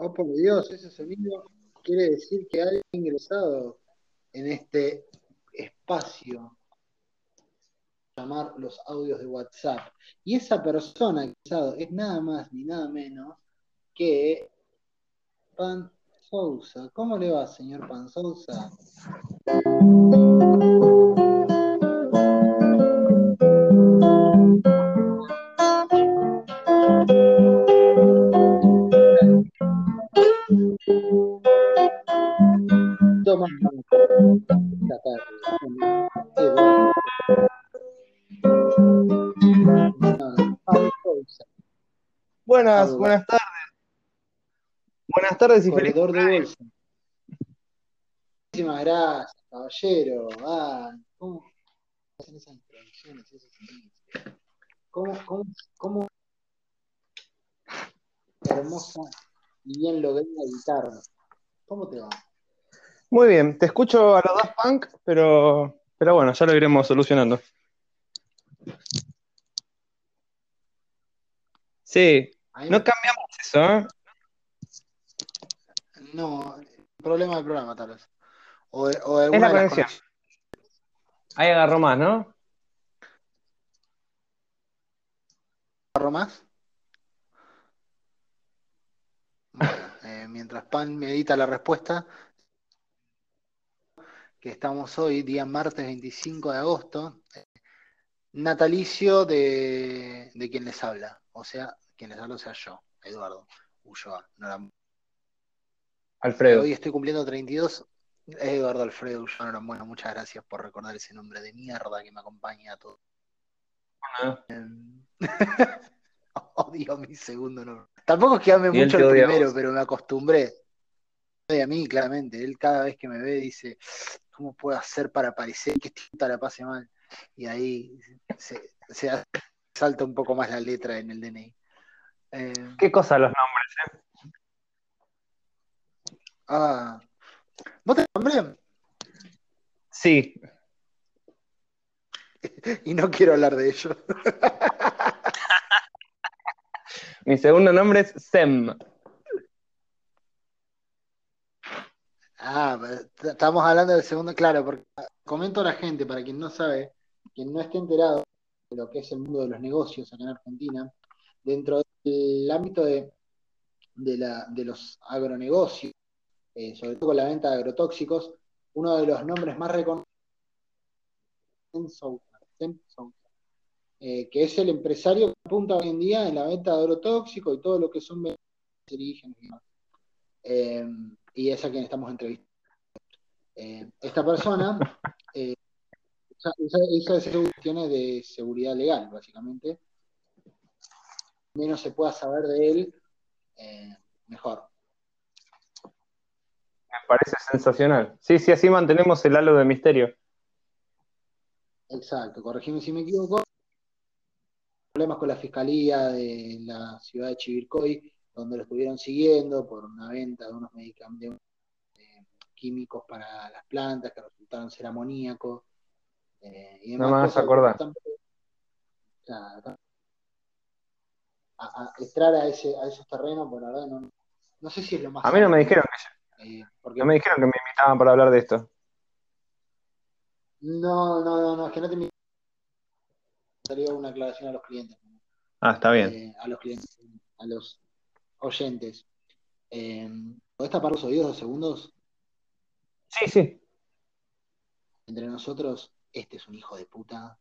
Oh, por Dios, ese sonido quiere decir que alguien ha ingresado en este espacio llamar los audios de WhatsApp. Y esa persona ha ingresado es nada más ni nada menos que Pan Sousa. ¿Cómo le va, señor Pan Buenas, buenas tardes. Buenas tardes y feliz cumpleaños. Muchísimas gracias, caballero. Ah, ¿cómo hacen esas introducciones? ¿Cómo, cómo, cómo hermosa y bien lograda guitarra? ¿Cómo te va? Muy bien, te escucho a los Daft Punk, pero, pero bueno, ya lo iremos solucionando. Sí, No me- cambiamos eso, ¿eh? no, problema del programa tal vez. O o Es alguna la las. Ahí agarró más, ¿no? ¿Agarro más? Bueno, eh, mientras Pan medita la respuesta, que estamos hoy, día martes 25 de agosto, eh, natalicio de, de quien les habla. O sea, quien les habla o sea yo, Eduardo Ulloa. No Alfredo. Hoy estoy cumpliendo 32. Eduardo Alfredo Ulloa, bueno, muchas gracias por recordar ese nombre de mierda que me acompaña a todo. Ah, Odio mi segundo nombre. Tampoco es que ame mucho el primero, pero me acostumbré. Odia a mí, claramente. Él cada vez que me ve dice, ¿cómo puedo hacer para parecer que esta la pase mal? Y ahí se, salta un poco más la letra en el DNI. Eh, ¿Qué cosa los nombres? ah, ¿vos te nombré? Sí, Y no quiero hablar de ello. mi segundo nombre es Sem. Ah, estamos hablando del segundo, claro, porque comento a la gente, para quien no sabe, quien no esté enterado de lo que es el mundo de los negocios acá en Argentina, dentro del ámbito de, de, la, de los agronegocios, eh, sobre todo con la venta de agrotóxicos, uno de los nombres más reconocidos eh, que es el empresario que apunta hoy en día en la venta de agrotóxicos y todo lo que son cancerígenos y demás. Eh, y es a quien estamos entrevistando. Eh, esta persona eh, usa, usa- usa esas cuestiones de seguridad legal, básicamente. Menos se pueda saber de él, eh, mejor. Me parece sensacional. Sí, sí, así mantenemos el halo de misterio. Exacto, corregime si me equivoco. Problemas con la fiscalía de la ciudad de Chivilcoy, donde lo estuvieron siguiendo por una venta de unos medicamentos eh, químicos para las plantas que resultaron ser amoníacos. eh, y No me hagas cosas. acordar. Claro, a, a entrar a, ese, a esos terrenos, por la verdad, no, no sé si es lo más A mí no me dijeron que eh, porque no me dijeron que me invitaban para hablar de esto. no, no, no, no, es que no te me daría una aclaración a los clientes, Ah, está bien. eh, a los clientes, a los oyentes. Eh, ¿Podés tapar los oídos dos segundos? Sí, sí. Entre nosotros, este es un hijo de puta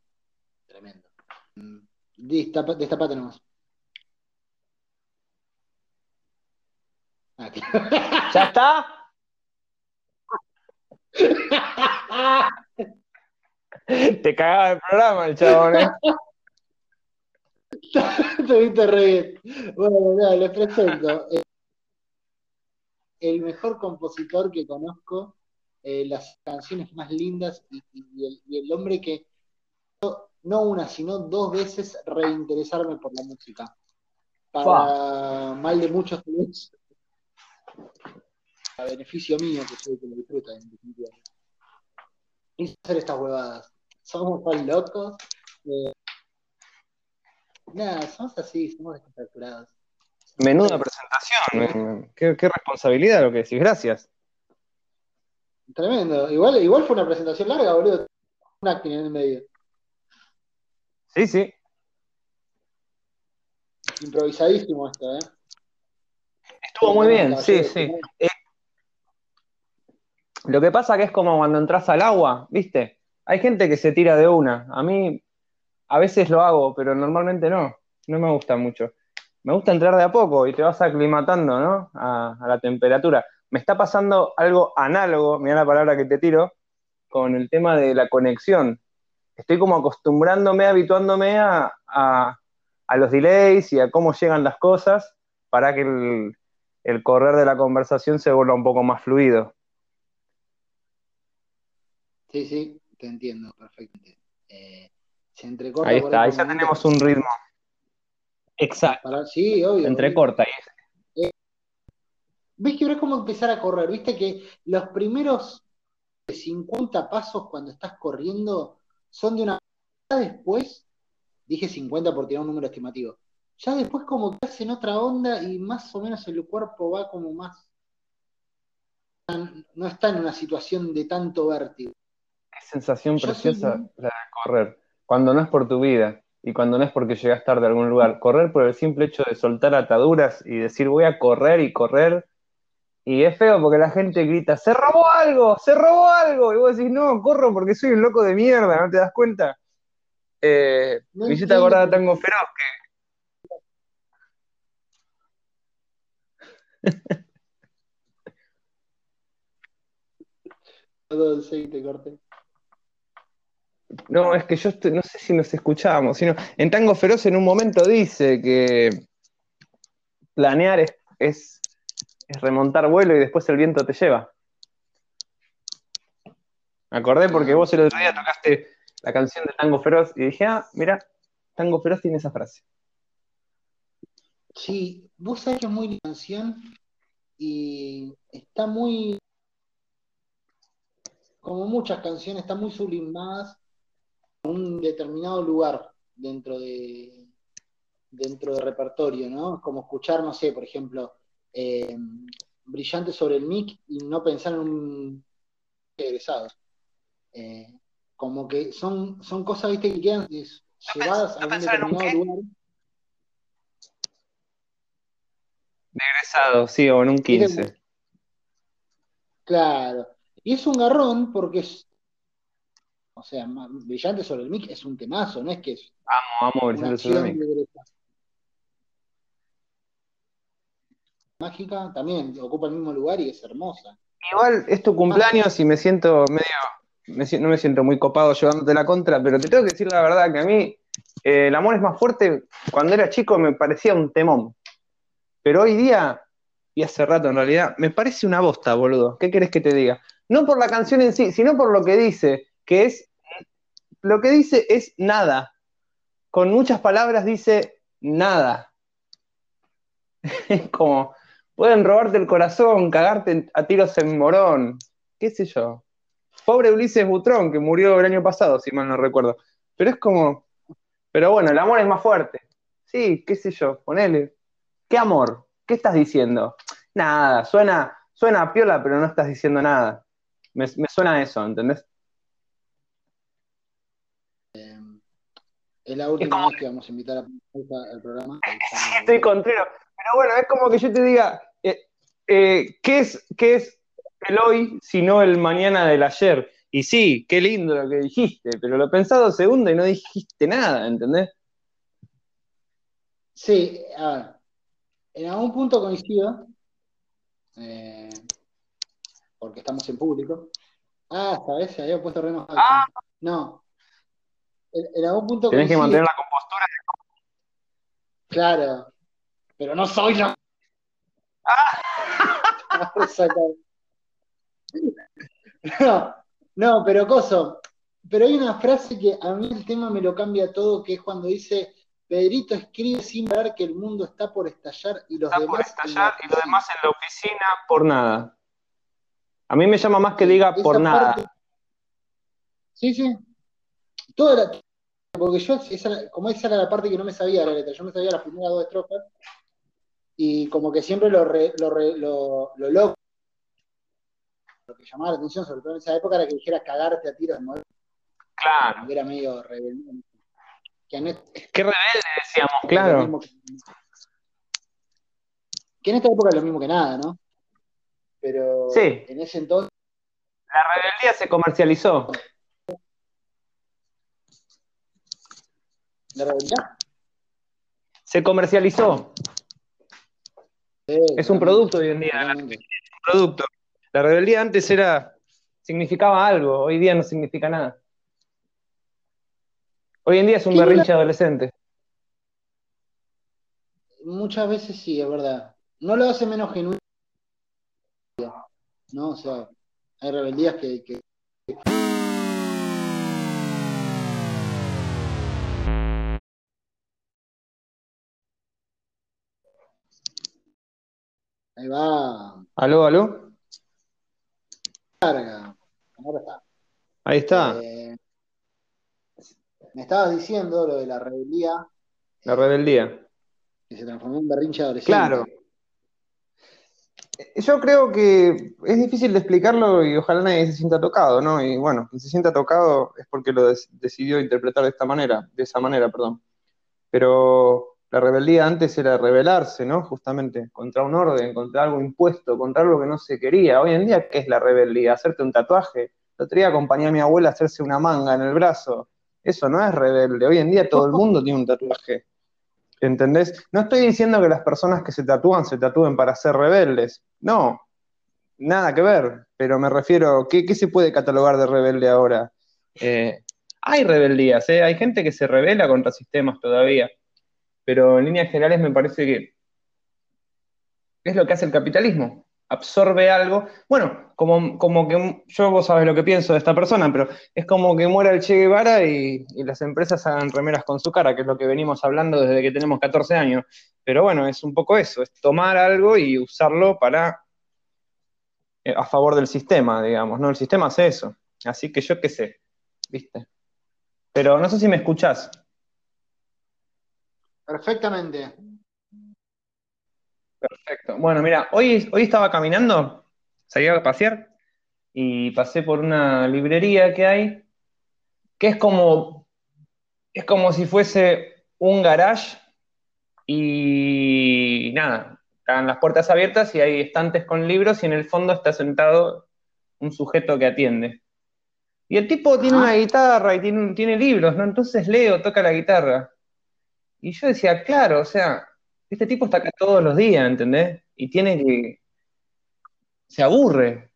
tremendo. Mm, Destapa, destapate nomás. Ah, claro. ¿Ya está? Te cagaba el programa el chabón, ¿eh? Te viste re bien. Bueno, nada, les presento. Eh, El mejor compositor que conozco, eh, las canciones más lindas y, y el, y el hombre que no una, sino dos veces reinteresarme por la música. Para mal de muchos a beneficio mío, que soy el que lo disfruta en definitiva. Y hacer estas huevadas. Somos tan locos. eh, nada, somos así, somos descontracturados. Menuda presentación, qué, responsabilidad lo que decís, gracias. Tremendo, igual, igual fue una presentación larga, boludo. Un acting en el medio. Sí, sí. Improvisadísimo esto, ¿eh? Estuvo muy bien, sí, sí. Eh, lo que pasa que es como cuando entras al agua, ¿viste? Hay gente que se tira de una. A mí a veces lo hago, pero normalmente no. No me gusta mucho. Me gusta entrar de a poco y te vas aclimatando, ¿no? A, la temperatura. Me está pasando algo análogo, mira la palabra que te tiro, con el tema de la conexión. Estoy como acostumbrándome, habituándome a, a los delays y a cómo llegan las cosas para que el, el correr de la conversación se vuelva un poco más fluido. Sí, sí, te entiendo perfectamente. Eh, se entrecorta. Ahí está, ahí ya tenemos un ritmo. Exacto. sí, obvio. entrecorta. Eh, ¿Ves que ahora es como empezar a correr? ¿Viste que los primeros 50 pasos cuando estás corriendo son de una... Después, dije 50 por tirar un número estimativo, ya después como que hacen otra onda y más o menos el cuerpo va como más... No está en una situación de tanto vértigo. Qué sensación preciosa la de correr, cuando no es por tu vida y cuando no es porque llegas tarde a algún lugar. Correr por el simple hecho de soltar ataduras y decir voy a correr y correr. Y es feo porque la gente grita, se robó algo, se robó algo. Y vos decís, no, corro porque soy un loco de mierda, ¿no te das cuenta? Eh, no me acordar Tango Feroz, que No, es que yo no sé si nos escuchábamos, sino en Tango Feroz en un momento dice que planear es, remontar vuelo y después el viento te lleva. Me acordé porque vos el otro día tocaste la canción de Tango Feroz y dije, ah, mira, Tango Feroz tiene esa frase. Sí, vos sabés que es muy canción y está muy, como muchas canciones, está muy sublimadas un determinado lugar dentro de dentro del repertorio, ¿no? Como escuchar, no sé, por ejemplo, eh, Brillante sobre el mic y no pensar en un egresado. Eh, como que son, son cosas, viste, que quedan llevadas a un determinado lugar. egresado, sí, o en un 15. Claro. Y es un garrón porque es. O sea, Brillante sobre el mic es un temazo, no es que es. Amo, amo Brillante sobre el mic. Mágica también ocupa el mismo lugar y es hermosa. Igual es tu cumpleaños y me siento medio. no me siento muy copado llevándote la contra, pero te tengo que decir la verdad que a mí eh, el amor es más fuerte. Cuando era chico me parecía un temón. Pero hoy día, y hace rato en realidad, me parece una bosta, boludo. ¿Qué querés que te diga? No por la canción en sí, sino por lo que dice, que es. Lo que dice es nada. Con muchas palabras dice nada. Es como. Pueden robarte el corazón, cagarte a tiros en morón. ¿Qué sé yo? Pobre Ulises Butrón, que murió el año pasado, si mal no recuerdo. Pero es como. Pero bueno, el amor es más fuerte. Sí, qué sé yo, ponele. ¿Qué amor? ¿Qué estás diciendo? Nada, suena, suena a piola, pero no estás diciendo nada. Me, suena eso, ¿entendés? Eh, es la última vez que vamos a invitar al programa. estoy contento. Pero bueno, es como que yo te diga, eh, eh, ¿qué, es, ¿qué es el hoy si no el mañana del ayer? Y sí, qué lindo lo que dijiste, pero lo pensado segundo y no dijiste nada, ¿entendés? Sí, a ver, en algún punto coincido, eh, porque estamos en público. Ah, ¿sabes? Se había puesto re ah. No. En, algún punto Tienes que mantener la compostura. Claro. Pero no soy yo. Ah. no, no, pero coso. Pero hay una frase que a mí el tema me lo cambia todo, que es cuando dice Pedrito escribe sin ver que el mundo está por estallar y los demás. Por estallar y los demás en la oficina por nada. A mí me llama más que diga por nada. Sí, sí. Toda la... Porque yo, como esa era la parte que no me sabía la letra, yo me sabía las primeras dos estrofas. y como que siempre lo, lo, lo, loco, lo que llamaba la atención, sobre todo en esa época, era que dijera cagarte a tiros de Claro. Que era medio rebelde. Que Qué rebelde decíamos, claro. Que, en esta época es lo mismo que nada, ¿no? Pero en ese entonces. La rebeldía se comercializó. ¿La rebeldía? Se comercializó. es un producto hoy en día. Es un producto. La rebeldía antes era significaba algo, hoy día no significa nada. Hoy en día es un berrinche adolescente. Muchas veces sí, es verdad. No lo hace menos genuino. ¿No? O sea, hay rebeldías que, que... Ahí va. ¿Aló, aló? Carga. Ahora está. Ahí está. Eh, me estabas diciendo lo de la rebeldía. La rebeldía. Que se transformó en berrinche adolescente. Claro. Yo creo que es difícil de explicarlo y ojalá nadie se sienta tocado, ¿no? Y bueno, quien se sienta tocado es porque lo decidió interpretar de esta manera, de esa manera, perdón. Pero la rebeldía antes era rebelarse, ¿no? Justamente, contra un orden, contra algo impuesto, contra algo que no se quería. Hoy en día, ¿qué es la rebeldía? Hacerte un tatuaje. El otro día a mi abuela a hacerse una manga en el brazo. Eso no es rebelde. Hoy en día todo el mundo tiene un tatuaje. ¿Entendés? No estoy diciendo que las personas que se tatúan se tatúen para ser rebeldes. No, nada que ver. Pero me refiero, ¿qué, qué se puede catalogar de rebelde ahora? Eh, hay rebeldías, ¿eh? hay gente que se rebela contra sistemas todavía. Pero en líneas generales me parece que es lo que hace el capitalismo absorbe algo. Bueno, como, como que yo vos sabes lo que pienso de esta persona, pero es como que muera el Che Guevara y, las empresas hagan remeras con su cara, que es lo que venimos hablando desde que tenemos 14 años. Pero bueno, es un poco eso, es tomar algo y usarlo para eh, a favor del sistema, digamos, ¿no? El sistema hace eso. Así que yo qué sé, ¿viste? Pero no sé si me escuchás. Perfectamente. Perfecto. Bueno, mira, hoy, hoy estaba caminando, salí a pasear y pasé por una librería que hay, que es como, es como si fuese un garage y nada, están las puertas abiertas y hay estantes con libros y en el fondo está sentado un sujeto que atiende. Y el tipo tiene una guitarra y tiene, tiene libros, ¿no? Entonces Leo toca la guitarra. Y yo decía, claro, o sea, este tipo está acá todos los días, ¿entendés? Y tiene que. Se aburre.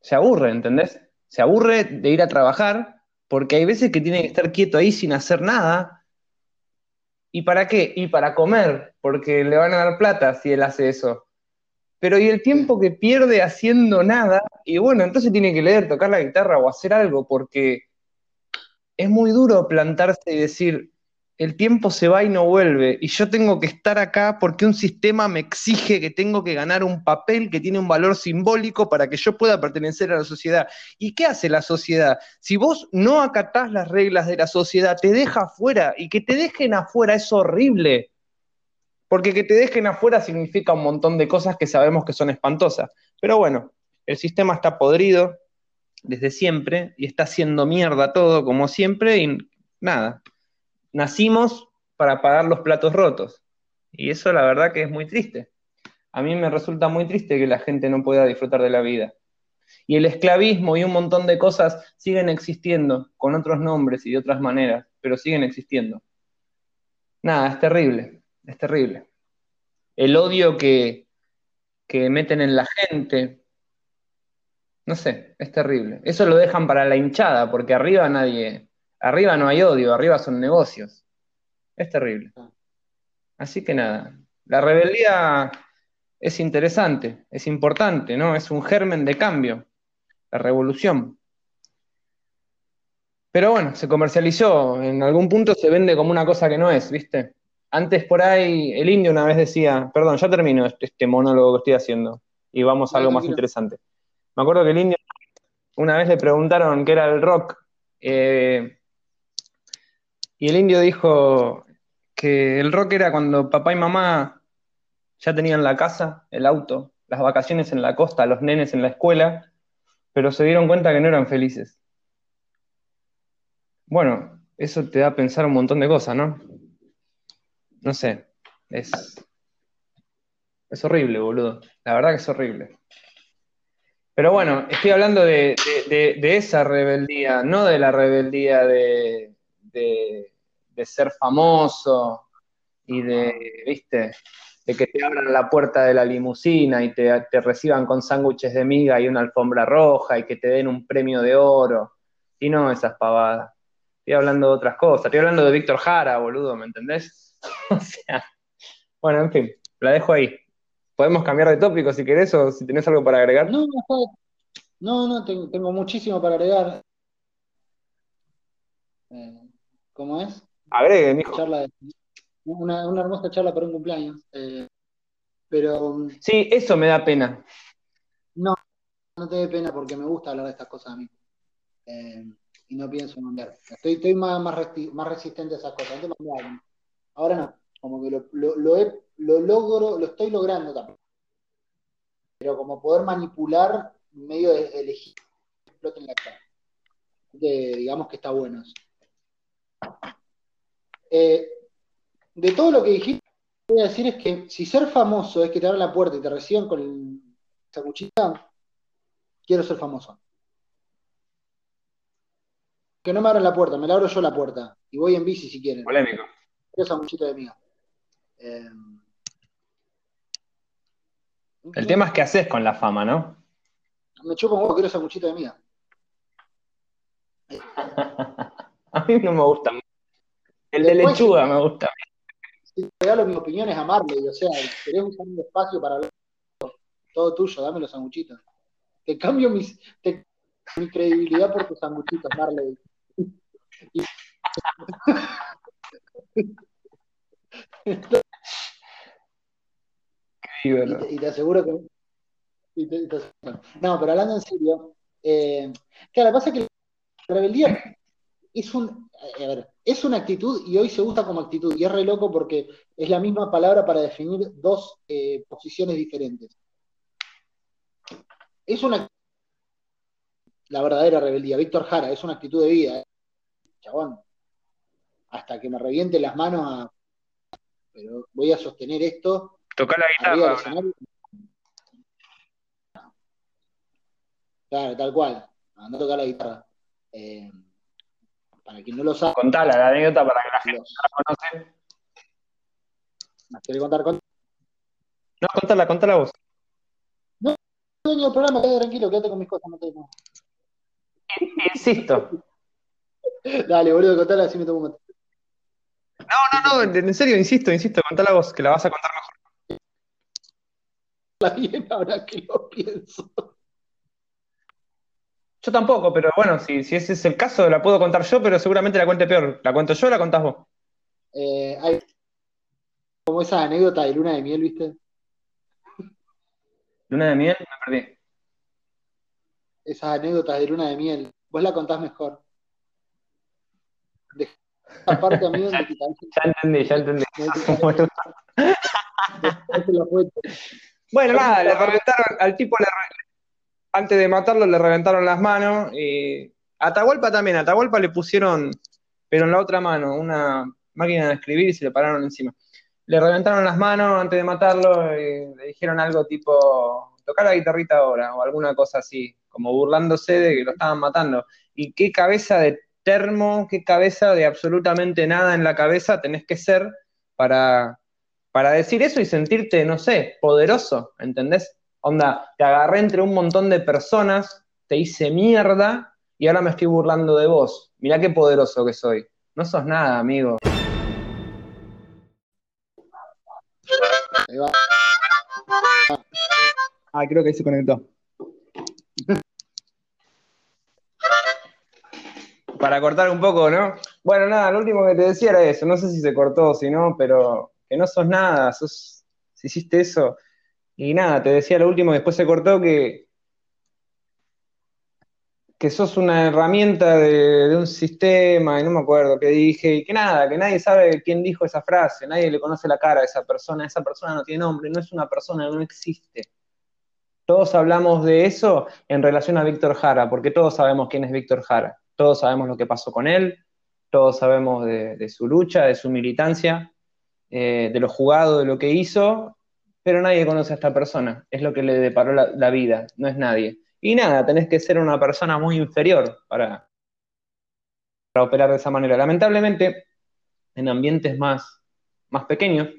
Se aburre, ¿entendés? Se aburre de ir a trabajar porque hay veces que tiene que estar quieto ahí sin hacer nada. ¿Y para qué? Y para comer, porque le van a dar plata si él hace eso. Pero y el tiempo que pierde haciendo nada, y bueno, entonces tiene que leer, tocar la guitarra o hacer algo, porque es muy duro plantarse y decir, el tiempo se va y no vuelve, y yo tengo que estar acá porque un sistema me exige que tengo que ganar un papel que tiene un valor simbólico para que yo pueda pertenecer a la sociedad. ¿Y qué hace la sociedad? Si vos no acatás las reglas de la sociedad, te deja afuera, y que te dejen afuera es horrible, porque que te dejen afuera significa un montón de cosas que sabemos que son espantosas. Pero bueno, el sistema está podrido desde siempre y está haciendo mierda todo como siempre y nada, nacimos para pagar los platos rotos. Y eso la verdad que es muy triste. A mí me resulta muy triste que la gente no pueda disfrutar de la vida. Y el esclavismo y un montón de cosas siguen existiendo con otros nombres y de otras maneras, pero siguen existiendo. Nada, es terrible, es terrible. El odio que, que meten en la gente, no sé, es terrible. Eso lo dejan para la hinchada, porque arriba nadie, Arriba no hay odio, arriba son negocios. Es terrible. Así que nada, la rebeldía es interesante, es importante, ¿no? Es un germen de cambio, la revolución. Pero bueno, se comercializó, en algún punto se vende como una cosa que no es, ¿viste? Antes por ahí, el indio una vez decía, perdón, ya termino este, este monólogo que estoy haciendo y vamos a algo más interesante. Me acuerdo que el indio una vez le preguntaron qué era el rock. Eh, y el indio dijo que el rock era cuando papá y mamá ya tenían la casa, el auto, las vacaciones en la costa, los nenes en la escuela, pero se dieron cuenta que no eran felices. Bueno, eso te da a pensar un montón de cosas, ¿no? No sé, es, es horrible, boludo. La verdad que es horrible. Pero bueno, estoy hablando de, esa rebeldía, no de la rebeldía de, ser famoso y de, viste, de que te abran la puerta de la limusina y te, reciban con sándwiches de miga y una alfombra roja y que te den un premio de oro. Y no esas pavadas. Estoy hablando de otras cosas. Estoy hablando de Víctor Jara, boludo, ¿me entendés? o sea, bueno, en fin, la dejo ahí. Podemos cambiar de tópico si querés o si tenés algo para agregar. No, no, no, tengo, muchísimo para agregar. Eh, ¿Cómo es? Agregue, mijo. una, una, hermosa charla para un cumpleaños. Eh, pero. Sí, eso me da pena. No, no te dé pena porque me gusta hablar de estas cosas a mí. Eh, y no pienso cambiar. Estoy, estoy más, más, resistente a esas cosas. Ahora no, como que lo, lo, lo logro, lo estoy logrando también. Pero como poder manipular medio de elegir exploten la cara. digamos que está bueno eso. Eh, de todo lo que dijiste, voy a decir es que si ser famoso es que te abran la puerta y te reciban con esa cuchilla, quiero ser famoso. Que no me abran la puerta, me la abro yo la puerta. Y voy en bici si quieren. Polémico. Quiero sanguchito de miga. Eh, el tema es qué haces con la fama, ¿no? Me chupo un huevo, quiero de miga. a mí no me gusta. El de lechuga me gusta. Si regalo mis opiniones a Marley, o sea, querés usar un espacio para hablar todo tuyo, dame los sanguchitos. Te cambio mis, mi credibilidad por tus sanguchitos, Marley. y, te, aseguro que. no, pero hablando en serio, eh, claro, pasa es que la rebeldía es un. A ver, es una actitud y hoy se usa como actitud, y es re loco porque es la misma palabra para definir dos eh, posiciones diferentes. Es una. La verdadera rebeldía. Víctor Jara, es una actitud de vida. Eh. Chabón. Hasta que me reviente las manos a. Pero voy a sostener esto Toca la guitarra. Claro, tal cual. No tocar la guitarra. Eh, para quien no lo sabe. Contala la anécdota para que la gente la conoce. ¿Me quiere contar con? No, contala, contala vos. No, dueño del programa, quédate tranquilo, quédate con mis cosas, no te Insisto. Dale, boludo, contala así me tomo un No, no, no, en serio, insisto, insisto, contala vos, que la vas a contar mejor bien ahora que lo pienso. Yo tampoco, pero bueno, si, si ese es el caso, la puedo contar yo, pero seguramente la cuente peor. ¿La cuento yo o la contás vos? Eh, hay como esa anécdota de luna de miel, ¿viste? ¿Luna de miel? Me perdí. Esas anécdotas de luna de miel. Vos la contás mejor. Aparte, amigo, ya, ya entendí, ya entendí. Bueno, nada, le reventaron, al tipo le, antes de matarlo le reventaron las manos. Y a Atahualpa también, Atahualpa le pusieron, pero en la otra mano, una máquina de escribir y se le pararon encima. Le reventaron las manos antes de matarlo y le dijeron algo tipo, tocar la guitarrita ahora, o alguna cosa así, como burlándose de que lo estaban matando. Y qué cabeza de termo, qué cabeza de absolutamente nada en la cabeza tenés que ser para para decir eso y sentirte, no sé, poderoso, ¿entendés? Onda, te agarré entre un montón de personas, te hice mierda y ahora me estoy burlando de vos. Mirá qué poderoso que soy. No sos nada, amigo. Ah, creo que ahí se conectó. Para cortar un poco, ¿no? Bueno, nada, lo último que te decía era eso. No sé si se cortó o si no, pero que no sos nada, sos, si hiciste eso. Y nada, te decía lo último, después se cortó que, que sos una herramienta de, un sistema, y no me acuerdo qué dije, y que nada, que nadie sabe quién dijo esa frase, nadie le conoce la cara a esa persona, esa persona no tiene nombre, no es una persona, no existe. Todos hablamos de eso en relación a Víctor Jara, porque todos sabemos quién es Víctor Jara, todos sabemos lo que pasó con él, todos sabemos de, su lucha, de su militancia, eh, de lo jugado, de lo que hizo, pero nadie conoce a esta persona, es lo que le deparó la vida, no es nadie. Y nada, tenés que ser una persona muy inferior para, para operar de esa manera. Lamentablemente, en ambientes más, más pequeños,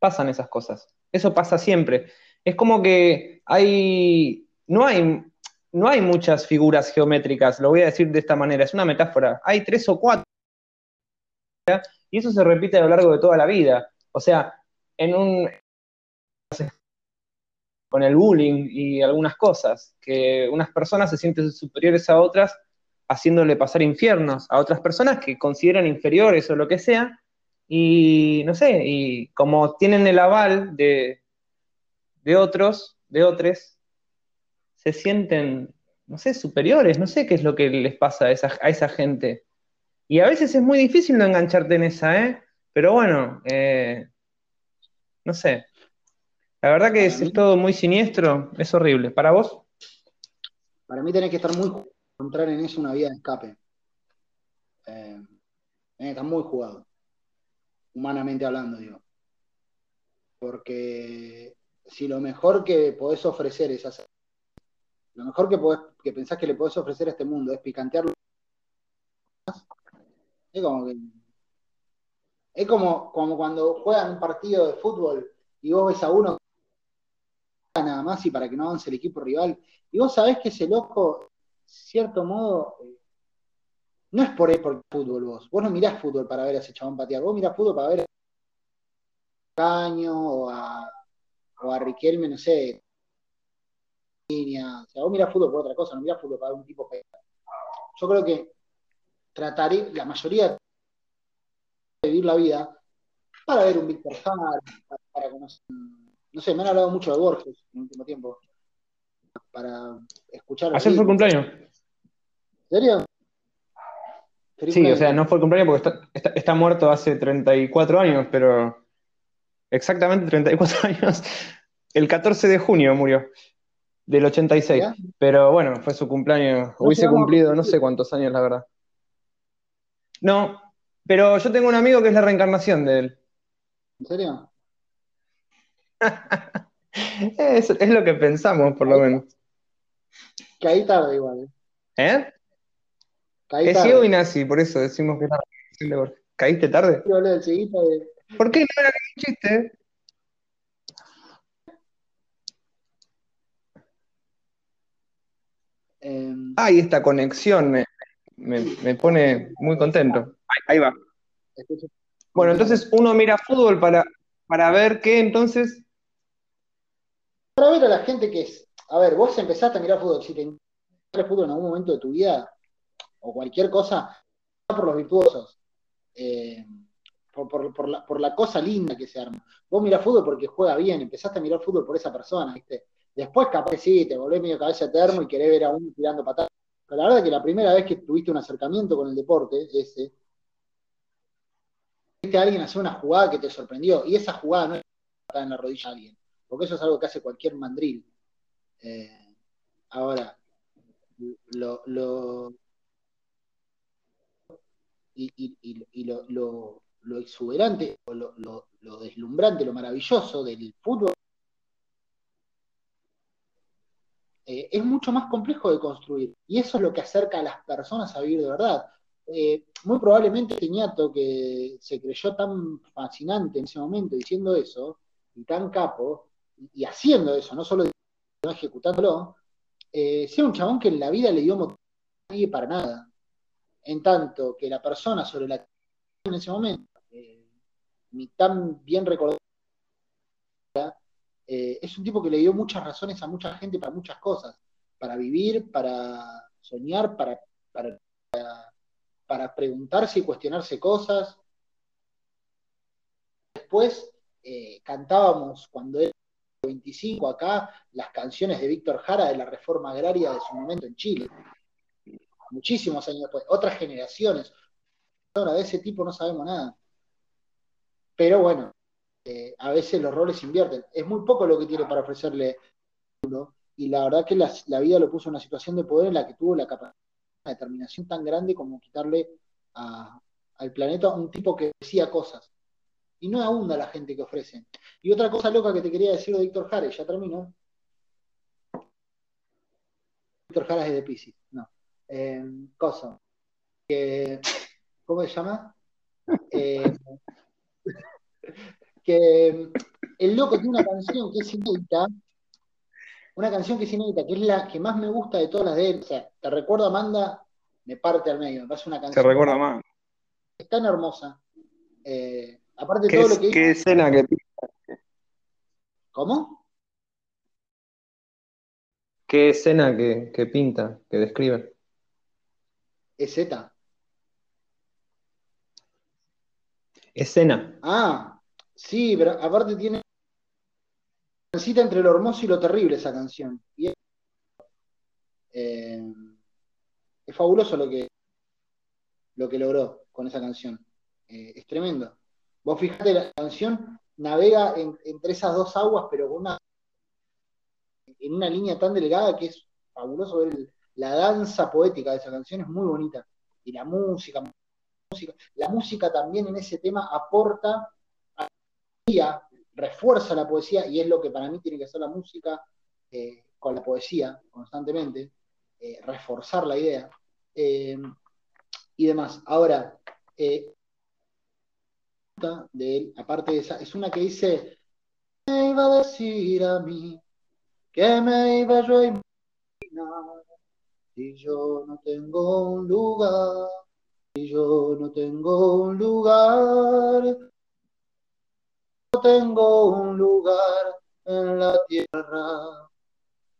pasan esas cosas. Eso pasa siempre. Es como que hay, no hay, no hay muchas figuras geométricas, lo voy a decir de esta manera, es una metáfora. Hay tres o cuatro. Y eso se repite a lo largo de toda la vida. O sea, en un con el bullying y algunas cosas, que unas personas se sienten superiores a otras haciéndole pasar infiernos a otras personas que consideran inferiores o lo que sea, y no sé, y como tienen el aval de, de otros, de otros, se sienten, no sé, superiores, no sé qué es lo que les pasa a esa, a esa gente. Y a veces es muy difícil no engancharte en esa, ¿eh? Pero bueno, eh, no sé, la verdad que es, todo muy siniestro, es horrible. ¿Para vos? Para mí tenés que estar muy encontrar en eso una vía de escape. Eh, tenés que estar muy jugado, humanamente hablando, digo. Porque si lo mejor que podés ofrecer es hacer, lo mejor que, que pensás que le podés ofrecer a este mundo es picantearlo, es como que es como, como cuando juegan un partido de fútbol y vos ves a uno nada más y para que no avance el equipo rival. Y vos sabés que ese loco, cierto modo, eh, no es por él por fútbol vos. Vos no mirás fútbol para ver a ese chabón patear. Vos mirás fútbol para ver a Caño o a, o a Riquelme, no sé. O sea, vos mirás fútbol por otra cosa, no mirás fútbol para un tipo Yo creo que trataré, la mayoría de vivir la vida para ver un Víctor Jara, para conocer no sé, me han hablado mucho de Borges en el último tiempo. Para escuchar. Ayer fue el cumpleaños. ¿En serio? sí, o sea, no fue el cumpleaños porque está, muerto hace 34 años, pero exactamente 34 años. El 14 de junio murió, del 86. Pero bueno, fue su cumpleaños. Hubiese cumplido no sé cuántos años, la verdad. No, pero yo tengo un amigo que es la reencarnación de él. ¿En serio? es, es, lo que pensamos, por lo menos. Caí tarde igual. ¿Eh? ¿Eh? Caí es ciego y nazi, por eso decimos que la ¿Caíste tarde? ¿Por qué no era un chiste? Eh, Ay, esta conexión me, me, pone muy contento. Ahí, va. Bueno, entonces uno mira fútbol para, para ver qué entonces para ver a la gente que es. A ver, vos empezaste a mirar fútbol. Si te el fútbol en algún momento de tu vida, o cualquier cosa, por los virtuosos. Eh, por, la, cosa linda que se arma. Vos mirás fútbol porque juega bien, empezaste a mirar fútbol por esa persona, ¿viste? Después capaz sí, te volvés medio cabeza eterno y querés ver a uno tirando patadas. Pero la verdad es que la primera vez que tuviste un acercamiento con el deporte, ese, viste a alguien hacer una jugada que te sorprendió, y esa jugada no es en la rodilla a alguien porque eso es algo que hace cualquier mandril. Eh, ahora, lo, y, lo, exuberante, o lo, deslumbrante, lo maravilloso del fútbol eh, es mucho más complejo de construir. Y eso es lo que acerca a las personas a vivir de verdad. Eh, muy probablemente Teñato, que se creyó tan fascinante en ese momento diciendo eso, y tan capo, y haciendo eso, no solo ejecutándolo, eh, sea un chabón que en la vida le dio motivo a nadie para nada. En tanto que la persona sobre la que en ese momento, eh, ni tan bien recordada, eh, es un tipo que le dio muchas razones a mucha gente para muchas cosas, para vivir, para soñar, para, para, para preguntarse y cuestionarse cosas. Después cantábamos cuando él 25 acá las canciones de Víctor Jara de la reforma agraria de su momento en Chile. muchísimos años después, otras generaciones. Ahora, de ese tipo no sabemos nada. Pero bueno, eh, a veces los roles invierten. Es muy poco lo que tiene para ofrecerle y la verdad que la, vida lo puso en una situación de poder en la que tuvo la capacidad, de determinación tan grande como quitarle al planeta un tipo que decía cosas. Y no abunda la gente que ofrece. Y otra cosa loca que te quería decir de Víctor Jara, ya termino. Víctor Jara es de Pisces, no. Eh, cosa. ¿Cómo se llama? Eh, que el loco tiene una canción que es inédita, una canción que es inédita, que es la que más me gusta de todas las de él. O sea, te recuerdo Amanda, me parte al medio, me parece una canción. Te recuerda más. Es tan hermosa. Eh, aparte de todo lo que ¿Qué escena que ¿Cómo? ¿Qué escena que, que pinta, que describe? Es Z. Escena. Ah, Sí, pero aparte tiene cita entre lo hermoso y lo terrible esa canción. Y es, eh, fabuloso lo que, lo que logró con esa canción. Eh, es tremendo. Vos fijate, la canción navega entre esas dos aguas, pero con una, en una línea tan delgada que es fabuloso ver la danza poética de esa canción, es muy bonita. Y la música, la música también en ese tema aporta refuerza la poesía y es lo que para mí tiene que hacer la música eh, con la poesía constantemente, eh, reforzar la idea eh, y demás. Ahora, de él, aparte de esa, es una que dice, me iba a decir a mí que me iba yo a imaginar si yo no tengo un lugar, si yo no tengo un lugar. Tengo un lugar en la tierra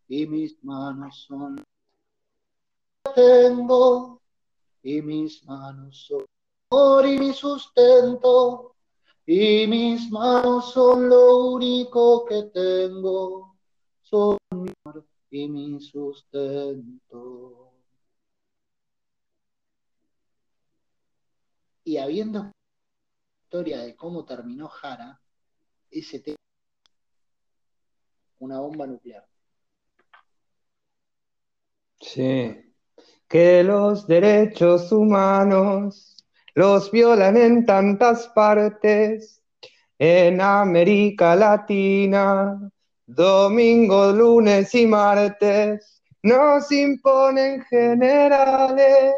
y mis manos son tengo y mis manos son y mi sustento y mis manos son lo único que tengo son mi amor y mi sustento y habiendo historia de cómo terminó Jara ese una bomba nuclear. Sí. Que los derechos humanos los violan en tantas partes, en América Latina, domingo, lunes y martes, nos imponen generales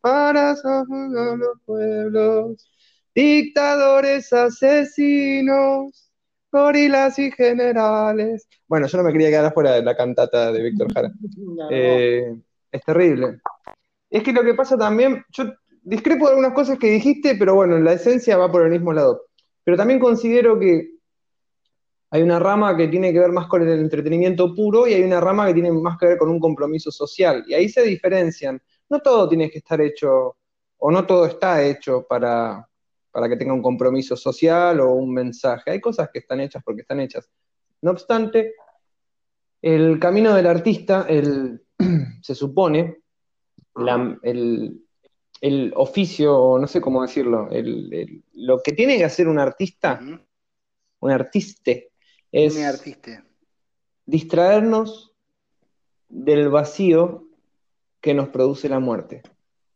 para salvar los pueblos, dictadores asesinos gorilas y generales. Bueno, yo no me quería quedar afuera de la cantata de Víctor Jara. Eh, es terrible. Es que lo que pasa también, yo discrepo de algunas cosas que dijiste, pero bueno, la esencia va por el mismo lado. Pero también considero que hay una rama que tiene que ver más con el entretenimiento puro y hay una rama que tiene más que ver con un compromiso social. Y ahí se diferencian. No todo tiene que estar hecho, o no todo está hecho para, para que tenga un compromiso social o un mensaje. Hay cosas que están hechas porque están hechas. No obstante, el camino del artista, se supone, el, oficio, no sé cómo decirlo, lo que tiene que hacer un artista, un artiste, es distraernos del vacío que nos produce la muerte.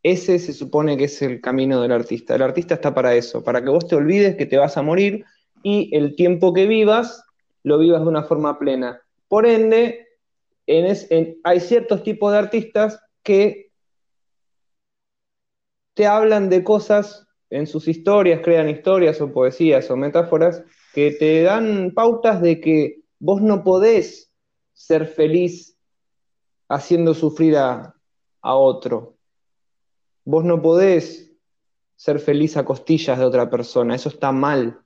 Ese se supone que es el camino del artista. El artista está para eso, para que vos te olvides que te vas a morir y el tiempo que vivas lo vivas de una forma plena. Por ende, hay ciertos tipos de artistas que te hablan de cosas en sus historias, crean historias o poesías o metáforas que te dan pautas de que vos no podés ser feliz haciendo sufrir a otro. Vos no podés ser feliz a costillas de otra persona, eso está mal,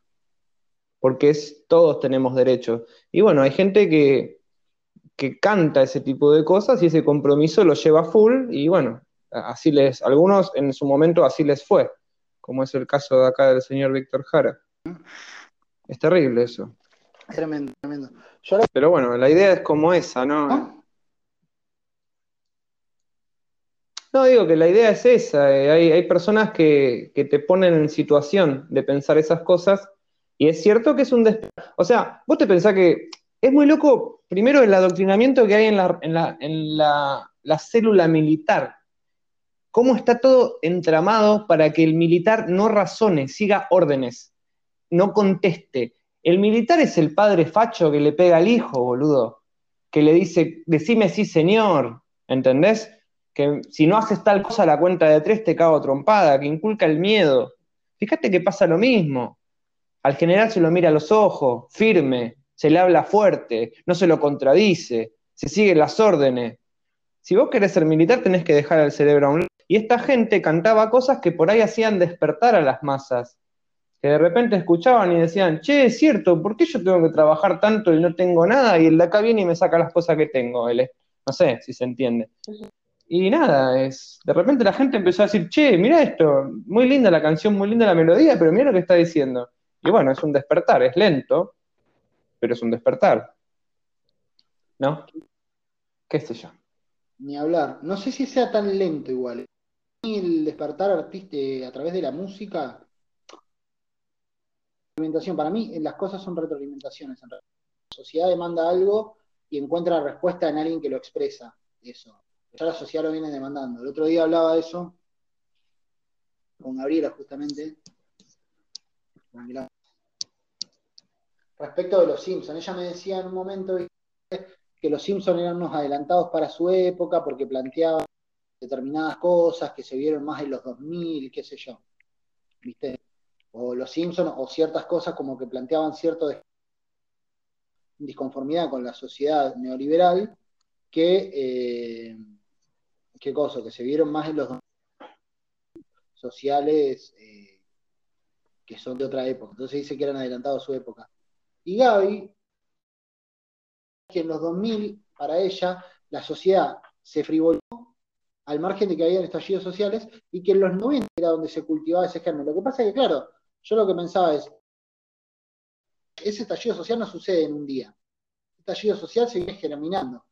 porque es, todos tenemos derechos. Y bueno, hay gente que, que canta ese tipo de cosas y ese compromiso lo lleva full y bueno, así les, algunos en su momento así les fue, como es el caso de acá del señor Víctor Jara. Es terrible eso. Tremendo, tremendo. Pero bueno, la idea es como esa, ¿no? No, digo que la idea es esa. eh, Hay, hay personas que, que te ponen en situación de pensar esas cosas y es cierto que es un... des- O sea, vos te pensás que es muy loco, primero, el adoctrinamiento que hay en la, en la, en la, la célula militar. Cómo está todo entramado para que el militar no razone, siga órdenes, no conteste. El militar es el padre facho que le pega al hijo, boludo, que le dice, decime sí, señor, ¿entendés? Que si no haces tal cosa a la cuenta de tres te cago trompada, que inculca el miedo. Fíjate que pasa lo mismo. Al general se lo mira a los ojos, firme, se le habla fuerte, no se lo contradice, se siguen las órdenes. Si vos querés ser militar, tenés que dejar el cerebro a un lado. Y esta gente cantaba cosas que por ahí hacían despertar a las masas. Que de repente escuchaban y decían, che, es cierto, ¿por qué yo tengo que trabajar tanto y no tengo nada? Y el de acá viene y me saca las cosas que tengo. El- no sé si se entiende. Y nada, es, de repente la gente empezó a decir, che, mira esto, muy linda la canción, muy linda la melodía, pero mira lo que está diciendo. Y bueno, es un despertar, es lento, pero es un despertar. ¿No? ¿Qué sé yo? Ni hablar. No sé si sea tan lento igual. El despertar artista a través de la música. Para mí, las cosas son retroalimentaciones. en. La sociedad demanda algo y encuentra respuesta en alguien que lo expresa. Eso. Ya la sociedad lo viene demandando. El otro día hablaba de eso con Gabriela, justamente. Respecto de los Simpsons. Ella me decía en un momento que los Simpsons eran unos adelantados para su época porque planteaban determinadas cosas que se vieron más en los 2000, qué sé yo. ¿Viste? O los Simpsons o ciertas cosas como que planteaban cierto disconformidad con la sociedad neoliberal que, eh, qué cosa, que se vieron más en los 2000 sociales eh, que son de otra época. Entonces dice que eran adelantados a su época. Y Gaby que en los 2000, para ella, la sociedad se frivoló al margen de que habían estallidos sociales y que en los 90 era donde se cultivaba ese germen. Lo que pasa es que, claro, yo lo que pensaba es, ese estallido social no sucede en un día. El estallido social se viene germinando.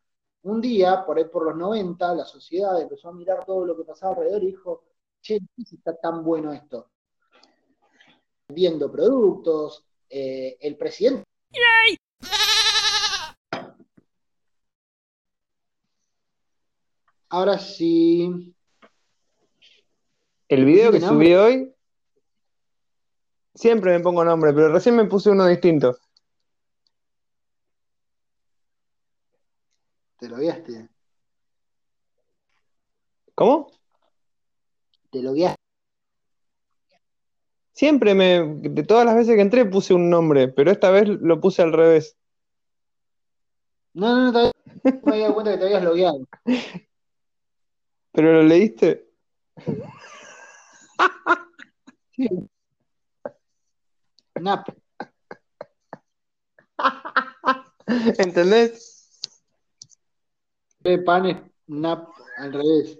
Un día, por ahí por los 90, la sociedad empezó a mirar todo lo que pasaba alrededor y dijo, che, si está tan bueno esto. Vendiendo productos, eh, el presidente Ahora sí. El video ¿Tiene que nombre? subí hoy, siempre me pongo nombre, pero recién me puse uno distinto. ¿Te lo guiaste? ¿Cómo? ¿Te lo guiaste? Siempre me, de todas las veces que entré puse un nombre, pero esta vez lo puse al revés. No, no, no, todavía no me había dado cuenta que te habías logueado. ¿Pero lo leíste? Sí. Nap. ¿Entendés? P. Panes, Nap, al revés.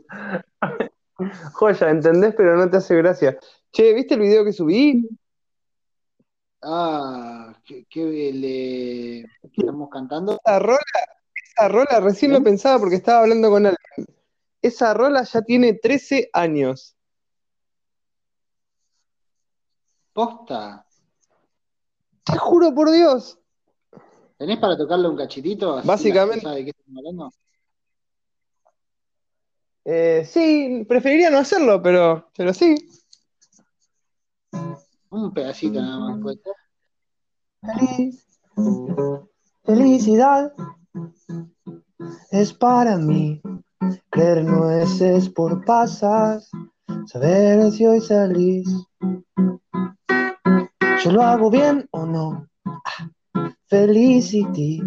Joya, ¿entendés? Pero no te hace gracia. Che, ¿viste el video que subí? Ah, que, que le estamos cantando. Esa rola, esa rola recién ¿Eh? lo pensaba porque estaba hablando con alguien. Esa rola ya tiene 13 años. Posta. Te juro por Dios. ¿Tenés para tocarle un cachitito? Así Básicamente- de qué estamos hablando. Eh, sí, preferiría no hacerlo, pero, pero sí. Un pedacito nada más. puede ser. Feliz, felicidad es para mí. Creer nueces por pasas, saber si hoy salís. Yo lo hago bien o no. Felicity,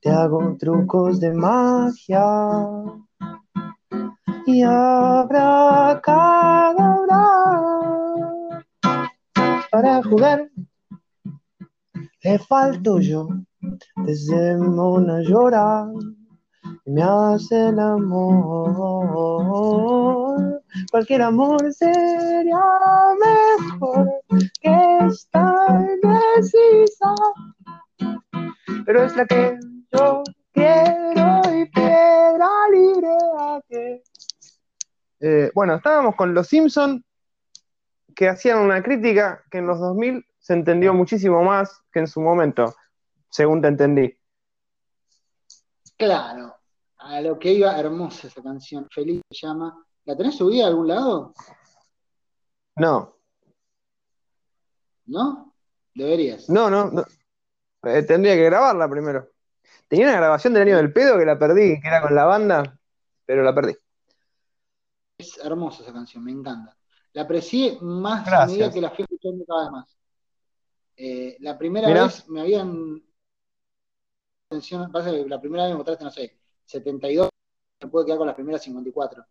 te hago trucos de magia. Y habrá cadabra para jugar. Le falto yo, desde mona llora y me hace el amor. Cualquier amor sería mejor que esta indecisa, pero es la que yo quiero y piedra libre a que Eh, bueno, estábamos con los Simpson que hacían una crítica que en los 2000 se entendió muchísimo más que en su momento, según te entendí. Claro, a lo que iba, hermosa esa canción, Feliz se llama. ¿La tenés subida a algún lado? No. ¿No? Deberías. No, no, no. Eh, tendría que grabarla primero. Tenía una grabación del año del pedo que la perdí, que era con la banda, pero la perdí. Es hermosa esa canción, me encanta. La aprecié más a medida que la fui escuchando cada vez más. Eh, la primera vez me habían. Pasa que la primera vez me mostraste, no sé, 72, me puedo quedar con las primeras 54.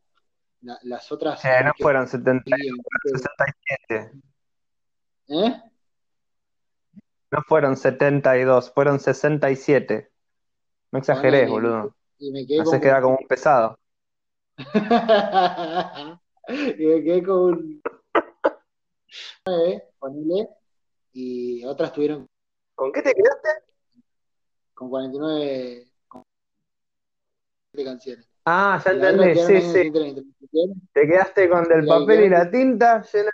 las otras. Eh, no fueron 72, 67. ¿Eh? No fueron 72, fueron 67. No exageré, boludo. Y me quedé no queda como un pesado. y me quedé con un 9, ponele, y otras tuvieron. ¿Con qué te quedaste? Con 49 canciones. Ah, ya entendí, sí, sí. Te quedaste con del papel y la tinta, llena,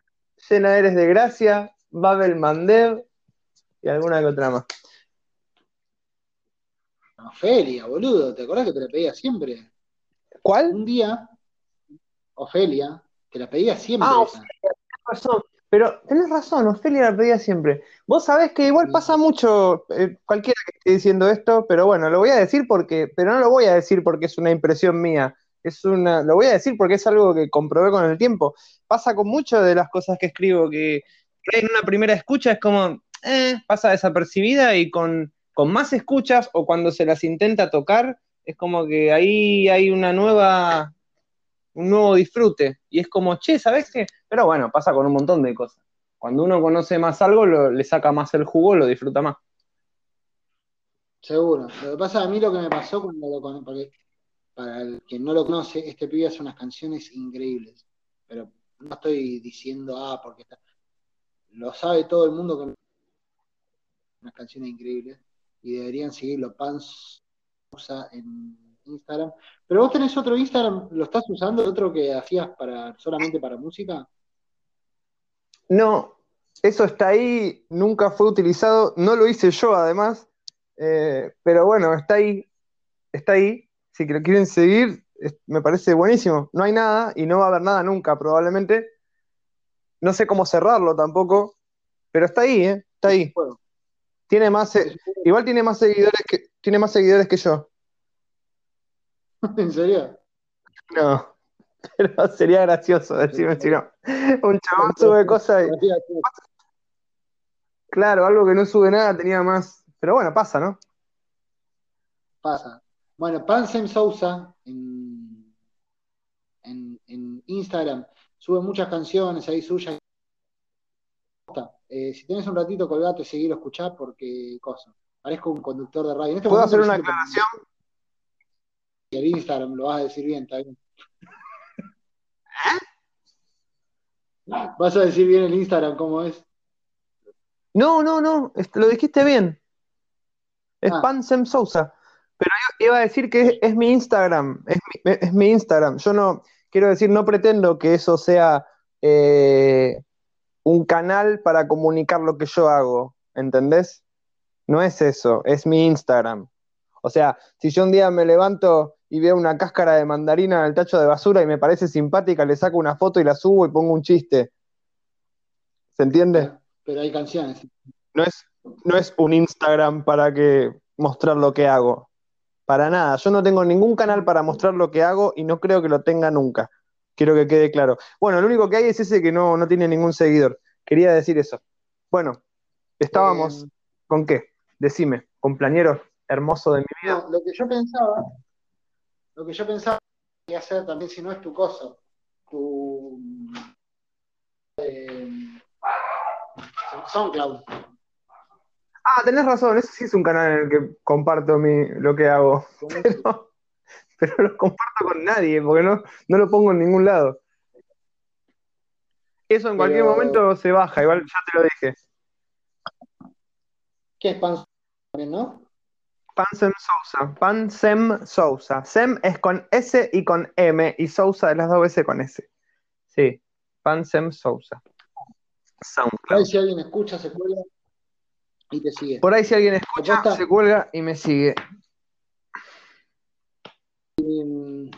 llena eres de gracia, Babel Mandev y alguna que otra más. Ofelia, boludo, ¿te acordás que te la pedía siempre? ¿Cuál? Un día, Ofelia, te la pedía siempre. Ah, Ofelia, razón. Pero tenés razón, Ofelia la pedía siempre. Vos sabés que igual pasa mucho, eh, cualquiera que esté diciendo esto, pero bueno, lo voy a decir porque, pero no lo voy a decir porque es una impresión mía. Es una, lo voy a decir porque es algo que comprobé con el tiempo. Pasa con muchas de las cosas que escribo que en una primera escucha es como, eh, pasa desapercibida y con, con más escuchas o cuando se las intenta tocar, es como que ahí hay una nueva, un nuevo disfrute. Y es como, che, ¿sabes qué? Pero bueno, pasa con un montón de cosas. Cuando uno conoce más algo, le saca más el jugo, lo disfruta más. Seguro. Lo que pasa a mí, lo que me pasó cuando lo conocí, para el que no lo conoce, este pibe hace unas canciones increíbles. Pero no estoy diciendo, ah, porque está. Lo sabe todo el mundo que unas canciones increíbles y deberían seguirlo. Pans usa en Instagram. Pero vos tenés otro Instagram, ¿lo estás usando? ¿Otro que hacías para solamente para música? No, eso está ahí, nunca fue utilizado, no lo hice yo además, eh, pero bueno, está ahí, está ahí. Si lo quieren seguir, me parece buenísimo. No hay nada y no va a haber nada nunca, probablemente. No sé cómo cerrarlo tampoco, pero está ahí, ¿eh? Está ahí. Tiene más, eh, igual tiene más seguidores que, tiene más seguidores que yo. ¿En serio? No, pero sería gracioso decirme si no. Un chabón sube cosas y... Claro, algo que no sube nada tenía más. Pero bueno, pasa, ¿no? Pasa. Bueno, Pansem Sousa en, en, en Instagram sube muchas canciones ahí suyas eh, si tienes un ratito, colgate, seguilo, escuchar porque cosa. Parezco un conductor de radio. Este ¿Puedo hacer una aclaración? El Instagram lo vas a decir bien, está bien. ¿Eh? ¿Vas a decir bien el Instagram cómo es? No, no, no, lo dijiste bien. Es ah. Pansem Sousa. Pero yo iba a decir que es, mi Instagram. Es mi, es mi, Instagram. Yo no, quiero decir, no pretendo que eso sea eh, un canal para comunicar lo que yo hago, ¿entendés? No es eso, es mi Instagram. O sea, si yo un día me levanto y veo una cáscara de mandarina en el tacho de basura y me parece simpática, le saco una foto y la subo y pongo un chiste. ¿Se entiende? Pero hay canciones. No es, no es un Instagram para que mostrar lo que hago. Para nada. Yo no tengo ningún canal para mostrar lo que hago y no creo que lo tenga nunca. Quiero que quede claro. Bueno, lo único que hay es ese que no, no tiene ningún seguidor. Quería decir eso. Bueno, estábamos eh, con qué? Decime, compañero hermoso de mi vida. lo que yo pensaba, lo que yo pensaba que hacer también si no es tu cosa, tu eh, SoundCloud. Ah, tenés razón, ese sí es un canal en el que comparto mi, lo que hago. Pero, pero lo comparto con nadie, porque no, no lo pongo en ningún lado. Eso en cualquier momento se baja, igual ya te lo dije. ¿Qué es también, no? Pansem Sousa. Pansem Sousa. Sem es con S y con M y Sousa de las dos veces con S. Sí, Pansem Sousa. Por ahí si alguien escucha, se cuelga y te sigue. Por ahí si alguien escucha, se cuelga y me sigue. Mm,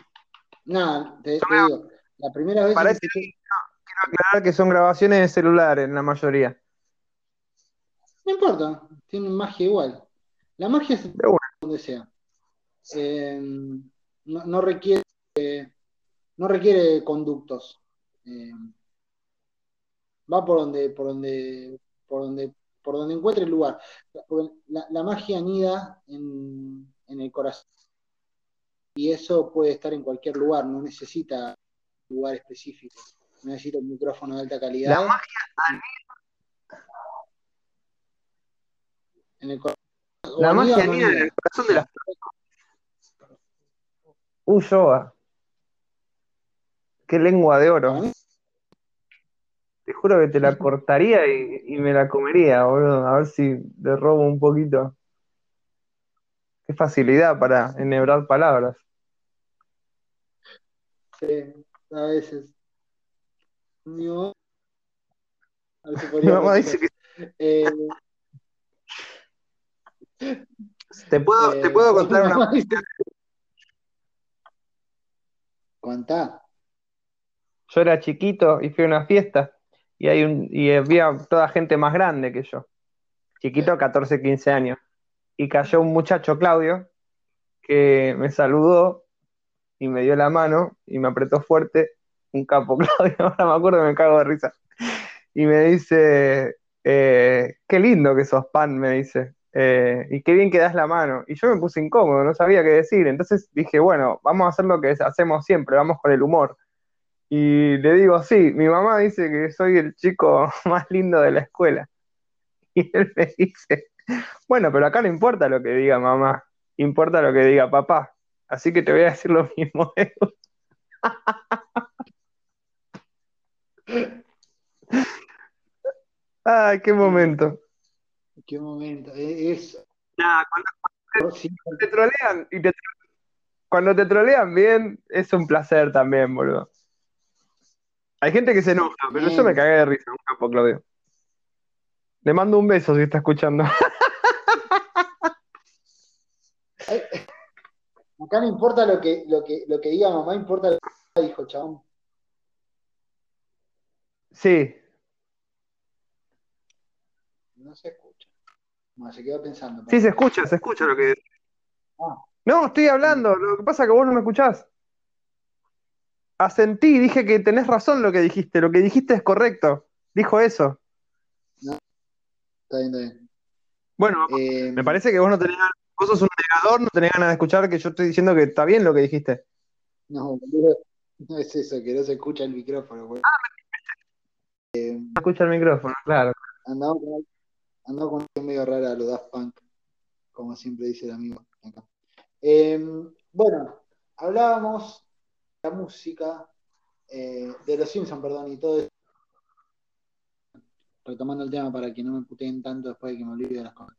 nada, te, digo, la primera vez... Parece que... quiero aclarar que son grabaciones de celular en la mayoría. No importa, tienen magia igual. La magia es donde sea. Eh, no, requiere no requiere conductos. Eh, va por donde, por donde, por donde, por donde encuentre el lugar. La, magia anida en, en, el corazón. Y eso puede estar en cualquier lugar, no necesita un lugar específico. No necesita un micrófono de alta calidad. La magia anida. En el corazón la magia anida en el corazón de las personas. Yoga. Qué lengua de oro. Te juro que te la cortaría y, me la comería, boludo. A ver si le robo un poquito. Qué facilidad para enhebrar palabras. Sí, a veces. Mi mamá, dice que. Eh, te puedo, te puedo eh, contar una. ¿Cuánta? Yo era chiquito y fui a una fiesta y, hay un, y había toda gente más grande que yo. Chiquito, 14, 15 años. Y cayó un muchacho, Claudio, que me saludó y me dio la mano y me apretó fuerte. Un capo, Claudio, ahora me acuerdo me cago de risa. Y me dice, eh, qué lindo que sos pan, me dice. Eh, y qué bien que das la mano. Y yo me puse incómodo, no sabía qué decir. Entonces dije, bueno, vamos a hacer lo que hacemos siempre, vamos con el humor. Y le digo, sí, mi mamá dice que soy el chico más lindo de la escuela. Y él me dice, bueno, pero acá no importa lo que diga mamá, importa lo que diga papá. Así que te voy a decir lo mismo. Ay, qué momento qué momento. E-, es. cuando, te, trolean y te, cuando te trolean bien, es un placer también, boludo. Hay gente que se enoja, pero yo me cagué de risa, un capo, Claudio. Le mando un beso si está escuchando. Acá no importa lo que, lo que, lo que diga mamá, importa lo que dijo chabón. Sí. No se escucha se quedó pensando. Sí, se escucha, se escucha lo que ah. No, estoy hablando, lo que pasa es que vos no me escuchás. Asentí, dije que tenés razón lo que dijiste, lo que dijiste es correcto. Dijo eso. No. Está bien, está bien. Bueno, eh, me parece que vos no tenés vos sos un negador, no tenés ganas de escuchar que yo estoy diciendo que está bien lo que dijiste. No, no es eso, que no se escucha el micrófono. Ah, eh, no escucha el micrófono, claro. Andamos con Ando con un medio rara lo Daft Punk, como siempre dice el amigo em, bueno, hablábamos de la música, eh, de los Simpsons, perdón, y todo eso. Retomando el tema para que no me puteen tanto después de que me olvide de las cosas.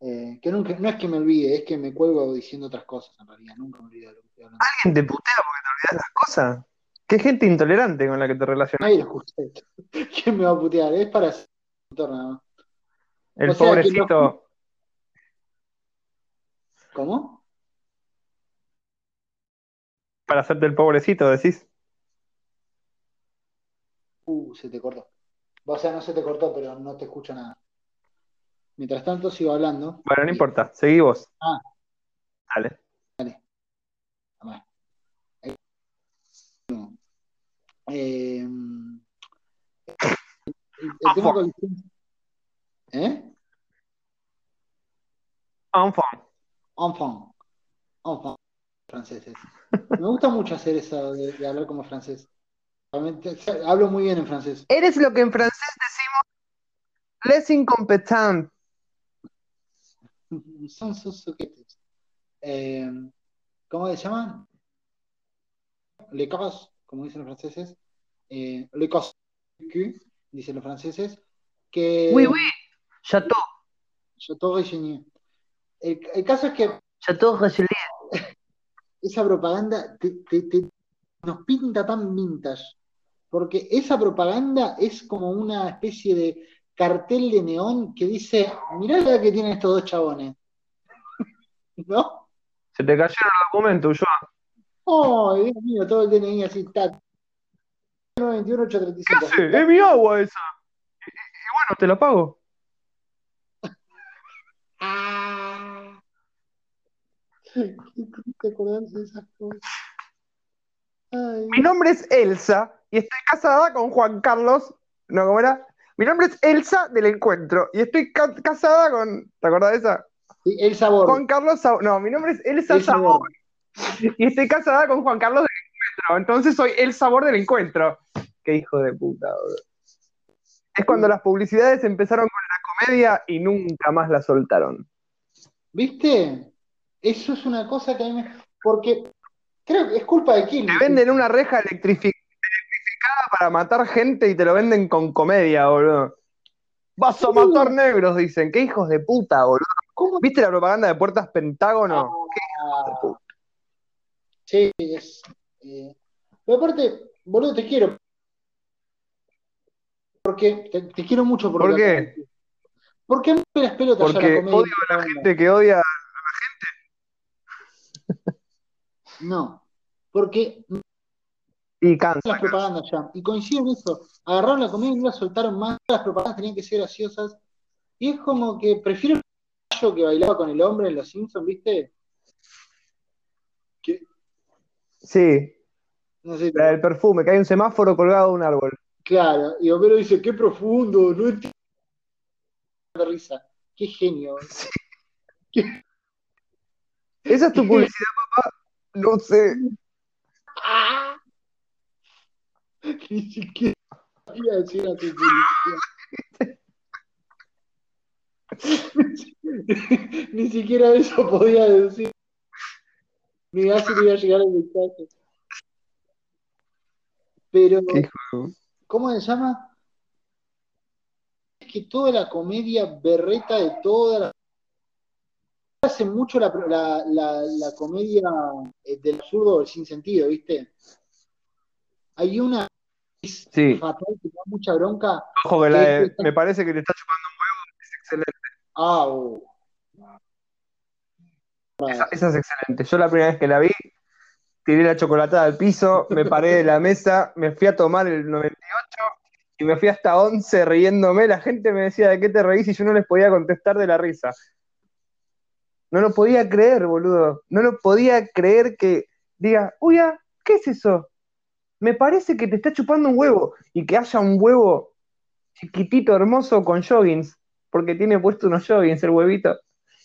Eh, que nunca, no es que me olvide, es que me cuelgo diciendo otras cosas en realidad, nunca me olvido de lo que estoy hablando. ¿Alguien te putea porque te olvidas las cosas? ¿Qué gente intolerante con la que te relacionas? ¿Quién me va a putear? Es para hacer nada más. El pobrecito. ¿Cómo? Para hacerte el pobrecito, decís. Uh, se te cortó. O sea, no se te cortó, pero no te escucho nada. Mientras tanto, sigo hablando. Bueno, no importa, seguí vos. Ah. Dale. Dale. Eh, el, tema con ¿Eh? Enfant. Enfant. Enfant. Franceses. Me gusta mucho hacer eso de, hablar como francés. hablo muy bien en francés. Eres lo que en francés decimos les incompetents. Son sus soquetes. Eh, ¿Cómo se llaman? Le cos, como dicen los franceses. Eh, le cos, dicen los franceses. Que, oui, oui. Chateau. Chateau Reginier. El, el caso es que Ya todo gasolina. esa propaganda te- te- te- nos pinta tan vintage, porque esa propaganda es como una especie de cartel de neón que dice, mirá la edad que tienen estos dos chabones, ¿no? Se te cayeron los documentos, yo. ¡Oh, Dios mío! Todo el DNI así, está. 921 835. Sí, es mi agua esa. Y, y- y bueno, te la pago. Ah. ¿Qué te acordás de esas cosas? Ay, Mi nombre es Elsa y estoy casada con Juan Carlos. No, ¿cómo era? Mi nombre es Elsa del Encuentro y estoy ca- casada con. ¿Te acordás de esa? sí, el sabor. Juan Carlos Sabor. No, mi nombre es Elsa el Sabor sabor. y estoy casada con Juan Carlos del Encuentro. Entonces soy el sabor del encuentro. Qué hijo de puta, boludo. Es cuando las publicidades empezaron con comedia y nunca más la soltaron. ¿Viste? Eso es una cosa que a mí me... Porque creo que es culpa de quién. Te venden una reja electrifi- electrificada para matar gente y te lo venden con comedia, boludo. Vas a matar negros, dicen. Qué hijos de puta, boludo. ¿Cómo? ¿Viste la propaganda de Puertas Pentágono? Ah, sí, es... eh, Pero aparte, boludo, te quiero. Porque te, te quiero mucho por ¿Por qué? de. ¿Por qué me las pelotas ya la Porque comedia? odio a la gente que odia. No, porque Y cansa. las propagandas ya. Y coincido en eso. Agarraron la comedia y la soltaron más. Las propagandas tenían que ser graciosas. Y es como que prefiero el que bailaba con el hombre en Los Simpsons, ¿viste? Sí, no sé, la del perfume, que hay un semáforo colgado de un árbol. claro. Y Homero dice, qué profundo, no entiendo de risa. Qué genio. ¿Esa es tu publicidad, papá? No sé. ¡Ah! Ni siquiera a decir a tu publicidad. Ni siquiera eso podía decir. Ni así iba a llegar el mensaje. Pero, ¿cómo se llama? Es que toda la comedia berreta de toda la. Hace mucho la, la, la, la comedia eh, del absurdo del sin sentido, ¿viste? Hay una que es Sí. fatal que da mucha bronca. Ojo que la Sí, de- sí, sí. me parece que le está chupando un huevo. Es excelente. Ah. Esa, esa es excelente. Yo la primera vez que la vi, tiré la chocolatada al piso, me paré de la mesa, me fui a tomar el 98 y me fui hasta 11 riéndome. La gente me decía, ¿de qué te reís? Y yo no les podía contestar de la risa. No lo podía creer, boludo. No lo podía creer que diga, uy, ah, ¿qué es eso? Me parece que te está chupando un huevo y que haya un huevo chiquitito, hermoso, con joggings, porque tiene puesto unos joggings el huevito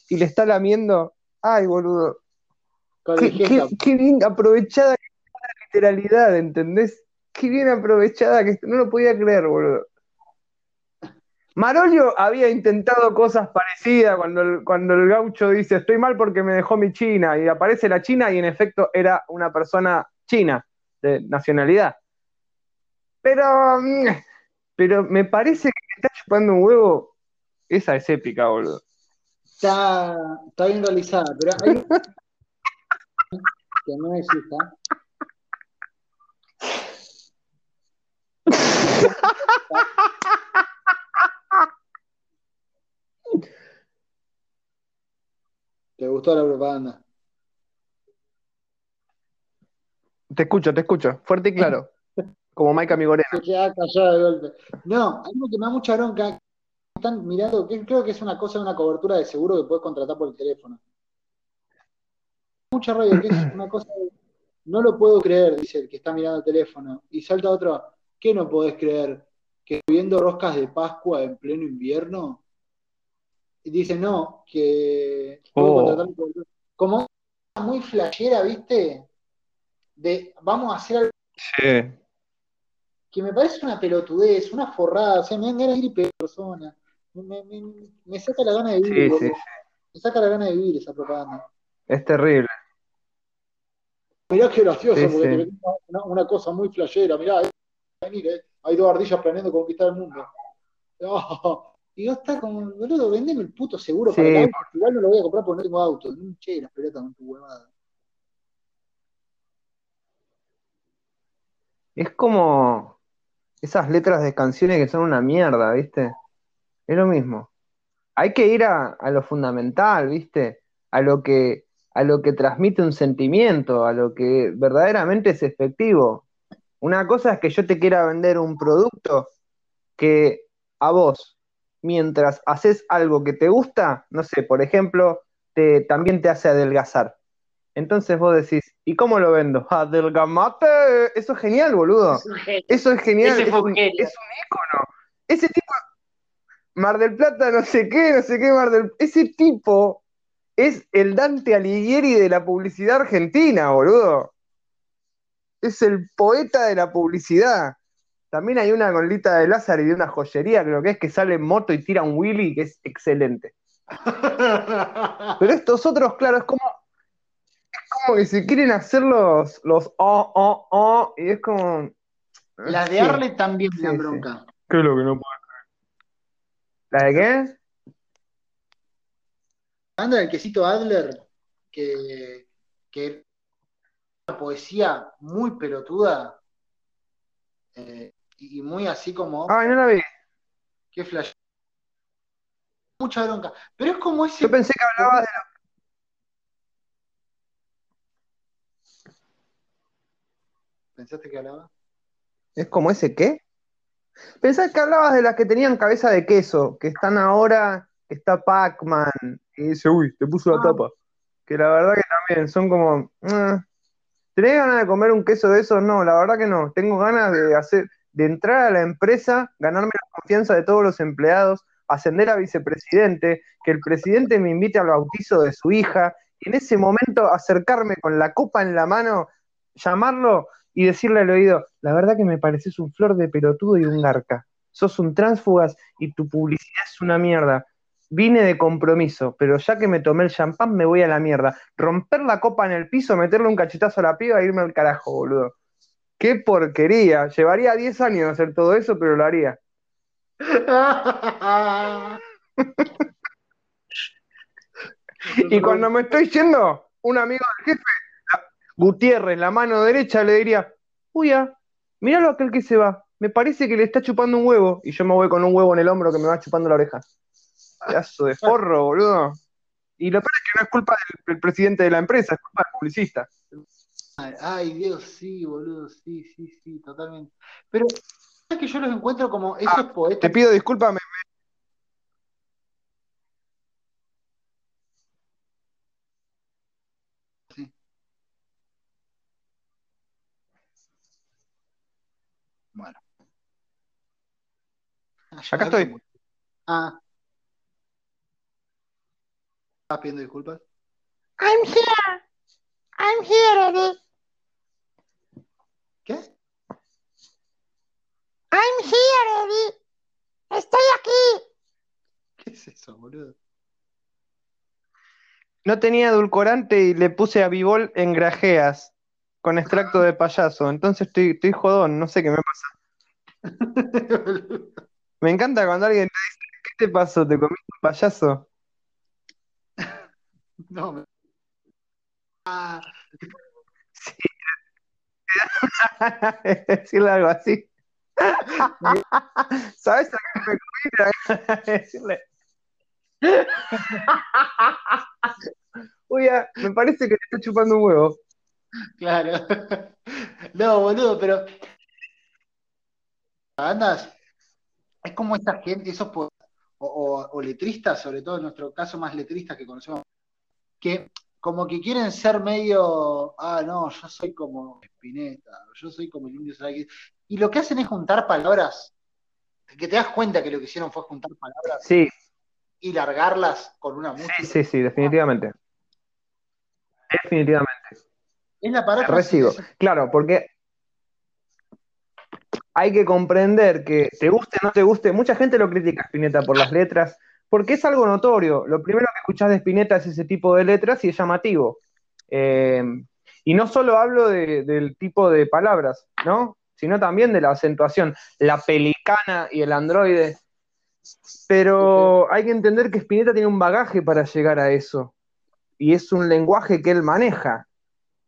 y le está lamiendo. Ay, boludo. Qué, qué- qué bien aprovechada la literalidad, ¿entendés? Qué bien aprovechada que. No lo podía creer, boludo. Marolio había intentado cosas parecidas cuando el, cuando el gaucho dice estoy mal porque me dejó mi china y aparece la china y en efecto era una persona china de nacionalidad. Pero, mm, pero me parece que está chupando un huevo. Esa es épica, boludo. Está, está bien realizada, pero hay que no es esta. ¿Te gustó la propaganda? Te escucho, te escucho. Fuerte y claro. Como Maika Migorena. Se queda callado de golpe. No, uno que me da mucha bronca. Están mirando, que creo que es una cosa de una cobertura de seguro que puedes contratar por el teléfono. Mucha rabia, que es una cosa de, no lo puedo creer, dice el que está mirando el teléfono. Y salta otro, ¿qué no podés creer? ¿Que viendo roscas de Pascua en pleno invierno? Y dice, no, que Oh. Como muy flashera, ¿viste? De vamos a hacer algo Sí. que me parece una pelotudez, una forrada, o sea, me dan ganas de ir persona. Me, me- me- saca la gana de vivir, Sí, sí, Me saca la gana de vivir esa propaganda. Es terrible. Mirá qué gracioso, Sí, porque te una, una cosa muy flashera, mirá, eh, venir, eh, hay dos ardillas planeando conquistar el mundo. Y yo está como, boludo, vendeme el puto seguro Sí, para el auto. Igual no lo voy a comprar porque no tengo auto. No che, las pelotas con tu huevada. Es como esas letras de canciones que son una mierda, ¿viste? Es lo mismo. Hay que ir a, a lo fundamental, ¿viste? A lo que, a lo que transmite un sentimiento, a lo que verdaderamente es efectivo. Una cosa es que yo te quiera vender un producto que a vos, mientras haces algo que te gusta, no sé, por ejemplo, te, también te hace adelgazar. Entonces vos decís, ¿y cómo lo vendo? ¡Adelgamate! Eso es genial, boludo. Eso es genial. Ese es, un, es un ícono. Ese tipo, Mar del Plata, no sé qué, no sé qué, Mar del Ese tipo es el Dante Alighieri de la publicidad argentina, boludo. Es el poeta de la publicidad. También hay una con Lita de Lázaro y de una joyería, creo que es que sale en moto y tira un Willy, que es excelente. Pero estos otros, claro, es como, es como que se quieren hacer los, los oh, oh, oh, y es como. Las de Sí. Arle también me dan Sí, bronca. ¿Qué es lo que no puedo ¿La de qué? La banda del quesito Adler, que, que poesía muy pelotuda eh, y muy así como, Ay, no la vi. qué flash. Mucha bronca. Pero es como ese. Yo pensé que hablabas de ¿Pensaste que hablaba? ¿Es como ese qué? Pensás que hablabas de las que tenían cabeza de queso, que están ahora, que está Pac-Man, y dice, uy, te puso la Ah. tapa. Que la verdad que también son como. "Ah". ¿Tenés ganas de comer un queso de esos? No, la verdad que no. Tengo ganas de hacer, de entrar a la empresa, ganarme la confianza de todos los empleados, ascender a vicepresidente, que el presidente me invite al bautizo de su hija, y en ese momento acercarme con la copa en la mano, llamarlo y decirle al oído, la verdad que me pareces un flor de pelotudo y un garca. Sos un tránsfugas y tu publicidad es una mierda. Vine de compromiso, pero ya que me tomé el champán me voy a la mierda. Romper la copa en el piso, meterle un cachetazo a la piba e irme al carajo, boludo. Qué porquería. Llevaría 10 años hacer todo eso, pero lo haría. Y cuando me estoy yendo, un amigo del jefe, Gutiérrez, la mano derecha, le diría, uy, ah, miralo aquel que se va. Me parece que le está chupando un huevo. Y yo me voy con un huevo en el hombro que me va chupando la oreja. Pedazo de forro, boludo. Y lo peor es que no es culpa del, del presidente de la empresa, es culpa del publicista. Ay, Dios, sí, boludo, sí, sí, sí, totalmente. Pero es que yo los encuentro como esos Ah, Te poetas. pido disculpas, me-. Bueno. Acá estoy. Ah, ¿estás pidiendo disculpas? I'm here. I'm here, Eddie. ¿Qué? I'm here, Eddie. Estoy aquí. ¿Qué es eso, boludo? no tenía edulcorante y le puse a Bibol en grajeas con extracto de payaso. Entonces estoy, estoy jodón, no sé qué me pasa. Me encanta cuando alguien te dice, ¿qué te pasó? ¿Te comiste un payaso? No, me- Ah, Decirle algo así. ¿Sabes a qué me? Decirle. Uy, me parece que te está chupando un huevo. claro. No, boludo, pero bandas, es como esta gente, esos o, o- o letristas, sobre todo en nuestro caso más letristas que conocemos, que como que quieren ser medio, ah, no, yo soy como Spinetta, yo soy como el Indio Solari, y lo que hacen es juntar palabras, que te das cuenta que lo que hicieron fue juntar palabras Sí, y largarlas con una sí, música. sí, sí, definitivamente. Definitivamente. Es la paráfrasis recibo. Claro, porque hay que comprender que te guste o no te guste, mucha gente lo critica a Spinetta por las letras, porque es algo notorio. Lo primero que escuchás de Spinetta es ese tipo de letras y es llamativo. Eh, y no solo hablo de- del tipo de palabras, ¿no? Sino también de la acentuación. La pelicana y el androide. Pero hay que entender que Spinetta tiene un bagaje para llegar a eso. Y es un lenguaje que él maneja.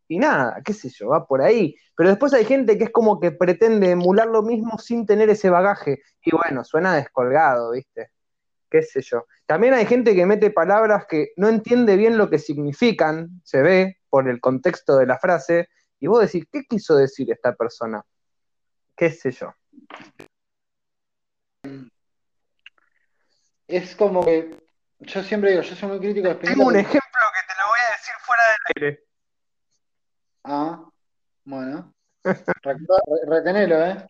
Y nada, qué sé yo, va por ahí. Pero después hay gente que es como que pretende emular lo mismo sin tener ese bagaje. Y bueno, suena descolgado, ¿viste? Qué sé yo. También hay gente que mete palabras que no entiende bien lo que significan, se ve por el contexto de la frase, y vos decís, ¿qué quiso decir esta persona? ¿Qué sé yo? Es como que yo siempre digo, yo soy muy crítico de Tengo un ejemplo que te lo voy a decir fuera del aire. Ah, bueno. retenelo, ¿eh?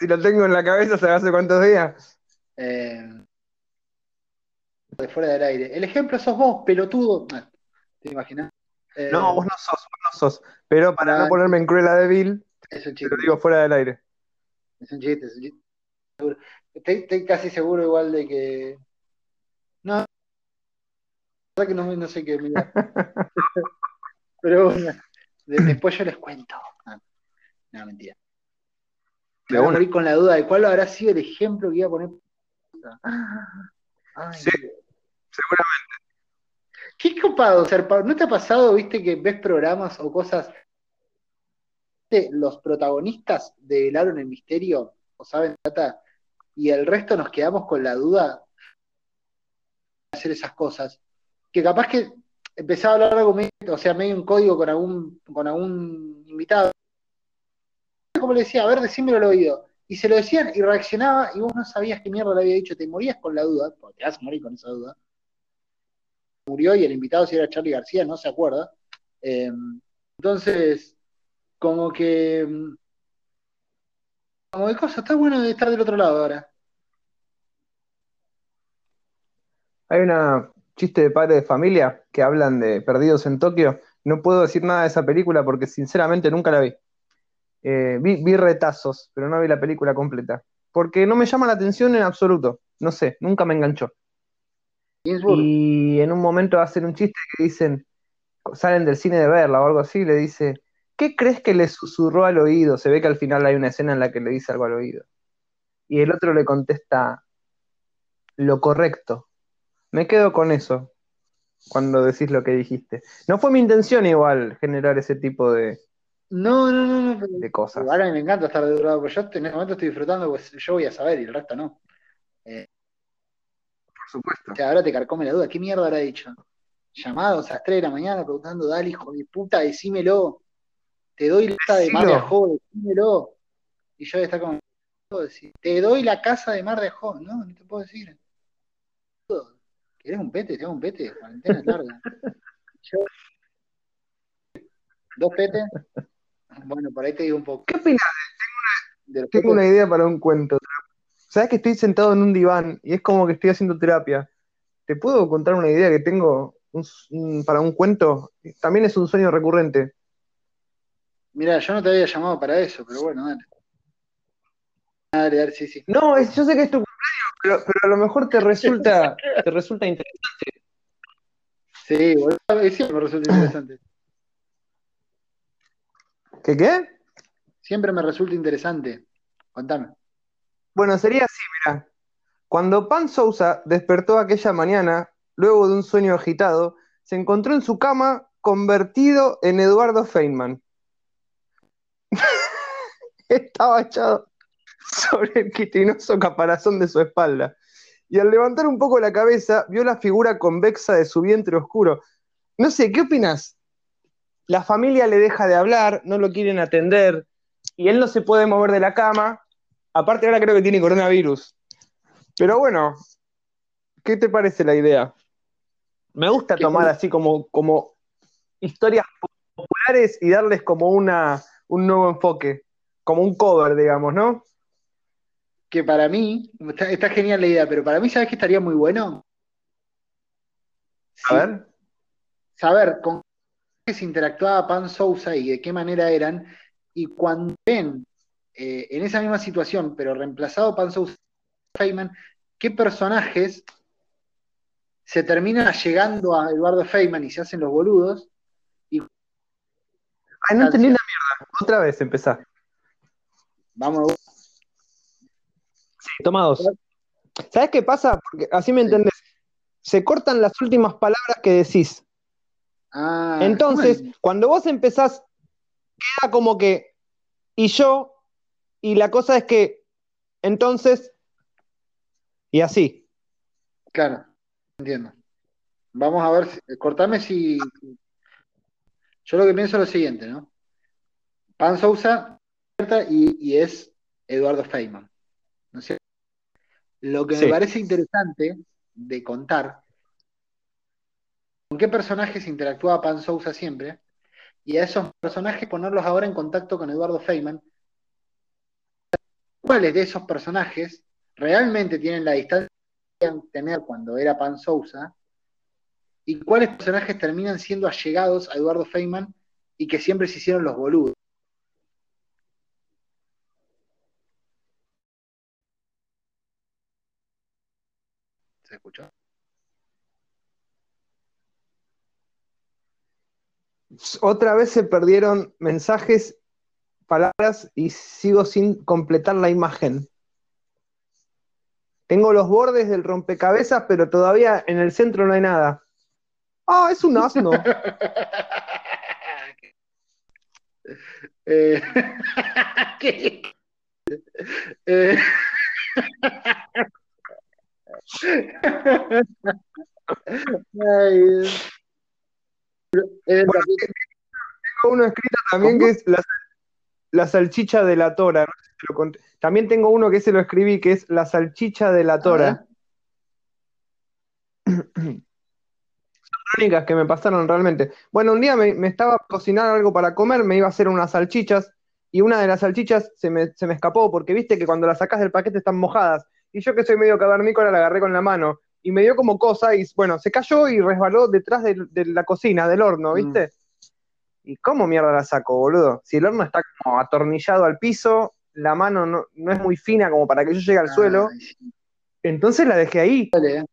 Si lo tengo en la cabeza, ¿se hace cuántos días? Eh, de fuera del aire. El ejemplo sos vos, pelotudo. Ah, ¿Te imaginas? Eh, no, vos no sos, vos no sos. Pero para no ponerme en cruela de Bill, es un te lo digo fuera del aire. Es un chiste, es un chiste. Estoy, casi seguro igual de que. No. que no, no sé qué mirar. Pero bueno, después yo les cuento. Ah, no, mentira. Me voy a morir con la duda de cuál habrá sido el ejemplo que iba a poner. sí, seguramente. Qué copado ser ¿No te ha pasado, viste, que ves programas o cosas los protagonistas de El en el Misterio, o saben, trata, y el resto nos quedamos con la duda de hacer esas cosas. Que capaz que empezaba a hablar algo, o sea, medio un código con algún, con algún invitado. Como le decía, a ver, decímelo al oído. Y se lo decían y reaccionaba y vos no sabías qué mierda le había dicho, te morías con la duda, porque te vas a morir con esa duda. Murió y el invitado si era Charlie García, no se acuerda. Eh, entonces, como que como de cosas, está bueno de estar del otro lado ahora. Hay una chiste de padre de familia que hablan de Perdidos en Tokio. No puedo decir nada de esa película porque sinceramente nunca la vi. Eh, vi, retazos, pero no vi la película completa. Porque no me llama la atención en absoluto. No sé, nunca me enganchó. Y en un momento hacen un chiste que dicen, salen del cine de verla o algo así, le dice, ¿qué crees que le susurró al oído? Se ve que al final hay una escena en la que le dice algo al oído. Y el otro le contesta, lo correcto. Me quedo con eso cuando decís lo que dijiste. No fue mi intención igual generar ese tipo de, no, no, no, no de cosas. Ahora me encanta estar de lado, porque yo en este momento estoy disfrutando, pues yo voy a saber y el resto no. Eh, Por supuesto. O sea, ahora te carcome la duda, ¿qué mierda habrá dicho? Llamados a las 3 de la mañana preguntando, dale, hijo de puta, decímelo. Te doy la casa de Mar de Ajó, decímelo. Y yo está como, te doy la casa de Mar de Ajó, no, no te puedo decir. ¿Querés un pete? Tengo un pete, cuarentena larga. Yo, ¿Dos petes? Bueno, por ahí te digo un poco. ¿Qué opinas? Tengo, una, tengo una idea para un cuento. Sabes que estoy sentado en un diván y es como que estoy haciendo terapia. ¿Te puedo contar una idea que tengo para un cuento? También es un sueño recurrente. Mira, yo no te había llamado para eso, pero bueno, dale. Dale, dale, sí, sí. No, yo sé que es tu cumpleaños, pero, a lo mejor te resulta, te resulta interesante. Sí, siempre me resulta interesante. ¿Qué qué? Siempre me resulta interesante. Contame. Bueno, sería así, mira. Cuando Pan Sousa despertó aquella mañana, luego de un sueño agitado, se encontró en su cama convertido en Eduardo Feynman. Estaba echado sobre el quitinoso caparazón de su espalda. Y al levantar un poco la cabeza, vio la figura convexa de su vientre oscuro. No sé, ¿qué opinas? La familia le deja de hablar, no lo quieren atender, y él no se puede mover de la cama. Aparte, ahora creo que tiene coronavirus. Pero bueno, ¿qué te parece la idea? Me gusta tomar así como, como historias populares y darles como una, un nuevo enfoque, como un cover, digamos, ¿no? Que para mí, está, genial la idea, pero para mí, ¿sabes qué estaría muy bueno? A ver. Saber con qué se interactuaba Pan Sousa y de qué manera eran, y cuando ven eh, en esa misma situación, pero reemplazado Pan Sousa Feynman, qué personajes se terminan llegando a Eduardo Feynman y se hacen los boludos, Ay, no entendí una mierda. Otra vez empezar. Vamos. Toma dos. ¿Sabes qué pasa? Porque así me entendés. Se cortan las últimas palabras que decís. Ah, Entonces, bueno, cuando vos empezás, queda como que, y yo, y la cosa es que, entonces, y así. claro, entiendo. Vamos a ver, si- cortame si... Yo lo que pienso es lo siguiente, ¿no? Pan Sousa y, y es Eduardo Feynman, ¿no es cierto? Lo que Sí. me parece interesante de contar, con qué personajes interactuaba Pan Sousa siempre, y a esos personajes ponerlos ahora en contacto con Eduardo Feynman, cuáles de esos personajes realmente tienen la distancia que debían tener cuando era Pan Sousa, y cuáles personajes terminan siendo allegados a Eduardo Feynman y que siempre se hicieron los boludos. ¿Se escuchó? Otra vez se perdieron mensajes, palabras, y sigo sin completar la imagen. Tengo los bordes del rompecabezas, pero todavía en el centro no hay nada. Ah, es un asno. Eh, eh, Bueno, tengo uno escrito también que es la, la salchicha de la tora. no sé si lo conté. También tengo uno que se lo escribí, que es la salchicha de la tora. Crónicas que me pasaron realmente. Bueno, un día me, me estaba cocinando algo para comer, me iba a hacer unas salchichas y una de las salchichas se me, se me escapó porque viste que cuando las sacas del paquete están mojadas. Y yo que soy medio cavernícola la agarré con la mano y me dio como cosa y bueno, se cayó y resbaló detrás de, de la cocina, del horno, ¿viste? ¿Y cómo mierda la saco, boludo? Si el horno está como atornillado al piso, la mano no, no es muy fina como para que yo llegue al suelo, Ay, entonces la dejé ahí. dale, eh.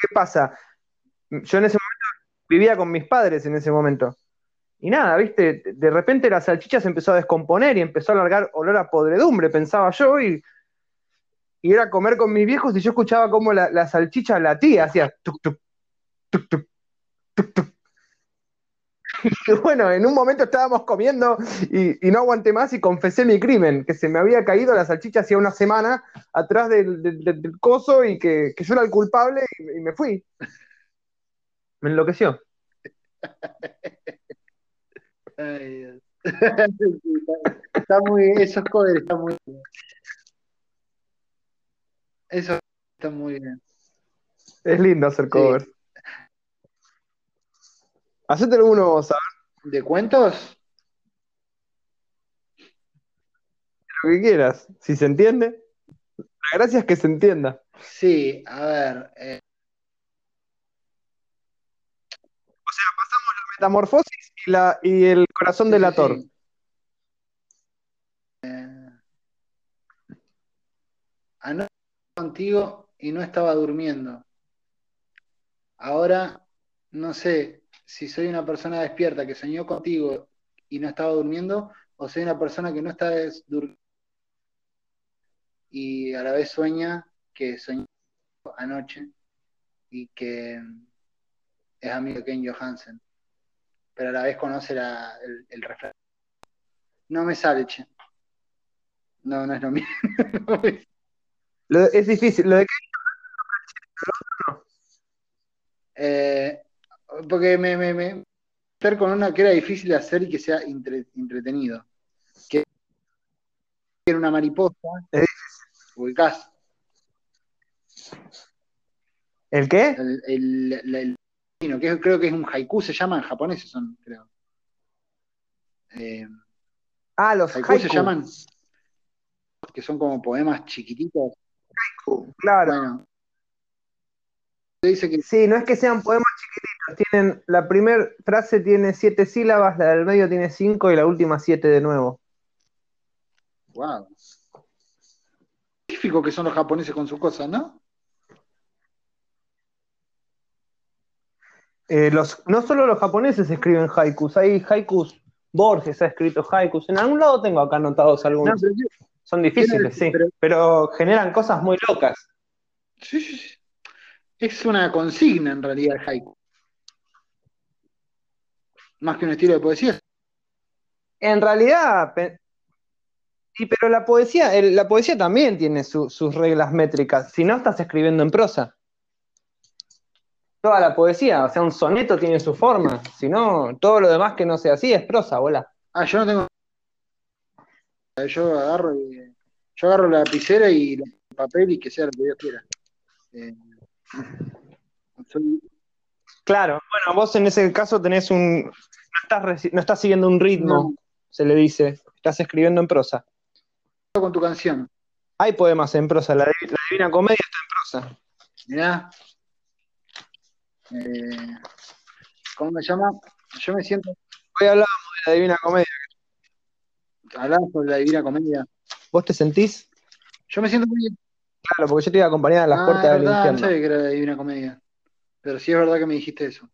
¿Qué pasa? Yo en ese momento vivía con mis padres en ese momento. Y nada, viste, de repente la salchicha se empezó a descomponer y empezó a largar olor a podredumbre, pensaba yo, y, y era comer con mis viejos y yo escuchaba como la, la salchicha latía, hacía tuc, tuc, tuc, tuc, tuc, tuc. Y bueno, en un momento estábamos comiendo y, no aguanté más y confesé mi crimen, que se me había caído la salchicha hacía una semana atrás del, coso y que, yo era el culpable y, me fui. Me enloqueció. Ay, Dios. Está muy, esos covers están muy bien. Eso está muy bien. Es lindo hacer Sí. covers. Hacételo uno vos, a ver, ¿De cuentos? lo que quieras. Si se entiende. La gracia es que se entienda. Sí, a ver. eh, Metamorfosis y, la, y el corazón sí, del sí, ator. sí. Eh, anoche contigo y no estaba durmiendo. Ahora no sé si soy una persona despierta que soñó contigo y no estaba durmiendo, o soy una persona que no está des- dur- y a la vez sueña que soñó anoche y que es amigo Ken Johansen, pero a la vez conoce la- el, el refrán. No me sale. No, no es lo mismo. Lo- es difícil. Lo de que Eh, porque me, me, me- estar con una que era difícil de hacer y que sea entre- entretenido. Que era una mariposa, Es ubicás. ¿El qué? El, el, el- el- que creo que es un haiku, se llama en japonés, son, creo. Eh, Ah, los haiku se haiku. llaman, que son como poemas chiquititos. Claro. Bueno, dice que Sí, no es que sean poemas chiquititos. Tienen, la primera frase tiene siete sílabas, la del medio tiene cinco y la última siete de nuevo. Wow. Científico que son los japoneses con sus cosas, ¿no? Eh, los, no solo los japoneses escriben haikus, hay haikus, Borges ha escrito haikus. En algún lado tengo acá anotados No, algunos. pero yo, Son difíciles, sí, Pero- pero generan cosas muy locas. Sí, sí, sí. Es una consigna en realidad el haiku. Más que un estilo de poesía. En realidad, y pero la poesía, el- la poesía también tiene su- sus reglas métricas. Si no, estás escribiendo en prosa. Toda la poesía, o sea, un soneto tiene su forma. Si no, todo lo demás que no sea así es prosa, bola. Ah, yo no tengo. Yo agarro y- yo agarro la lapicera y el papel y que sea lo que Dios quiera. Eh, soy- Claro, bueno, vos en ese caso tenés un. No estás, no estás siguiendo un ritmo, No. se le dice. Estás escribiendo en prosa. con tu canción. Hay poemas en prosa, la, Divi- la Divina Comedia está en prosa. Mirá. Eh, ¿cómo se llama? Yo me siento. Hoy hablábamos de la Divina Comedia. Hablando sobre la divina comedia. ¿Vos te sentís? Yo me siento muy. Claro, porque yo te iba a acompañar a las Ah, puertas del verdad, no infierno. sabía que era la divina comedia. Pero sí es verdad que me dijiste eso.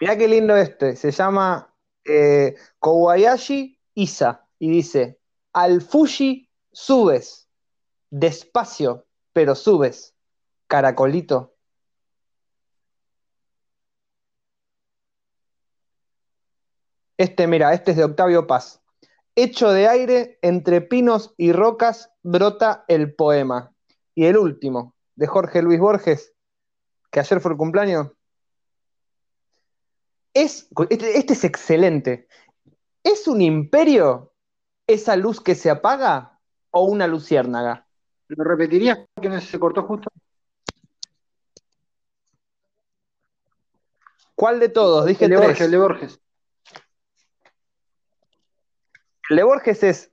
Mirá qué lindo este. Se llama eh, Kobayashi Isa. Y dice: Al Fuji subes. Despacio, pero subes. Caracolito. Este, mira, este es de Octavio Paz. Hecho de aire, entre pinos y rocas, brota el poema. Y el último, de Jorge Luis Borges, que ayer fue el cumpleaños. Es, este, este es excelente. ¿Es un imperio esa luz que se apaga o una luciérnaga? ¿Lo repetirías no se cortó justo? ¿Cuál de todos? Dije el de tres. Borges, el de Borges. El de Borges es,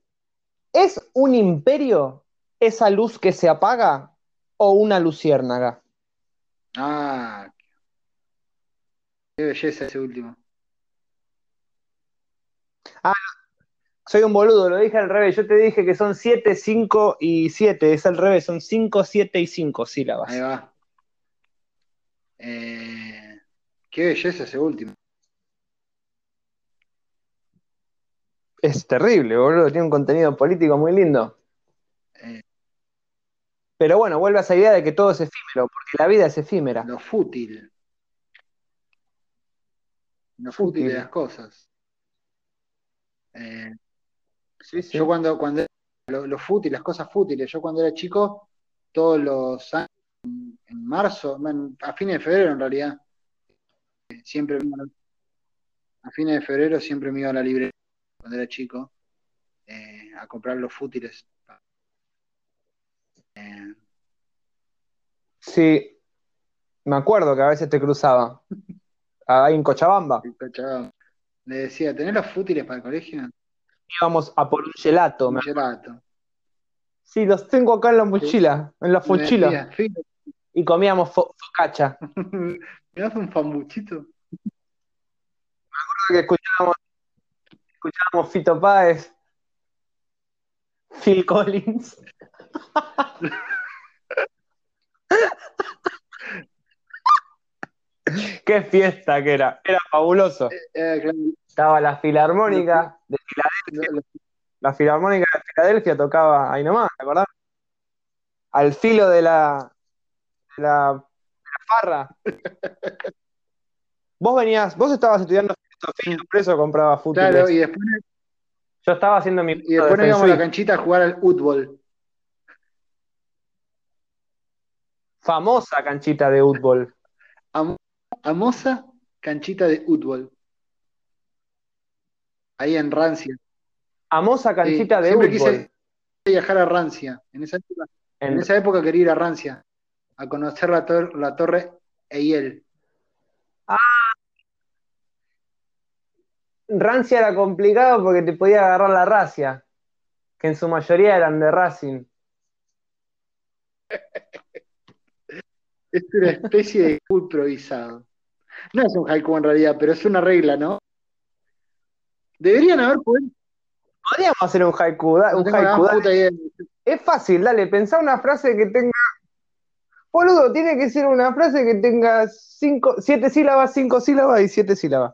¿es un imperio esa luz que se apaga o una luciérnaga? Ah, qué belleza ese último. Soy un boludo, lo dije al revés. Yo te dije que son 7, 5 y 7. Es al revés, son 5, 7 y 5 sílabas. Ahí va. Eh, qué belleza ese último. Es terrible, boludo. Tiene un contenido político muy lindo. Eh, Pero bueno, vuelve a esa idea de que todo es efímero, porque la vida es efímera. lo fútil. Lo fútil, Fútil. de las cosas. Eh, Sí, sí. Yo cuando, cuando lo, lo fútil, las cosas fútiles, yo cuando era chico, todos los años, en, en marzo, a fines de febrero en realidad, eh, siempre me iba a la- a fines de febrero siempre me iba a la librería cuando era chico eh, a comprar los fútiles. Eh, Sí, me acuerdo que a veces te cruzaba. Ahí en Cochabamba. Le decía, ¿tenés los fútiles para el colegio? Íbamos a por un gelato. Un me- gelato. Sí, los tengo acá en la mochila, en la me mochila. decía, "Fíjate, Y comíamos fo- focacha. ¿me das un fambuchito? que escuchábamos, escuchábamos Fito Páez, Phil Collins. Qué fiesta que era, era fabuloso. Eh, claro, Estaba la Filarmónica de lo- la Filarmónica de Filadelfia tocaba ahí nomás, ¿te acordás? Al filo de la, de la, de la farra. Vos venías, vos estabas estudiando filosofía, por eso compraba fútbol. claro, y después, Yo estaba haciendo mi y después nos íbamos a la canchita a jugar al fútbol. famosa canchita de fútbol. Famosa canchita de fútbol. Ahí en Rancia. Famosa canchita Sí, de siempre fútbol. quise viajar a Rancia. En esa época, en En- esa época quería ir a Rancia a conocer la, tor- la torre Eiffel. Rancia era complicado porque te podía agarrar la racia, que en su mayoría eran de Racing. Es una especie de improvisado. No es un haiku en realidad, pero es una regla, ¿no? Deberían haber poemas. Podríamos hacer un haiku, da- un haiku, dale. Es fácil, dale, pensá una frase que tenga. Boludo, tiene que ser una frase que tenga cinco, siete sílabas, cinco sílabas y siete sílabas.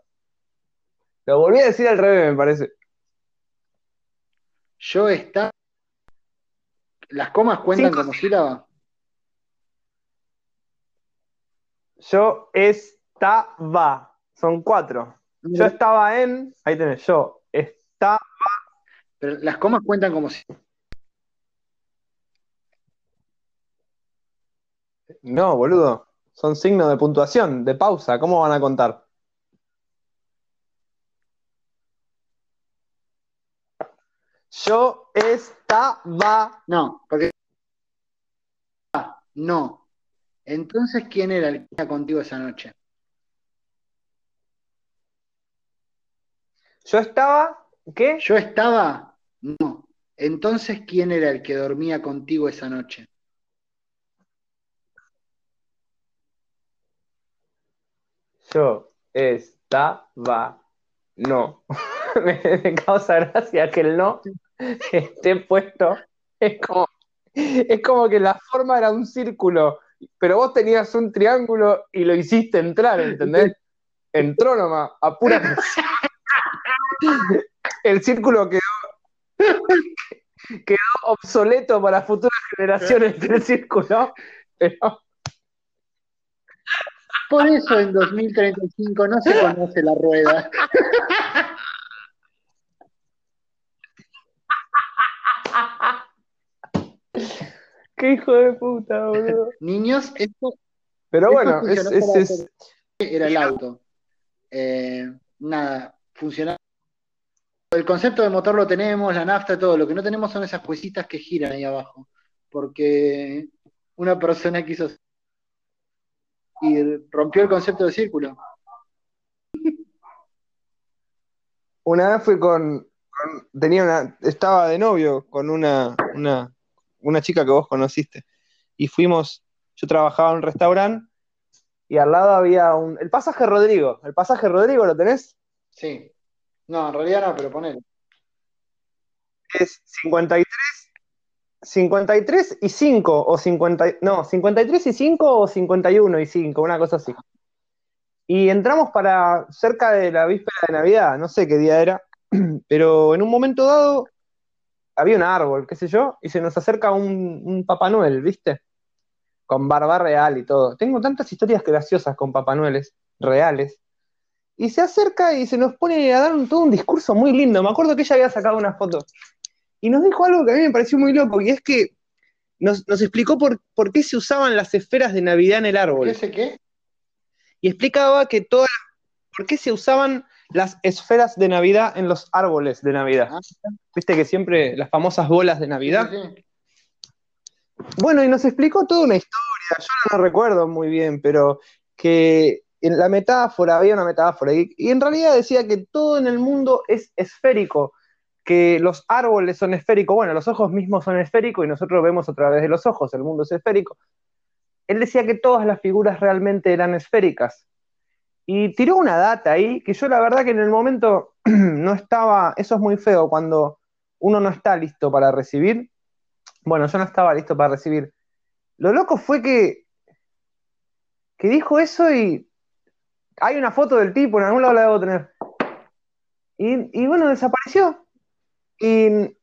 Lo volví a decir al revés, me parece. Yo estaba. ¿Las comas cuentan Cinco como sílaba? Yo estaba. Son cuatro. Yo estaba en. Ahí tenés, yo estaba. Pero las comas cuentan como sílaba. No, boludo. Son signos de puntuación, de pausa. ¿Cómo van a contar? Yo estaba. No, porque. Ah, no. Entonces, ¿quién era el que estaba contigo esa noche? Yo estaba. ¿Qué? Yo estaba. No. Entonces, ¿quién era el que dormía contigo esa noche? Yo estaba. No. Me causa gracia que el no esté puesto. Es como, es como que la forma era un círculo, pero vos tenías un triángulo y lo hiciste entrar, ¿entendés? Entró nomás, a pura presión. El círculo quedó, quedó obsoleto para futuras generaciones del círculo. Pero Por eso en 2035 no se conoce la rueda. Qué hijo de puta, boludo. Niños, esto, Pero esto bueno, es, funcionó es- era el auto. Eh, nada, funcionaba. El concepto de motor lo tenemos, la nafta, todo. Lo que no tenemos son esas juecitas que giran ahí abajo. Porque una persona quiso y rompió el concepto de círculo. Una vez fui con, con- tenía una, estaba de novio con una, una, una chica que vos conociste. Y fuimos, yo trabajaba en un restaurante y al lado había un, el pasaje Rodrigo. ¿El pasaje Rodrigo lo tenés? Sí. No, en realidad no, pero ponele. Es 53, 53 y 5 o 50, y- no, 53 y 5 o 51 y 5, una cosa así. Y entramos para cerca de la víspera de Navidad, no sé qué día era, pero en un momento dado había un árbol, qué sé yo, y se nos acerca un, un Papá Noel, ¿viste? Con barba real y todo. Tengo tantas historias graciosas con Papá Noeles reales. Y se acerca y se nos pone a dar un- todo un discurso muy lindo. Me acuerdo que ella había sacado una foto. Y nos dijo algo que a mí me pareció muy loco, y es que nos, nos explicó por, por qué se usaban las esferas de Navidad en el árbol ¿Qué sé qué? y explicaba que todas, por qué se usaban las esferas de Navidad en los árboles de Navidad. Ah. Viste que siempre las famosas bolas de Navidad. Sí, sí. Bueno, y nos explicó toda una historia, yo no recuerdo muy bien, pero que en la metáfora, había una metáfora, y, y en realidad decía que todo en el mundo es esférico, que los árboles son esféricos, bueno, los ojos mismos son esféricos y nosotros vemos a través de los ojos, el mundo es esférico. Él decía que todas las figuras realmente eran esféricas. Y tiró una data ahí que yo la verdad que en el momento no estaba, eso es muy feo, cuando uno no está listo para recibir, bueno, yo no estaba listo para recibir. Lo loco fue que, que dijo eso y hay una foto del tipo, en algún lado la debo tener. Y, y bueno, desapareció. Y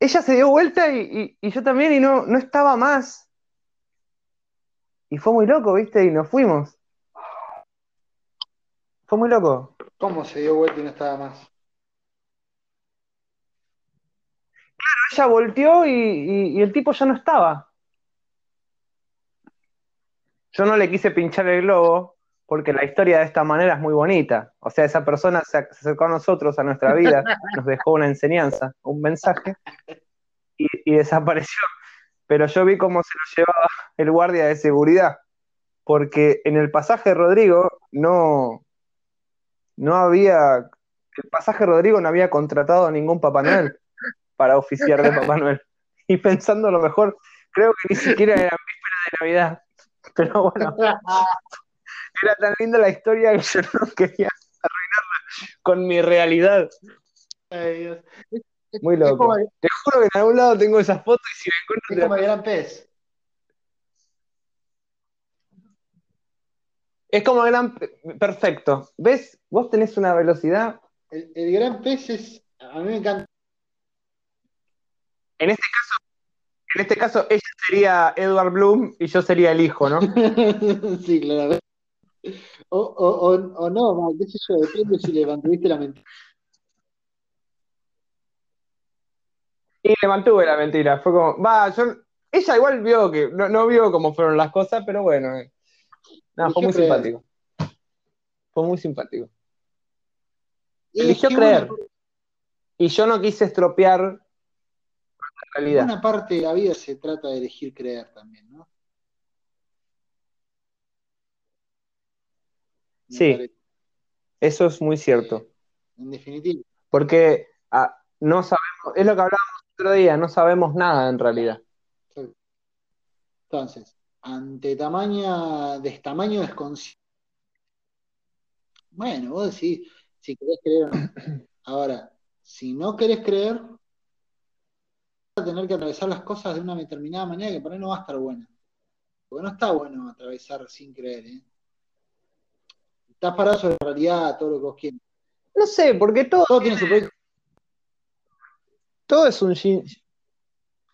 ella se dio vuelta y, y- y yo también y no, no estaba más. Y fue muy loco, ¿viste? Y nos fuimos. Fue muy loco. ¿Cómo se dio vuelta y no estaba más? Ella volteó y, y- y el tipo ya no estaba. Yo no le quise pinchar el globo porque la historia de esta manera es muy bonita. O sea, esa persona se, ac- se acercó a nosotros, a nuestra vida, nos dejó una enseñanza, un mensaje y, y desapareció. Pero yo vi cómo se lo llevaba el guardia de seguridad, porque en el pasaje Rodrigo no, no había, el pasaje Rodrigo no había contratado a ningún Papá Noel para oficiar de Papá Noel. Y pensando a lo mejor, creo que ni siquiera era víspera de Navidad. Pero bueno, era tan linda la historia que yo no quería arruinarla con mi realidad. Ay, Dios. Muy Es loco. como, Te juro que en algún lado tengo esas fotos y si me es encuentro como te- el gran pez. Es como gran... Perfecto. ¿Ves? Vos tenés una velocidad. El, el gran pez es. A mí me encanta. En este caso, en este caso, ella sería Edward Bloom y yo sería el hijo, ¿no? sí, claro. O, o, o, o no, qué sé yo, depende si le mantuviste la mentira. Y le mantuve la mentira. Fue como, va, yo. Ella igual vio que. No, no vio cómo fueron las cosas, pero bueno. eh. No, fue muy creer. simpático. Fue muy simpático. Eligió es que creer. Y yo no quise estropear la realidad. buena parte de la vida se trata de elegir creer también, ¿no? Me Sí, parece. eso es muy cierto. En definitiva. Porque ah, no sabemos, es lo que hablábamos el otro día, no sabemos nada en realidad. Entonces, ante tamaña, tamaño desconcierto. Bueno, vos decís si querés creer o no. Ahora, si no querés creer, vas a tener que atravesar las cosas de una determinada manera que por ahí no va a estar buena. Porque no está bueno atravesar sin creer, ¿eh? Estás parado sobre la realidad, todo lo que vos quieras. No sé, porque todo, Todo tiene su pro- todo es un yin.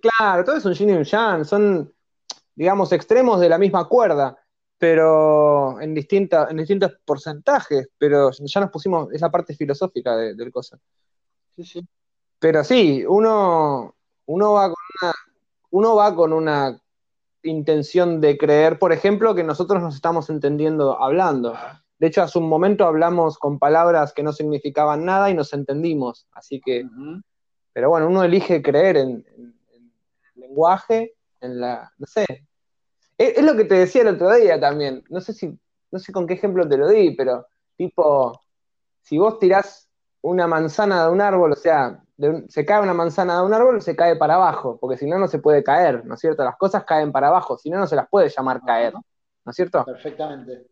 Claro, todo es un yin y un yang, son, digamos, extremos de la misma cuerda, pero en, distinta, en distintos porcentajes, pero ya nos pusimos, es la parte filosófica de- del cosa. Sí, sí. Pero sí, uno, uno va con una, uno va con una intención de creer, por ejemplo, que nosotros nos estamos entendiendo hablando. De hecho, hace un momento hablamos con palabras que no significaban nada y nos entendimos. Así que, pero bueno, uno elige creer en, en- en el lenguaje, en la, no sé. Es, es lo que te decía el otro día también. No sé si, no sé con qué ejemplo te lo di, pero tipo, si vos tirás una manzana de un árbol, o sea, de un- se cae una manzana de un árbol, se cae para abajo, porque si no, no se puede caer, ¿no es cierto? Las cosas caen para abajo, si no, no se las puede llamar caer, ¿no es cierto? Perfectamente.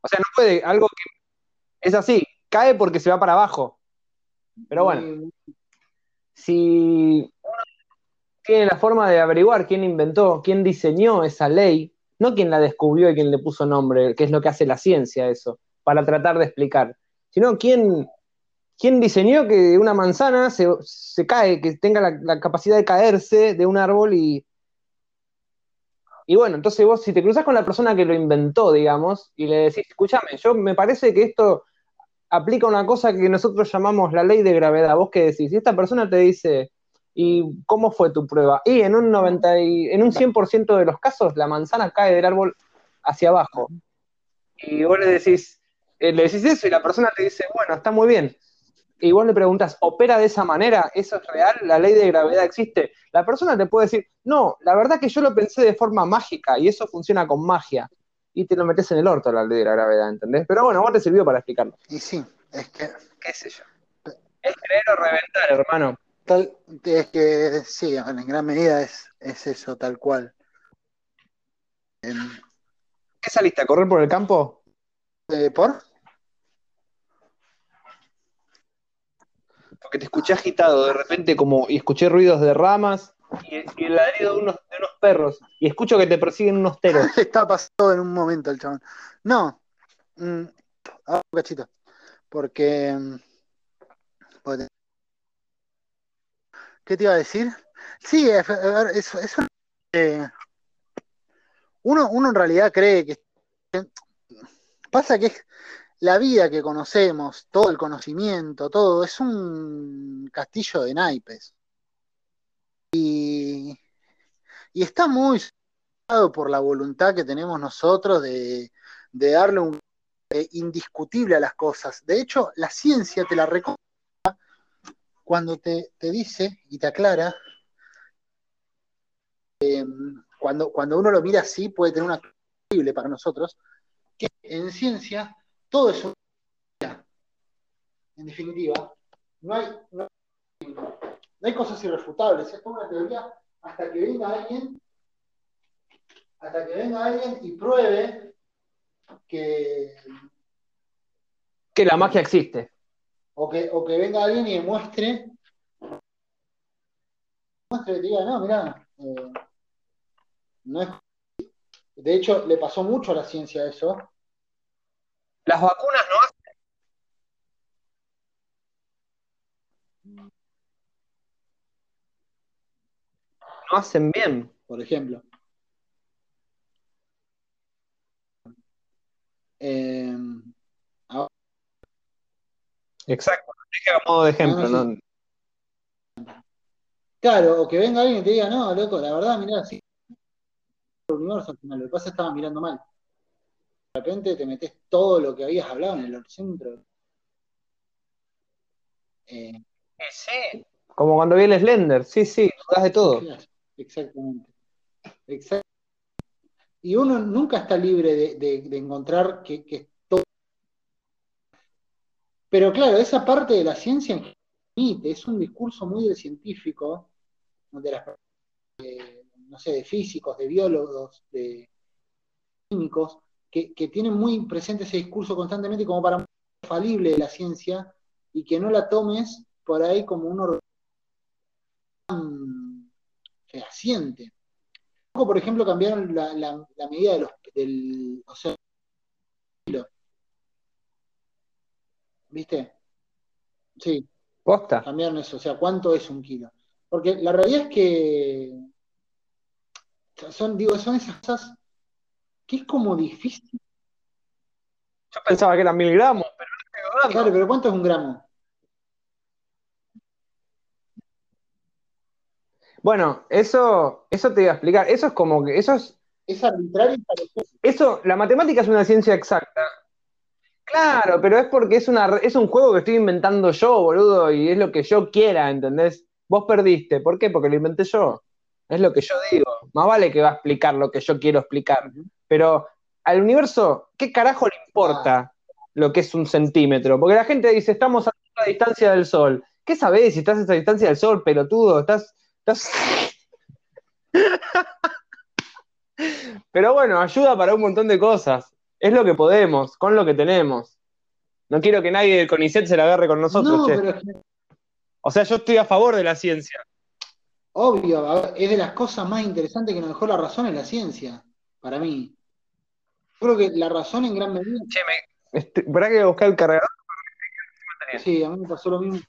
O sea, no puede, algo que es así, cae porque se va para abajo. Pero bueno, si tiene la forma de averiguar quién inventó, quién diseñó esa ley, no quién la descubrió y quién le puso nombre, que es lo que hace la ciencia eso, para tratar de explicar, sino quién, quién diseñó que una manzana se, cae, que tenga la, la capacidad de caerse de un árbol y... Y bueno, entonces vos si te cruzas con la persona que lo inventó, digamos, y le decís, escúchame, yo me parece que esto aplica una cosa que nosotros llamamos la ley de gravedad. ¿Vos qué decís? Y esta persona te dice, ¿y cómo fue tu prueba? Y en un 90 y, en un 100% de los casos la manzana cae del árbol hacia abajo. Y vos le decís, eh, le decís eso y la persona te dice, bueno, está muy bien. Y vos le preguntas, ¿opera de esa manera? ¿Eso es real? ¿La ley de gravedad existe? La persona te puede decir, no, la verdad que yo lo pensé de forma mágica y eso funciona con magia. Y te lo metes en el orto la ley de la gravedad, ¿entendés? Pero bueno, vos te sirvió para explicarlo. Y sí, es que qué sé yo. Es creer o reventar, hermano. Tal, es que sí, en gran medida es, es eso, tal cual. ¿Qué saliste a correr por el campo? eh, ¿Por? Porque te escuché agitado de repente como y escuché ruidos de ramas y, y el ladrido de unos, de unos perros y escucho que te persiguen unos teros. Está pasado en un momento el chabón. No, mm, ah, un cachito. Porque, mm, porque- ¿Qué te iba a decir? Sí, es, es- es eh, uno, uno en realidad cree que pasa que la vida que conocemos, todo el conocimiento, todo, es un castillo de naipes. Y, y está muy por la voluntad que tenemos nosotros de, de darle un eh, indiscutible a las cosas. De hecho, la ciencia te la reconoce cuando te, te dice y te aclara, eh, cuando, cuando uno lo mira así, puede tener una increíble para nosotros, que en ciencia todo es una En definitiva, no hay, no hay, no hay cosas irrefutables, es como una teoría hasta que venga alguien hasta que venga alguien y pruebe que Que la magia existe. O que, o que venga alguien y demuestre demuestre te diga, no, mirá, eh, no es de hecho le pasó mucho a la ciencia eso Las vacunas no hacen. no hacen bien. por ejemplo. Eh, Exacto. Dije a modo de ejemplo, Ah, no, ¿no? claro, o que venga alguien y te diga, no, loco, la verdad, mirá, sí, el universo al final, lo que pasa es que estaba mirando mal. De repente te metes todo lo que habías hablado en el centro. Eh, Sí. Como cuando vi el Slender, sí, sí, dudás de todo. Claro, Exactamente. Exact- Y uno nunca está libre de, de- de encontrar que. Pero claro, esa parte de la ciencia es un discurso muy del científico, de las, eh, no sé, de físicos, de biólogos, de químicos, que, que tienen muy presente ese discurso constantemente como para falible de la ciencia y que no la tomes por ahí como un orden fehaciente. Por ejemplo, cambiaron la, medida de los, del, o sea. ¿Viste? Sí, Posta. cambiaron eso, o sea, ¿cuánto es un kilo? Porque la realidad es que son, digo, son esas cosas que es como difícil. Yo pensaba que eran mil gramos, pero no estoy. Claro, pero ¿cuánto es un gramo? Bueno, eso, eso te iba a explicar. Eso es como que, eso es, Es arbitrario parecido. eso, la matemática es una ciencia exacta. Claro, pero es porque es una, es un juego que estoy inventando yo, boludo, y es lo que yo quiera, ¿entendés? Vos perdiste, ¿por qué? Porque lo inventé yo. Es lo que yo digo. Más vale que va a explicar lo que yo quiero explicar. Pero al universo, ¿qué carajo le importa lo que es un centímetro? Porque la gente dice, estamos a la distancia del sol. ¿Qué sabés si estás a esa distancia del sol, pelotudo? Estás, estás... Pero bueno, ayuda para un montón de cosas. Es lo que podemos, con lo que tenemos. No quiero que nadie del CONICET se la agarre con nosotros, No, che. pero O sea, yo estoy a favor de la ciencia. obvio, es de las cosas más interesantes que nos dejó la razón en la ciencia, para mí. Yo creo que la razón en gran medida, Che, me... Este, ¿Verdad que voy a buscar el cargador? sí, a mí me pasó lo mismo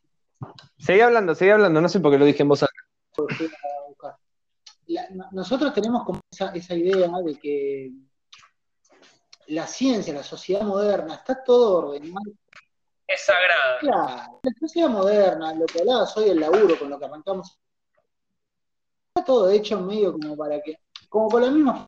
Seguí hablando, seguí hablando. No sé por qué lo dije en voz alta. La- nosotros tenemos como esa, esa idea de que la ciencia, la sociedad moderna, está todo ordenado. Es sagrada. Claro, la sociedad moderna, lo que hablabas hoy del laburo, con lo que arrancamos, está todo hecho medio como para que, como con la misma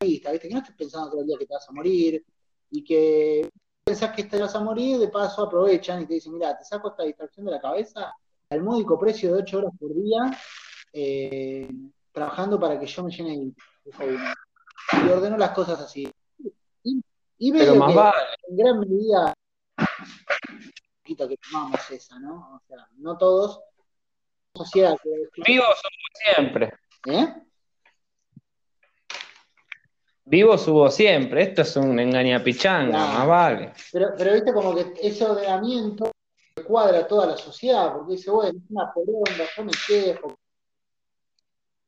vista, ¿viste? Que no estés pensando todo el día que te vas a morir y que pensás que te vas a morir, de paso aprovechan y te dicen, mira, te saco esta distracción de la cabeza al módico precio de 8 horas por día, eh, trabajando para que yo me llene de. Y ordeno las cosas así. Y, y más que vale. en gran medida poquito que tomamos esa, ¿no? O sea, no todos. Sociedad Vivos hubo siempre. ¿Eh? Vivos hubo siempre. Esto es un engañapichanga, Claro. más vale. Pero, pero viste como que ese ordenamiento cuadra toda la sociedad, porque dice, bueno, es una poronga, yo me quejo.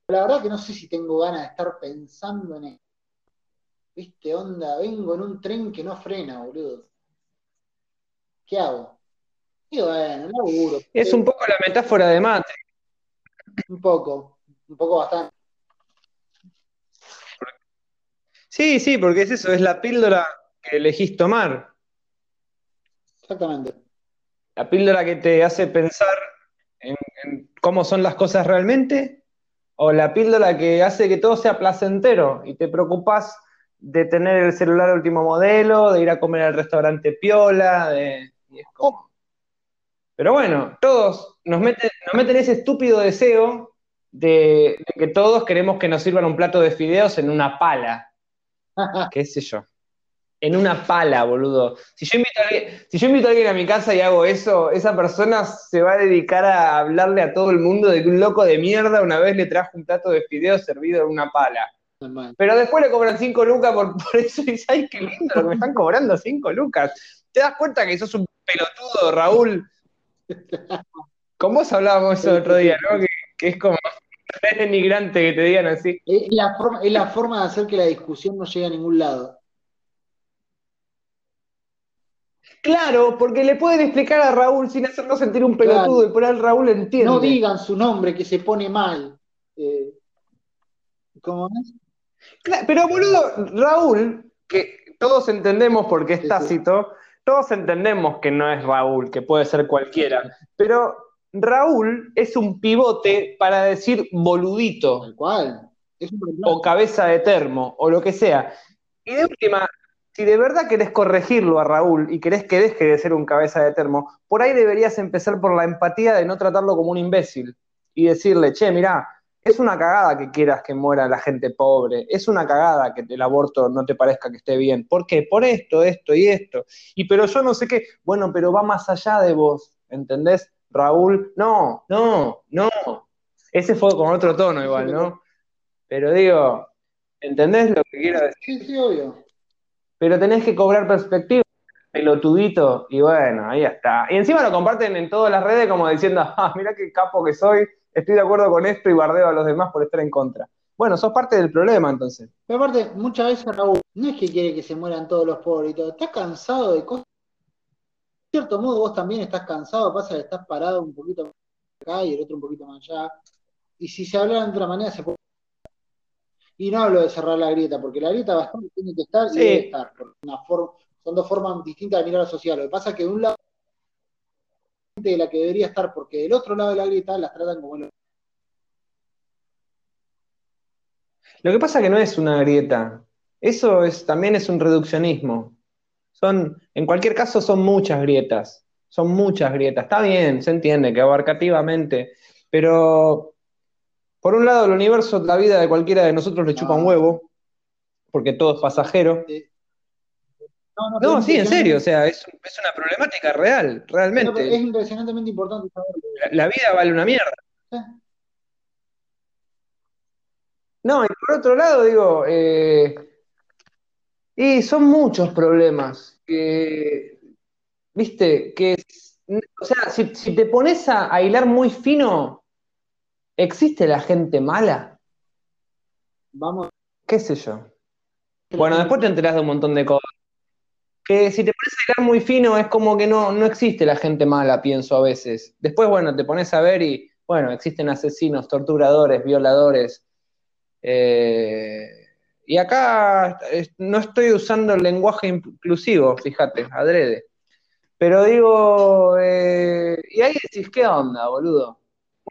La verdad que no sé si tengo ganas de estar pensando en esto. Viste, onda, vengo en un tren que no frena, boludo. ¿Qué hago? Y bueno, laburo. Es un poco la metáfora de Matrix. Un poco, un poco bastante. Sí, sí, porque es eso, es la píldora que elegís tomar. Exactamente. La píldora que te hace pensar en, en cómo son las cosas realmente, o la píldora que hace que todo sea placentero y te preocupas de tener el celular último modelo, de ir a comer al restaurante piola, de... y es como- Pero bueno, todos nos meten, nos meten ese estúpido deseo de, de que todos queremos que nos sirvan un plato de fideos en una pala. qué sé yo. En una pala, boludo. Si yo, invito a alguien, si yo invito a alguien a mi casa y hago eso, esa persona se va a dedicar a hablarle a todo el mundo de que un loco de mierda una vez le trajo un plato de fideos servido en una pala. Pero después le cobran 5 lucas por, por eso y ay, qué lindo lo que me están cobrando 5 lucas. ¿Te das cuenta que sos un pelotudo, Raúl? Con vos hablábamos eso el otro día, ¿no? Que, que es como es denigrante que te digan así. Es la, forma, es la forma de hacer que la discusión no llegue a ningún lado. Claro, porque le pueden explicar a Raúl sin hacerlo sentir un pelotudo Claro. y por ahí Raúl entiende. No digan su nombre, que se pone mal. Eh, ¿Cómo es? Cla- Pero boludo, Raúl, que todos entendemos porque es tácito, todos entendemos que no es Raúl, que puede ser cualquiera, pero Raúl es un pivote para decir boludito Tal cual. Es un reemplazo. o cabeza de termo o lo que sea. Y de última, si de verdad querés corregirlo a Raúl y querés que deje de ser un cabeza de termo, por ahí deberías empezar por la empatía de no tratarlo como un imbécil y decirle, che, mirá, es una cagada que quieras que muera la gente pobre, es una cagada que el aborto no te parezca que esté bien. ¿Por qué? Por esto, esto y esto. Y pero yo no sé qué, bueno, pero va más allá de vos, ¿entendés? Raúl, no, no, no. Ese fue con otro tono igual, ¿no? Pero digo, ¿entendés lo que quiero decir? Sí, sí, obvio. Pero tenés que cobrar perspectiva, pelotudito, y bueno, ahí está. Y encima lo comparten en todas las redes como diciendo, ah, mirá qué capo que soy, estoy de acuerdo con esto y bardeo a los demás por estar en contra. Bueno, sos parte del problema entonces. Pero aparte, muchas veces Raúl, no es que quiere que se mueran todos los pobres y todo, está cansado de cosas. De cierto modo, vos también estás cansado, pasa que estás parado un poquito acá y el otro un poquito más allá. Y si se hablara de otra manera, se puede. Y no hablo de cerrar la grieta, porque la grieta estar, tiene que estar y Sí. debe estar. una forma, son dos formas distintas de mirar a la sociedad. Lo que pasa es que de un lado de la que debería estar, porque del otro lado de la grieta las tratan como el Lo que pasa que no es una grieta. Eso es, también es un reduccionismo. Son, en cualquier caso, son muchas grietas. Son muchas grietas. Está bien, se entiende que abarcativamente, pero por un lado, el universo, la vida de cualquiera de nosotros le chupa un huevo, porque todo es pasajero. No, sí, en serio, o sea, es, es una problemática real, pero realmente. es impresionantemente importante saberlo. La, la vida vale una mierda. No, y por otro lado, digo, eh, y son muchos problemas que, viste, que, o sea, si, si te pones a, a hilar muy fino, ¿existe la gente mala? Vamos. ¿Qué sé yo? Bueno, después te enterás de un montón de cosas. Que si te pones a hilar muy fino, es como que no, no existe la gente mala, pienso a veces. Después, bueno, te pones a ver y, bueno, existen asesinos, torturadores, violadores. Eh, y acá no estoy usando el lenguaje inclusivo, fíjate, adrede. Pero digo, eh, y ahí decís, ¿qué onda, boludo?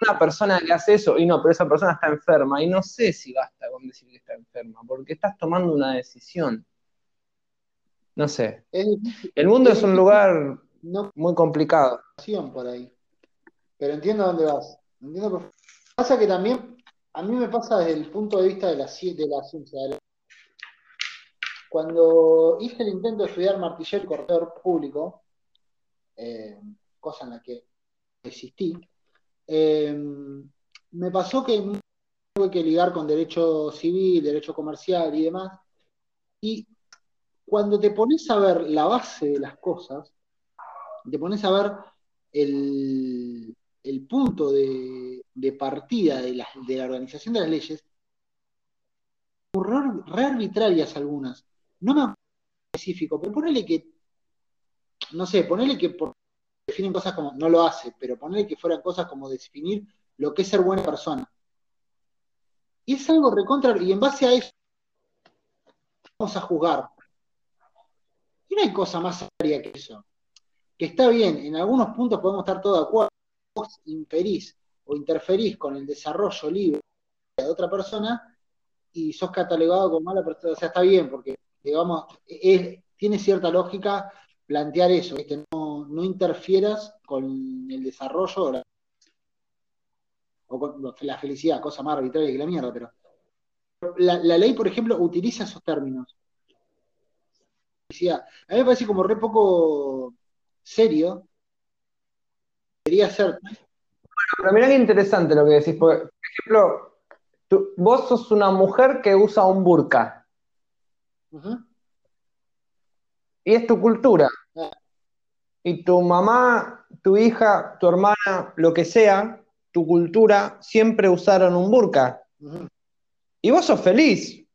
Una persona que hace eso, y no, pero esa persona está enferma, y no sé si basta con decir que está enferma, porque estás tomando una decisión. No sé. Es difícil, El mundo es es un lugar no muy complicado. por ahí. Pero entiendo dónde vas. Entiendo Pasa que también, a mí me pasa desde el punto de vista de la, ci- de la ciencia. de la- Cuando hice el intento de estudiar martillero y corredor público, eh, cosa en la que existí, eh, me pasó que tuve que ligar con derecho civil, derecho comercial y demás. Y cuando te pones a ver la base de las cosas, te pones a ver el, punto de, partida de la, organización de las leyes, re, arbitrarias algunas. No me acuerdo específico, pero ponele que, no sé, ponele que definen cosas como, no lo hace, pero ponele que fueran cosas como definir lo que es ser buena persona. Y es algo recontra, y en base a eso vamos a juzgar. Y no hay cosa más seria que eso. Que está bien, en algunos puntos podemos estar todos de acuerdo. Vos imperís o interferís con el desarrollo libre de otra persona y sos catalogado como mala persona. O sea, está bien, porque, digamos, tiene cierta lógica plantear eso, que no, interfieras con el desarrollo o, la, con la felicidad, cosa más arbitraria que la mierda, pero la ley, por ejemplo, utiliza esos términos. A mí me parece como re poco serio. Debería ser. Pero mirá qué interesante lo que decís. porque, por ejemplo, tú- vos sos una mujer que usa un burka. Y es tu cultura. Ah. Y tu mamá, tu hija, tu hermana, lo que sea, tu cultura, siempre usaron un burka. Y vos sos feliz.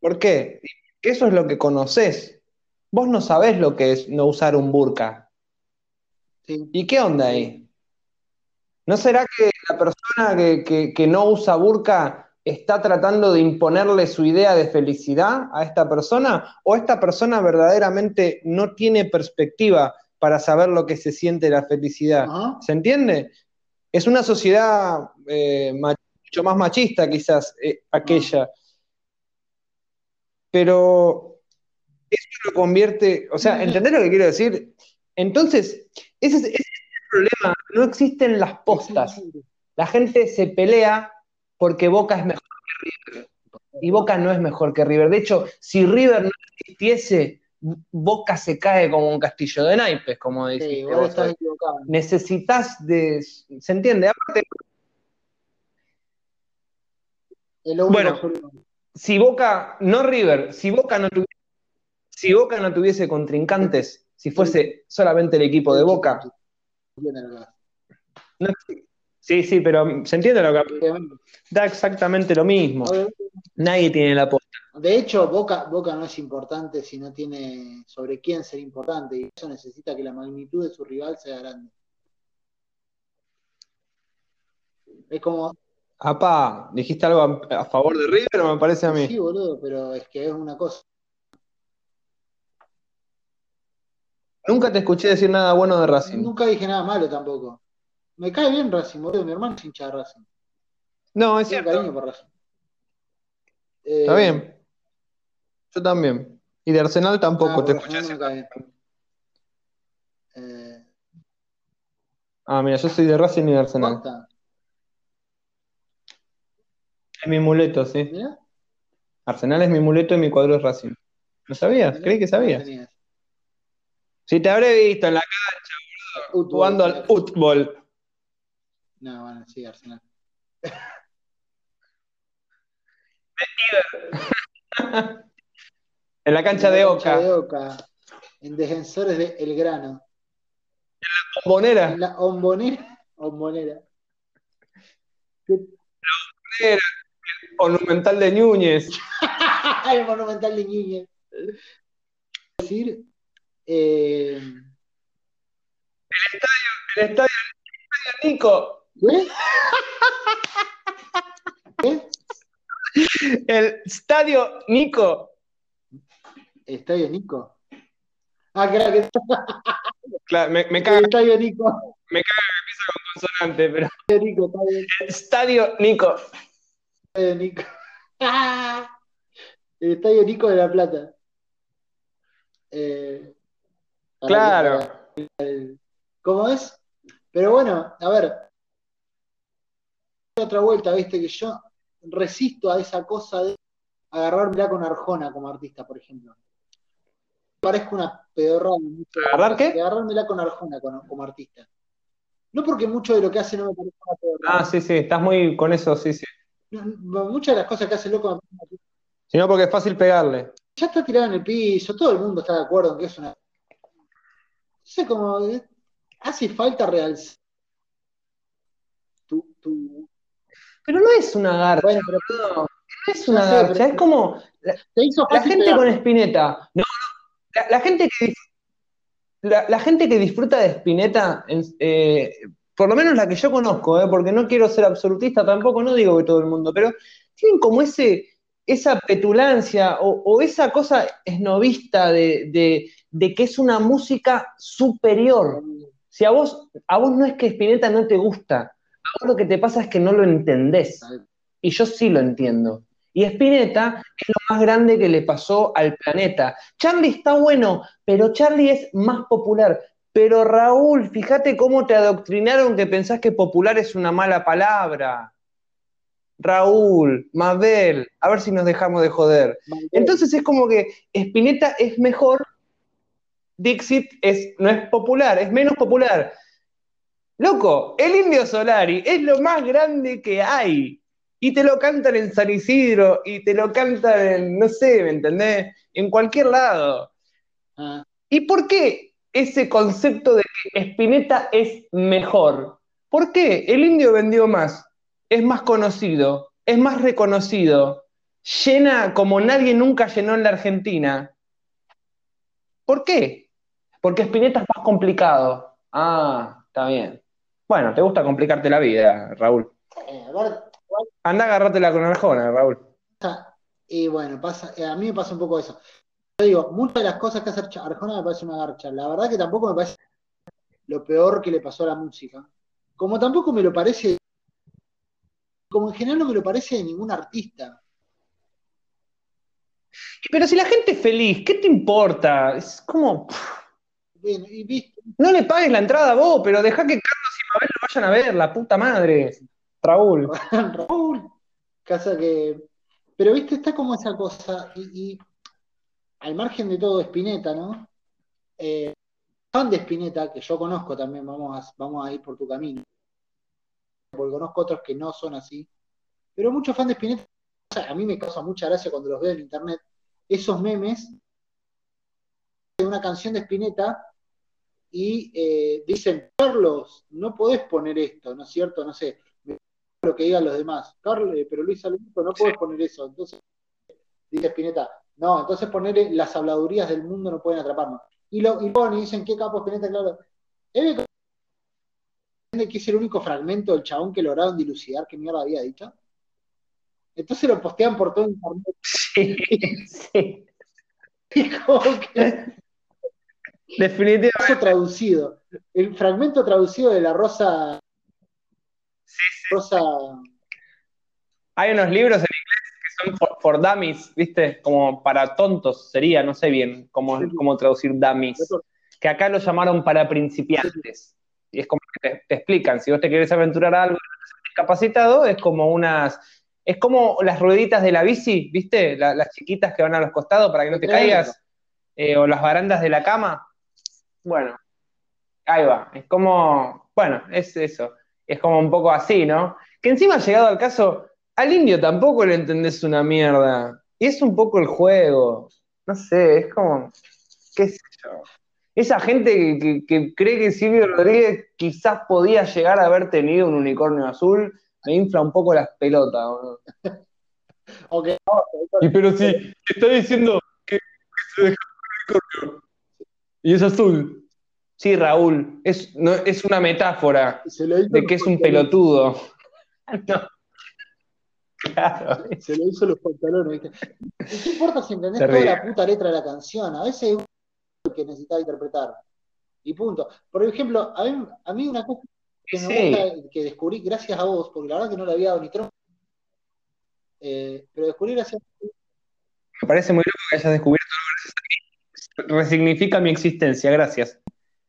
¿Por qué? Eso es lo que conocés. Vos no sabés lo que es no usar un burka. Sí. ¿Y qué onda ahí? ¿No será que la persona que, que- que no usa burka está tratando de imponerle su idea de felicidad a esta persona o esta persona verdaderamente no tiene perspectiva para saber lo que se siente la felicidad. ¿Se entiende? Es una sociedad eh, mucho más machista quizás eh, aquella, pero eso lo convierte, o sea, ¿entendés lo que quiero decir? Entonces, ese es, ese es el problema, no existen las postas. La gente se pelea porque Boca es mejor que River. Y Boca no es mejor que River. De hecho, si River no existiese, Boca se cae como un castillo de naipes, como Sí, dijiste igual vos equivocado. Necesitas de. ¿Se entiende? Aparte, Bueno. si Boca, no River, si Boca no tuviese, si Boca no tuviese contrincantes, si fuese solamente el equipo de Boca, no- sí, sí, pero se entiende lo que da exactamente lo mismo. Nadie tiene la posta. De hecho, Boca, Boca no es importante si no tiene sobre quién ser importante, y eso necesita que la magnitud de su rival sea grande. Es como, Apá, ¿dijiste algo a, a favor de River o me parece a mí? sí, boludo, pero es que es una cosa. Nunca te escuché decir nada bueno de Racing. Nunca dije nada malo tampoco. Me cae bien Racing, boludo. Mi hermano es hincha de Racing. No, es Tengo cierto. cariño por Racing. Eh, Está bien. Yo también. Y de Arsenal tampoco ah, te escuché decir. no. Eh, Ah, mira, yo soy de Racing y de Arsenal. Es mi muleto, sí. mirá, Arsenal es mi muleto y mi cuadro es Racing. ¿Lo sabías? Creí que no sabías. tenías. Si te habré visto en la cancha, Fútbol, jugando al fútbol. No, bueno, sí, Arsenal. En la cancha de En la cancha de Oca. Oca, en Defensores de El Grano. En la Ombonera. Ombonera. Monumental de Núñez. el Monumental de Ñuñez. decir, eh, El estadio, el estadio Nico. ¿qué? ¿Qué? El estadio Nico. Estadio Nico. Ah, claro que Claro, me, me el caga Estadio Nico. con consonante, pero. Estadio Nico. El estadio Nico. Estadio Nico. El Estadio Nico de La Plata. Eh, Claro. ¿Cómo es? Pero bueno, a ver. Otra vuelta, viste, que yo resisto a esa cosa de agarrármela con Arjona como artista, por ejemplo. Parezco una pedorrada. mucho- ¿Agarrar qué? agarrármela con Arjona como artista. No porque mucho de lo que hace no me parezca una pedorrada. Ah, sí, sí, estás muy con eso, sí, sí. Muchas de las cosas que hace loco me Sino porque es fácil pegarle. ya está tirado en el piso, todo el mundo está de acuerdo en que es una. No sé cómo. eh, Hace falta realzar. Tu, tu... Pero no es una garcha, Bueno, pero boludo. No es una Ya sé, garcha, pero- es como. La, te hizo la fácil gente pegar. con Spinetta. No, no. La, la gente que. La, la gente que disfruta de Spinetta, eh, por lo menos la que yo conozco, eh, porque no quiero ser absolutista tampoco, no digo que todo el mundo, pero tienen como ese, esa petulancia o, o esa cosa esnovista de, de- de que es una música superior. Si a vos, a vos no es que Spinetta no te gusta, a vos lo que te pasa es que no lo entendés. Y yo sí lo entiendo. Y Spinetta es lo más grande que le pasó al planeta. Charlie está bueno, pero Charlie es más popular. Pero Raúl, fíjate cómo te adoctrinaron que pensás que popular es una mala palabra. Raúl, Mabel, a ver si nos dejamos de joder. Entonces es como que Spinetta es mejor, Dixit es, no es popular, es menos popular. Loco, el Indio Solari es lo más grande que hay. Y te lo cantan en San Isidro, y te lo cantan en, no sé, ¿me entendés? En cualquier lado. Ah, ¿Y por qué ese concepto de que Spinetta es mejor? ¿Por qué? El indio vendió más, es más conocido, es más reconocido, llena como nadie nunca llenó en la Argentina. ¿Por qué? Porque Spinetta es más complicado. Ah, está bien. Bueno, te gusta complicarte la vida, Raúl. eh, ver, Anda, agárratela con Arjona, Raúl. Y bueno, pasa, eh, a mí me pasa un poco eso. Yo digo, muchas de las cosas que hace Arjona me parece una garcha. La verdad que tampoco me parece lo peor que le pasó a la música. Como tampoco me lo parece, como en general no me lo parece de ningún artista. Pero si la gente es feliz, ¿qué te importa? Es como. No le pagues la entrada a vos, pero deja que Carlos y Mabel lo vayan a ver, la puta madre. Raúl. Raúl. Casa que. Pero viste, está como esa cosa. Y, al margen de todo, Spinetta, ¿no? Eh, fan de Spinetta, que yo conozco también, vamos a, vamos a ir por tu camino. Porque conozco otros que no son así. Pero muchos fans de Spinetta, a mí me causa mucha gracia cuando los veo en internet, esos memes de una canción de Spinetta y eh, dicen, Carlos, no podés poner esto, ¿no es cierto? No sé, lo que digan los demás. Carlos, eh, pero Luis Alberto, no podés poner eso. Entonces, dice Spinetta, no, entonces poner las habladurías del mundo no pueden atraparnos. Y lo y ponen y dicen, ¿qué capo Spinetta? Claro. ¿Es que es el único fragmento del chabón que lograron dilucidar qué mierda había dicho? Entonces lo postean por todo internet. Sí, sí. Y como que Definitivamente. traducido. El fragmento traducido de la Rosa. Rosa. Hay unos libros en inglés que son for, dummies, ¿viste? Como para tontos sería, no sé bien cómo, traducir dummies. Que acá lo llamaron para principiantes. Y es como que te, explican, si vos te querés aventurar algo discapacitado, es como unas. Es como las rueditas de la bici, ¿viste? las chiquitas que van a los costados para que no te caigas. Eh, o las barandas de la cama. Bueno, ahí va. Es como, bueno, es eso. Es como un poco así, ¿no? Que encima ha llegado al caso, al indio tampoco le entendés una mierda. Y es un poco el juego. No sé, es como, qué sé yo. Esa gente que, cree que Silvio Rodríguez quizás podía llegar a haber tenido un unicornio azul, me infla un poco las pelotas. okay. Y pero si está diciendo que, se dejó un unicornio y es azul. Sí, Raúl, es, no, es una metáfora de que es un pelotudo. Claro. Se lo hizo los pantalones. ¿Qué importa si entendés toda la puta letra de la canción? A veces es lo que necesitaba interpretar. Y punto. Por ejemplo, a mí, a mí una cosa que me gusta, que descubrí gracias a vos, porque la verdad que no la había dado ni tronco, eh, pero descubrí gracias a Me parece muy loco que hayas descubierto algo gracias a mí resignifica mi existencia, gracias.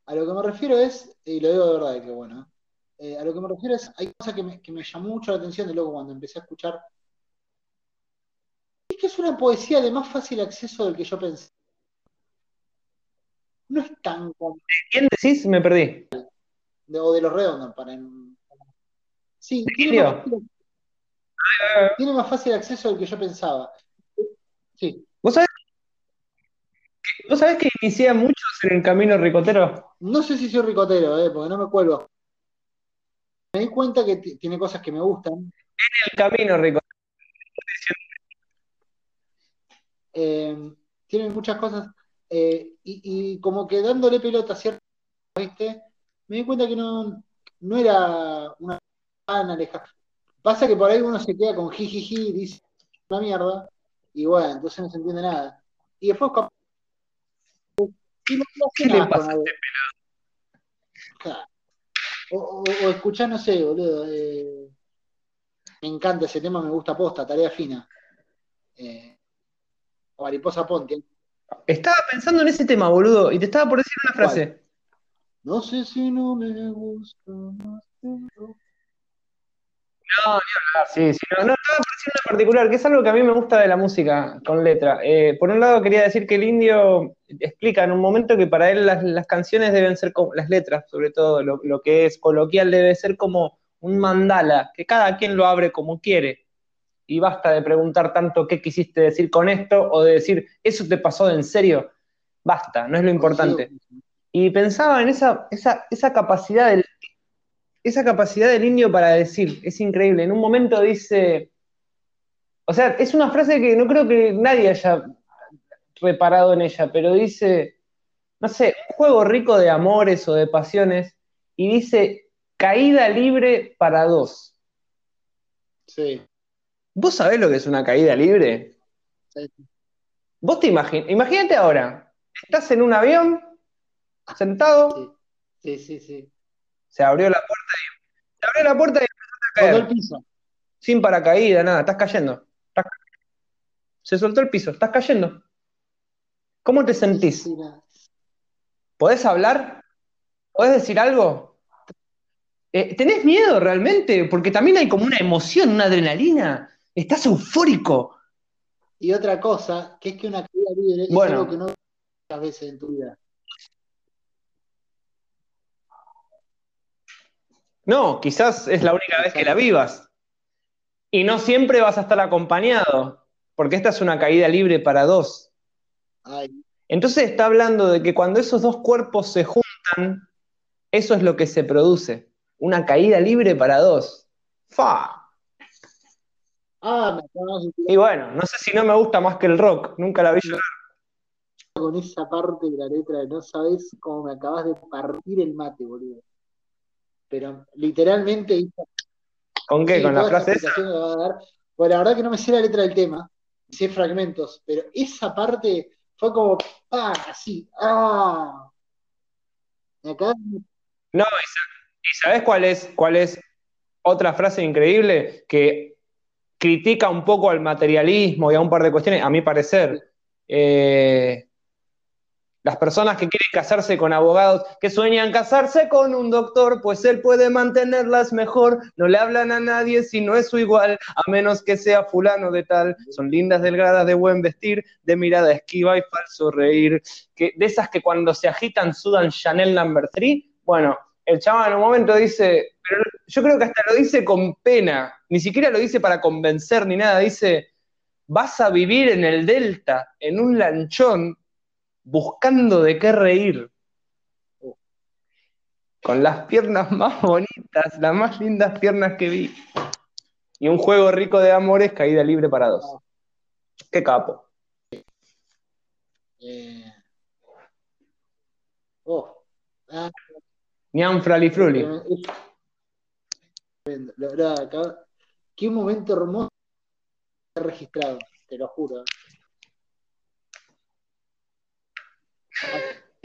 A lo que me refiero es, y lo digo de verdad, que bueno, eh, a lo que me refiero es, hay cosas que me, que me llamó mucho la atención de luego cuando empecé a escuchar. Es que es una poesía de más fácil acceso del que yo pensé. No es tan ¿Quién decís? Me perdí. o de los redondos, para. Sí, tiene más, fácil, tiene más fácil acceso del que yo pensaba. Sí. ¿Vos sabés ¿Vos sabés que inicié muchos en el camino ricotero? No sé si soy ricotero, eh, porque no me cuelgo. Me di cuenta que tiene cosas que me gustan. En el camino ricotero. Eh, tiene muchas cosas. Eh, y, como que dándole pelota cierto, ¿viste? Me di cuenta que no, no era una tan alejada. Pasa que por ahí uno se queda con jijiji, dice una mierda, y bueno, entonces no se entiende nada. Y después ¿Qué le pasa a este pelado? O, o, escuchar, no sé, boludo. Eh, me encanta ese tema, me gusta posta, tarea fina. Eh, o Mariposa Ponte. Estaba pensando en ese tema, boludo, y te estaba por decir una frase. No sé si no me gusta más. No, ni hablar, sí, sí, no, no estaba por una particular, que es algo que a mí me gusta de la música con letra. Eh, por un lado quería decir que el indio explica en un momento que para él las, canciones deben ser como, las letras, sobre todo, lo, que es coloquial debe ser como un mandala, que cada quien lo abre como quiere. Y basta de preguntar tanto qué quisiste decir con esto o de decir, ¿eso te pasó de en serio? Basta, no es lo importante. Y pensaba en esa, esa, esa capacidad del esa capacidad del indio para decir, es increíble. En un momento dice, o sea, es una frase que no creo que nadie haya reparado en ella, pero dice, no sé, un juego rico de amores o de pasiones, y dice, caída libre para dos. Sí. ¿Vos sabés lo que es una caída libre? sí. Vos te imaginas, imagínate ahora, estás en un avión, sentado, Sí, sí, sí. Se abrió la puerta y se abrió la puerta y empezaste a Tocó el caer, piso. sin paracaídas, nada, estás cayendo. Estás- Se soltó el piso, estás cayendo. ¿Cómo te sentís? ¿Podés hablar? ¿Podés decir algo? Eh, ¿tenés miedo realmente? Porque también hay como una emoción, una adrenalina. Estás eufórico. Y otra cosa, que es que una caída libre es Bueno. algo que no muchas veces en tu vida. No, quizás es la única vez que la vivas. Y no siempre vas a estar acompañado, porque esta es una caída libre para dos. Entonces está hablando de que cuando esos dos cuerpos se juntan, eso es lo que se produce. Una caída libre para dos. ¡Fa! ah, me Y bueno, no sé si no me gusta más que el rock, nunca la vi llorar. con esa parte de la letra de no sabes cómo me acabas de partir el mate, boludo. Pero literalmente ¿Con qué? sí, ¿Con la frase esa? a dar. Pues la verdad que no me sé la letra del tema, sé fragmentos, pero esa parte fue como, ah, así, ah. De- No, ¿y sabes cuál es, cuál es otra frase increíble que critica un poco al materialismo y a un par de cuestiones? A mi parecer, Eh, las personas que quieren casarse con abogados, que sueñan casarse con un doctor, pues él puede mantenerlas mejor, no le hablan a nadie si no es su igual, a menos que sea fulano de tal, son lindas, delgadas, de buen vestir, de mirada esquiva y falso reír, que, de esas que cuando se agitan sudan Chanel number 3, bueno, el chaval en un momento dice, pero yo creo que hasta lo dice con pena, ni siquiera lo dice para convencer ni nada, dice, vas a vivir en el delta, en un lanchón, buscando de qué reír. Con las piernas más bonitas, las más lindas piernas que vi. Y un juego rico de amores, caída libre para dos. Qué capo. eh, oh, ah, Nian Frali Fruli. tremendo. Es tremendo. La verdad, acá- qué momento hermoso he registrado, te lo juro.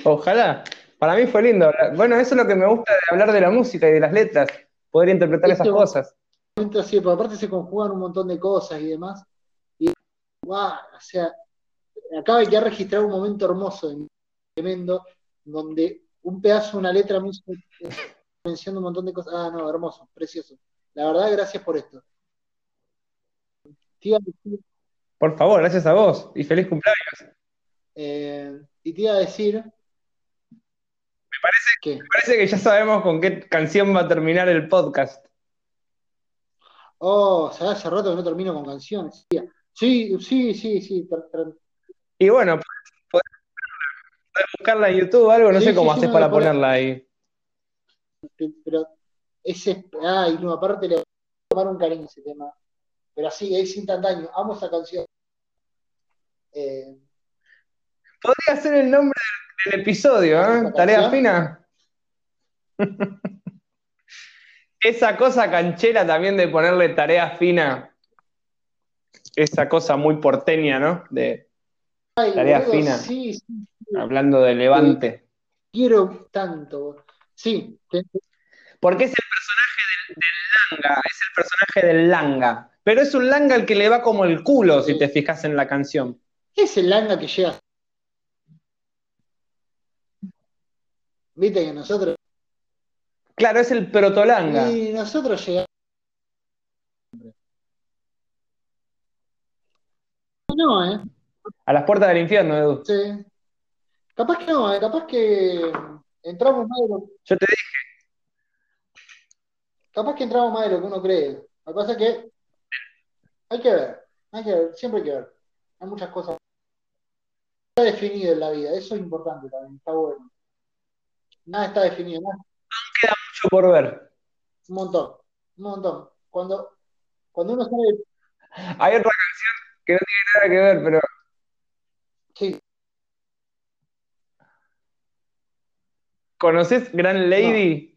Ojalá. Para mí fue lindo. Bueno, eso es lo que me gusta de hablar de la música y de las letras. Poder interpretar esas cosas. porque aparte se conjugan un montón de cosas y demás. Y guau, o sea, acaba de quedar registrado un momento hermoso, tremendo, donde un pedazo una letra me hizo mención de un montón de cosas. Ah, no, hermoso, precioso. La verdad, gracias por esto. Por favor, gracias a vos. Y feliz cumpleaños. eh, y te iba a decir. Me parece que Me parece que ya sabemos con qué canción va a terminar el podcast. Oh, ¿sabes? Hace rato que no termino con canciones. Sí, sí, sí, sí. Y bueno, podés, buscarla en YouTube o algo, no Sí, sé cómo sí, haces no, para ponerla ahí. pero ese, ay, no, aparte le voy a tomar un cariño ese tema. Pero así, es instantáneo. Amo esa canción. Eh, Podría ser el nombre del, episodio, ¿eh? ¿Esta Tarea fina. Esa cosa canchera también de ponerle tarea fina. Esa cosa muy porteña, ¿no? De ay, Tarea boludo, fina. Sí, sí, sí, hablando de Levante. quiero tanto. Sí, Porque es el personaje del, del Langa, es el personaje del Langa. Pero es un Langa al que le va como el culo, si te fijas en la canción. es el langa que llega. Viste que nosotros. Claro, es el protolanga. Y nosotros llegamos. No, ¿eh? A las puertas del infierno, Edu. Sí. Capaz que no, ¿eh? Capaz que entramos más de lo, Yo te dije, capaz que entramos más de lo que uno cree. Lo que pasa es que hay que ver, hay que ver, siempre hay que ver. Hay muchas cosas. Está definido en la vida, eso es importante también, está bueno. Nada está definido, nada, mucho por ver. un montón, un montón. Cuando, cuando uno sabe, Hay otra canción que no tiene nada que ver, pero sí, ¿conoces Gran Lady?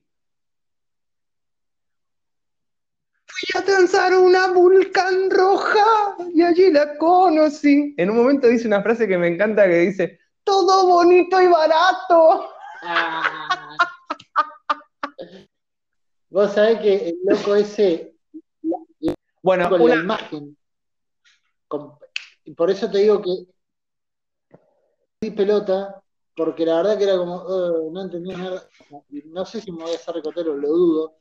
Fui a pasaron una vulcan roja y allí la conocí. En un momento dice una frase que me encanta que dice, todo bonito y barato. Ah. Vos sabés que el loco ese, Bueno, con una- la imagen, con- y por eso te digo que di pelota, porque la verdad que era como, "Eh, no entendía nada. No sé si me voy a hacer recotero, lo dudo.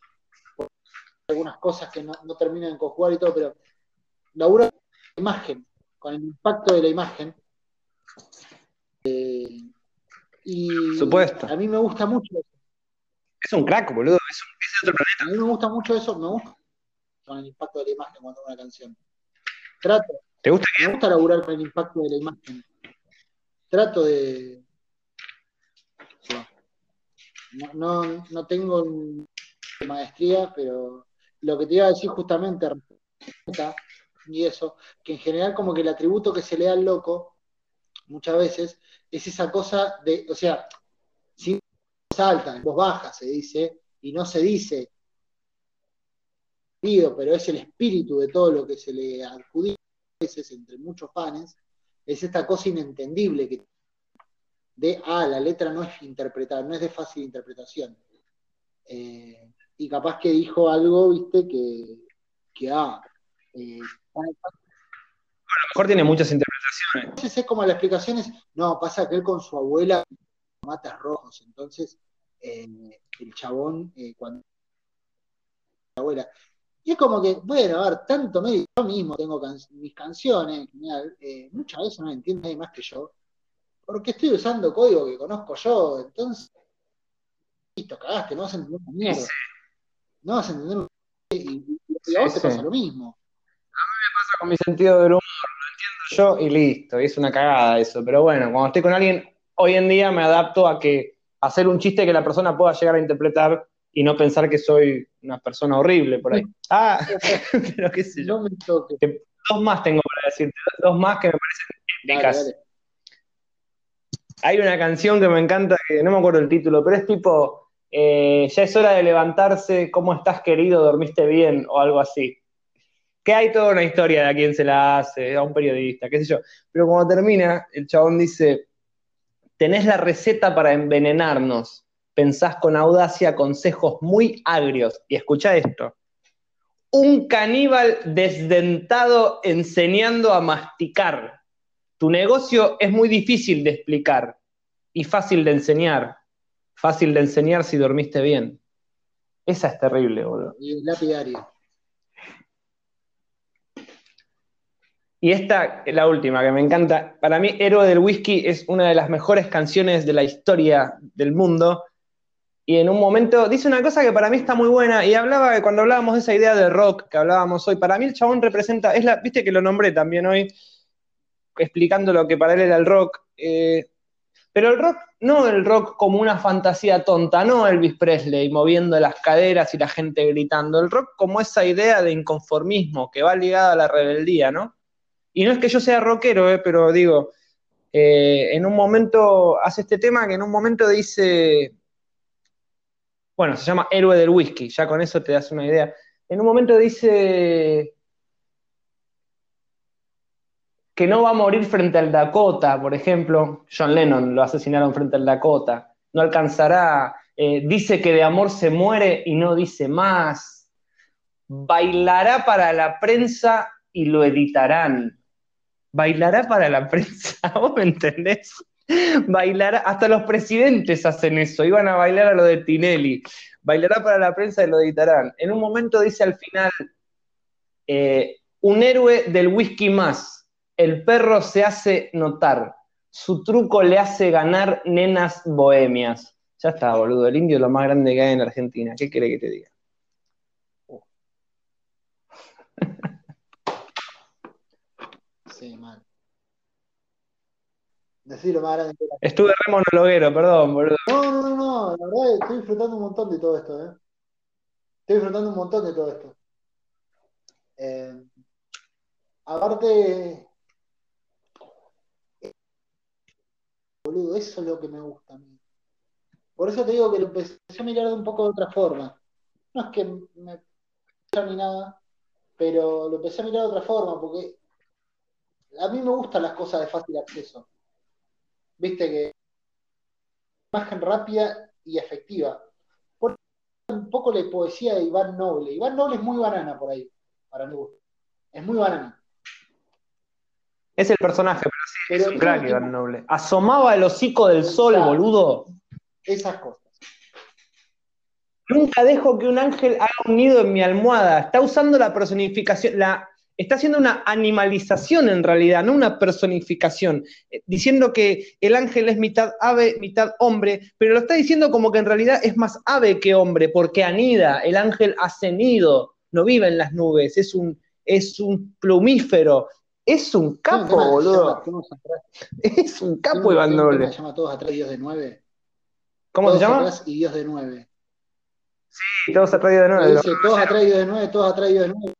algunas cosas que no, no terminan de conjugar y todo, pero labura con la imagen, con el impacto de la imagen. Eh, y Supuesto. a mí me gusta mucho eso. es un crack, boludo. Es, un- es otro planeta. A mí me gusta mucho eso, me gusta con el impacto de la imagen cuando hago una canción. Trato, ¿Te gusta me gusta laburar con el impacto de la imagen. Trato de. No, no, no tengo maestría, pero lo que te iba a decir justamente, y eso, que en general como que el atributo que se le da al loco, muchas veces, es esa cosa de, o sea, sin alta, en voz baja se dice, y no se dice, pero es el espíritu de todo lo que se le adjudica a veces entre muchos fans, es esta cosa inentendible que de, ah, la letra no es interpretada, no es de fácil interpretación. Eh, y capaz que dijo algo, viste, que, que ah, eh, A lo mejor tiene muchas interpretaciones. Entonces es como la explicación es, no, pasa que él con su abuela matas rojos, entonces eh, el chabón eh, cuando la abuela. Y es como que, bueno, a ver, tanto medio, yo mismo tengo can- mis canciones, en general, eh, muchas veces no me entiende nadie más que yo, porque estoy usando código que conozco yo, entonces, listo, cagaste, no vas a entender una mierda. Sí. No vas a entender una y, y- y a vos Sí, te sí. pasa lo mismo. pasa con mi sentido del humor, yo y listo, y es una cagada eso, pero bueno, cuando estoy con alguien, hoy en día me adapto a que hacer un chiste que la persona pueda llegar a interpretar y no pensar que soy una persona horrible por ahí. Ah, pero qué sé yo. No me toques. Dos más tengo para decirte, dos más que me parecen épicas. Hay una canción que me encanta, que no me acuerdo el título, pero es tipo, eh, ya es hora de levantarse, ¿cómo estás querido? ¿Dormiste bien? O algo así. Que hay toda una historia de a quién se la hace, a un periodista, qué sé yo. Pero cuando termina, el chabón dice, tenés la receta para envenenarnos, pensás con audacia consejos muy agrios. Y escucha esto. Un caníbal desdentado enseñando a masticar. Tu negocio es muy difícil de explicar y fácil de enseñar. Fácil de enseñar si dormiste bien. Esa es terrible, boludo. Y el Y esta, la última, que me encanta. Para mí, Héroe del Whisky es una de las mejores canciones de la historia del mundo. Y en un momento dice una cosa que para mí está muy buena. Y hablaba, cuando hablábamos de esa idea de rock que hablábamos hoy, para mí el chabón representa, es la, viste que lo nombré también hoy, explicando lo que para él era el rock. eh, pero el rock, no el rock como una fantasía tonta, no Elvis Presley moviendo las caderas y la gente gritando. El rock como esa idea de inconformismo que va ligada a la rebeldía, ¿no? Y no es que yo sea rockero, eh, pero digo, eh, en un momento hace este tema que en un momento dice, bueno, se llama Héroe del Whisky, ya con eso te das una idea. En un momento dice que no va a morir frente al Dakota, por ejemplo, John Lennon lo asesinaron frente al Dakota, no alcanzará, eh, dice que de amor se muere y no dice más, bailará para la prensa y lo editarán. Bailará para la prensa, ¿vos me entendés? Bailará, hasta los presidentes hacen eso, iban a bailar a lo de Tinelli. Bailará para la prensa y lo editarán. En un momento dice al final, eh, un héroe del whisky más, el perro se hace notar, su truco le hace ganar nenas bohemias. Ya está, boludo, el indio es lo más grande que hay en Argentina. ¿Qué quiere que te diga? Sí, mal. Decirlo más grande que Estuve re monologuero, perdón, boludo. No, no, no, no, la verdad estoy disfrutando un montón de todo esto, ¿eh? Estoy disfrutando un montón de todo esto. Eh, aparte, boludo, eso es lo que me gusta a mí. Por eso te digo que lo empecé a mirar de un poco de otra forma. No es que me ni nada, pero lo empecé a mirar de otra forma, porque a mí me gustan las cosas de fácil acceso. Viste que imagen rápida y efectiva. Por un poco la poesía de Iván Noble. Iván Noble es muy banana por ahí, para mi gusto. Es muy banana. Es el personaje, pero sí, Pero es un crack Iván Noble. Asomaba el hocico del sol, boludo. Esas cosas. Nunca dejo que un ángel haga un nido en mi almohada. Está usando la personificación, la, está haciendo una animalización en realidad, no una personificación, eh, diciendo que el ángel es mitad ave, mitad hombre, pero lo está diciendo como que en realidad es más ave que hombre, porque anida, el ángel hace nido, no vive en las nubes, es un, es un plumífero, es un capo, boludo, llama es un capo un- Iván Noble. se llama Todos atrás Dios de nueve. ¿Cómo se llama? atrás y Dios de nueve. Sí, todos atrás Que de los, dice todos atrás Dios de nueve, todos atrás Dios de nueve,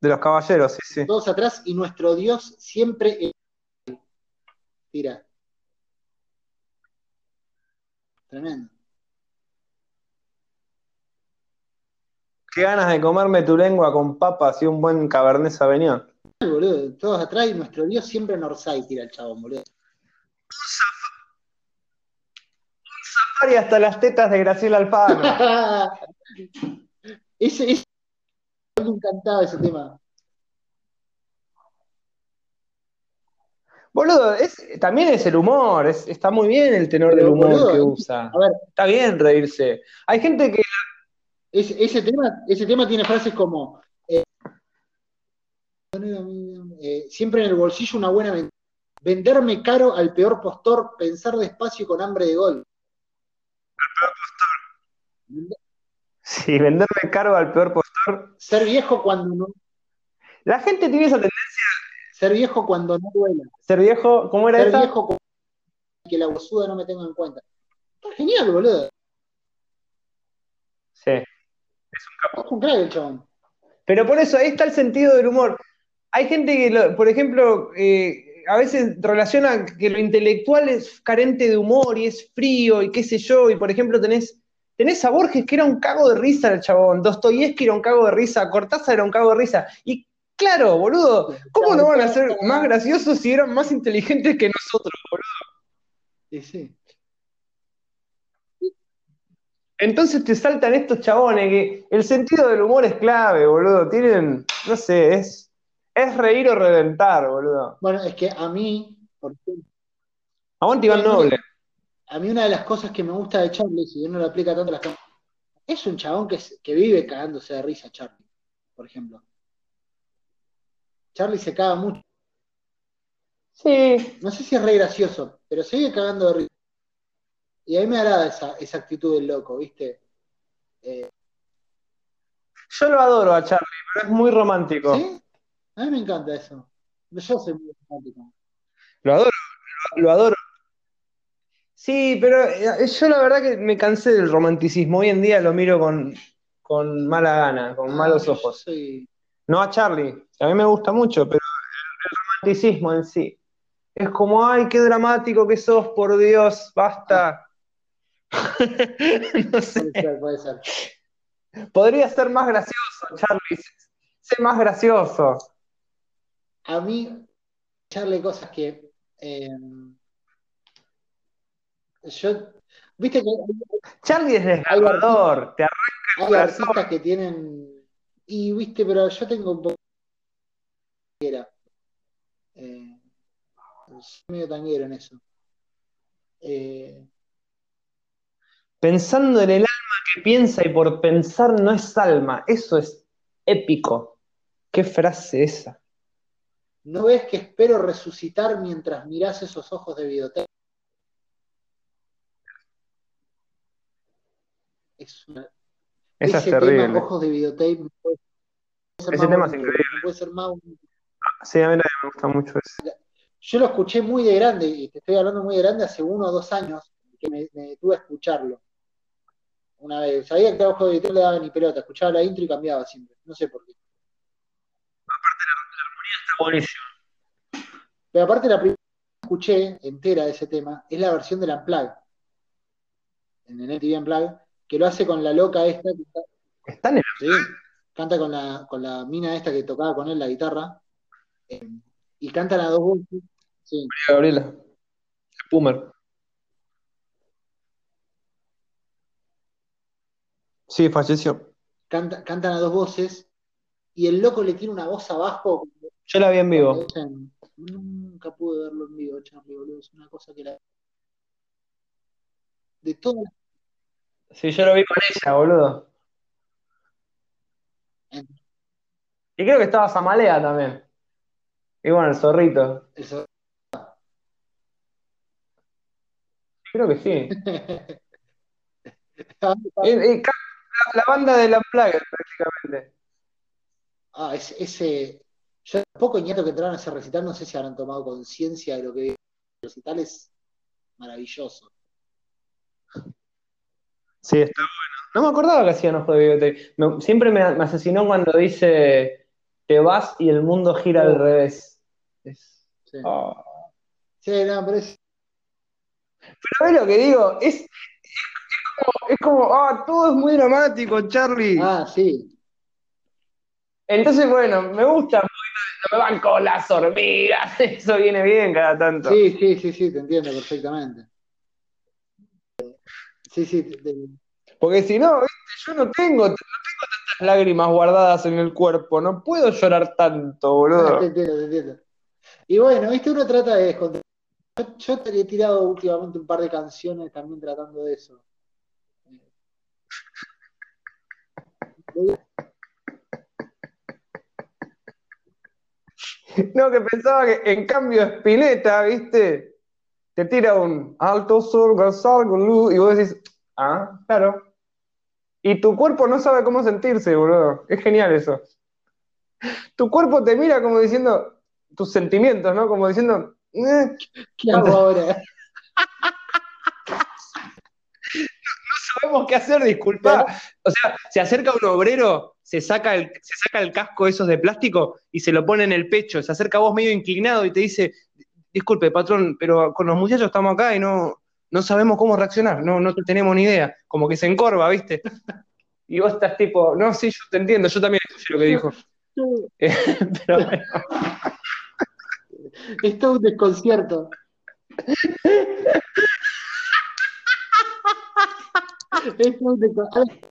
de los caballeros, sí, sí. todos atrás y nuestro Dios siempre. Tira. Tremendo. Qué ganas de comerme tu lengua con papas y un buen cabernet sauvignon. Boludo, todos atrás y nuestro Dios siempre en Orsay, tira el chabón, boludo. Y hasta las tetas de Graciela Alfano. ese, ese, me encantaba ese tema. Boludo, es, también es el humor, es- está muy bien el tenor Pero, del humor boludo, que usa. A ver, Está bien reírse. Hay gente que ese, ese tema, ese tema tiene frases como eh, eh, siempre en el bolsillo una buena venta. Venderme caro al peor postor, pensar despacio y con hambre de gol. Si venderme caro al peor postor. Ser viejo cuando no, La gente tiene esa tendencia ser viejo cuando no duela. ser viejo. ¿Cómo era Ser esa? viejo cuando que la bosuda no me tenga en cuenta. Está genial, boludo. Sí. Es un crack el chabón. Pero por eso, ahí está el sentido del humor. Hay gente que, lo- por ejemplo, eh, a veces relaciona que lo intelectual es carente de humor y es frío y qué sé yo, y por ejemplo tenés, tenés a Borges que era un cago de risa el chabón, Dostoyevsky era un cago de risa, Cortázar era un cago de risa. Y claro, boludo, ¿cómo no van a ser más graciosos si eran más inteligentes que nosotros, boludo? Sí, sí. Entonces te saltan estos chabones que el sentido del humor es clave, boludo. Tienen, no sé, es, es reír o reventar, boludo. Bueno, es que a mí, por ejemplo, Aguante Iván Noble. A mí una de las cosas que me gusta de Charlie, si bien no lo aplica tanto a las cámaras, es un chabón que, vive cagándose de risa, Charlie, por ejemplo. Charlie se caga mucho. Sí, No sé si es re gracioso, pero se vive cagando de risa. Y a mí me agrada esa, esa actitud del loco, ¿viste? Eh, yo lo adoro a Charlie, pero es muy romántico. ¿Sí? A mí me encanta eso. Yo soy muy romántico. Lo adoro, lo, lo adoro. Sí, pero eh, yo la verdad que me cansé del romanticismo. Hoy en día lo miro con, con mala gana, con malos Ah, yo ojos. soy- No a Charlie, a mí me gusta mucho, pero el, el romanticismo en sí. Es como, ay, qué dramático que sos, por Dios, basta. no sé. Puede ser, puede ser. Podría ser más gracioso, Charlie. Sé más gracioso. A mí, echarle cosas que. eh, yo. Viste que Charlie es desgarrador. Te arranca el hay corazón. artistas que tienen. Y viste, pero yo tengo un poco. Era. Eh, soy medio tanguero en eso. Eh, Pensando en el alma que piensa y por pensar no es alma. Eso es épico. Qué frase esa. ¿No ves que espero resucitar mientras mirás esos ojos de videotape? Es una- Esa es ese tema, terrible. ojos de videotape, no puede ser Ese más tema es increíble. no puede ser más bonito. Sí, a mí me gusta mucho eso. Yo lo escuché muy de grande, y te estoy hablando muy de grande, hace uno o dos años, que me, me detuve a escucharlo. Una vez, sabía que a ojos de videotape le daba ni pelota, escuchaba la intro y cambiaba siempre, no sé por qué. Está buenísimo. Pero aparte la primera que escuché entera de ese tema es la versión del Unplugged, en el MTV Unplugged, que lo hace con la loca esta, que está, Está en el- sí, canta con la, con la mina esta que tocaba con él la guitarra, eh, y cantan a dos voces. Sí. Gabriela. Pumer. Sí, falleció. Canta- cantan a dos voces, y el loco le tiene una voz abajo. Yo la vi en vivo. Nunca pude verlo en vivo, Charlie, boludo. Es una cosa que la. De todas las. Sí, yo lo vi con ella, boludo. Y creo que estaba Samalea también. Y bueno, el zorrito. eso- Creo que sí. Eh, eh, ca- la, banda de la Plague, prácticamente. Ah, es- ese. Yo poco ñato que entraron a ese recital, no sé si habrán tomado conciencia de lo que el recital es maravilloso. Sí, está bueno. No me acordaba que hacían ojo de. Me- siempre me, me asesinó cuando dice te vas y el mundo gira al revés. Es- Sí, ah. Sí, no, pero es. Pero ves lo que digo, es, es, es como, es como, ah, todo es muy dramático, Charlie. Ah, sí. Entonces, bueno, me gusta me van con las hormigas, eso viene bien cada tanto. Sí, sí, sí, sí, te entiendo perfectamente. Sí, sí, te- Porque si no, ¿viste? yo no tengo, no tengo tantas lágrimas guardadas en el cuerpo, no puedo llorar tanto, ah, boludo. te entiendo, te entiendo. Y bueno, viste, uno trata de descontar. Yo, yo te he tirado últimamente un par de canciones también tratando de eso. No, que pensaba que en cambio Spinetta, ¿viste? Te tira un alto sol, gasal, con luz, y vos decís, ah, claro. Y tu cuerpo no sabe cómo sentirse, boludo. Es genial eso. Tu cuerpo te mira como diciendo tus sentimientos, ¿no? Como diciendo, eh, ¿Qué hago ahora? sabemos qué hacer, disculpa. O sea, se acerca un obrero, se saca el, se saca el casco esos de plástico y se lo pone en el pecho, se acerca a vos medio inclinado y te dice, disculpe, patrón, pero con los muchachos estamos acá y no, no sabemos cómo reaccionar, no, no tenemos ni idea, como que se encorva, ¿viste? Y vos estás tipo, no, sí, yo te entiendo, yo también escuché lo que dijo. Eh, pero bueno, Es todo un desconcierto. Es todo un desconcierto.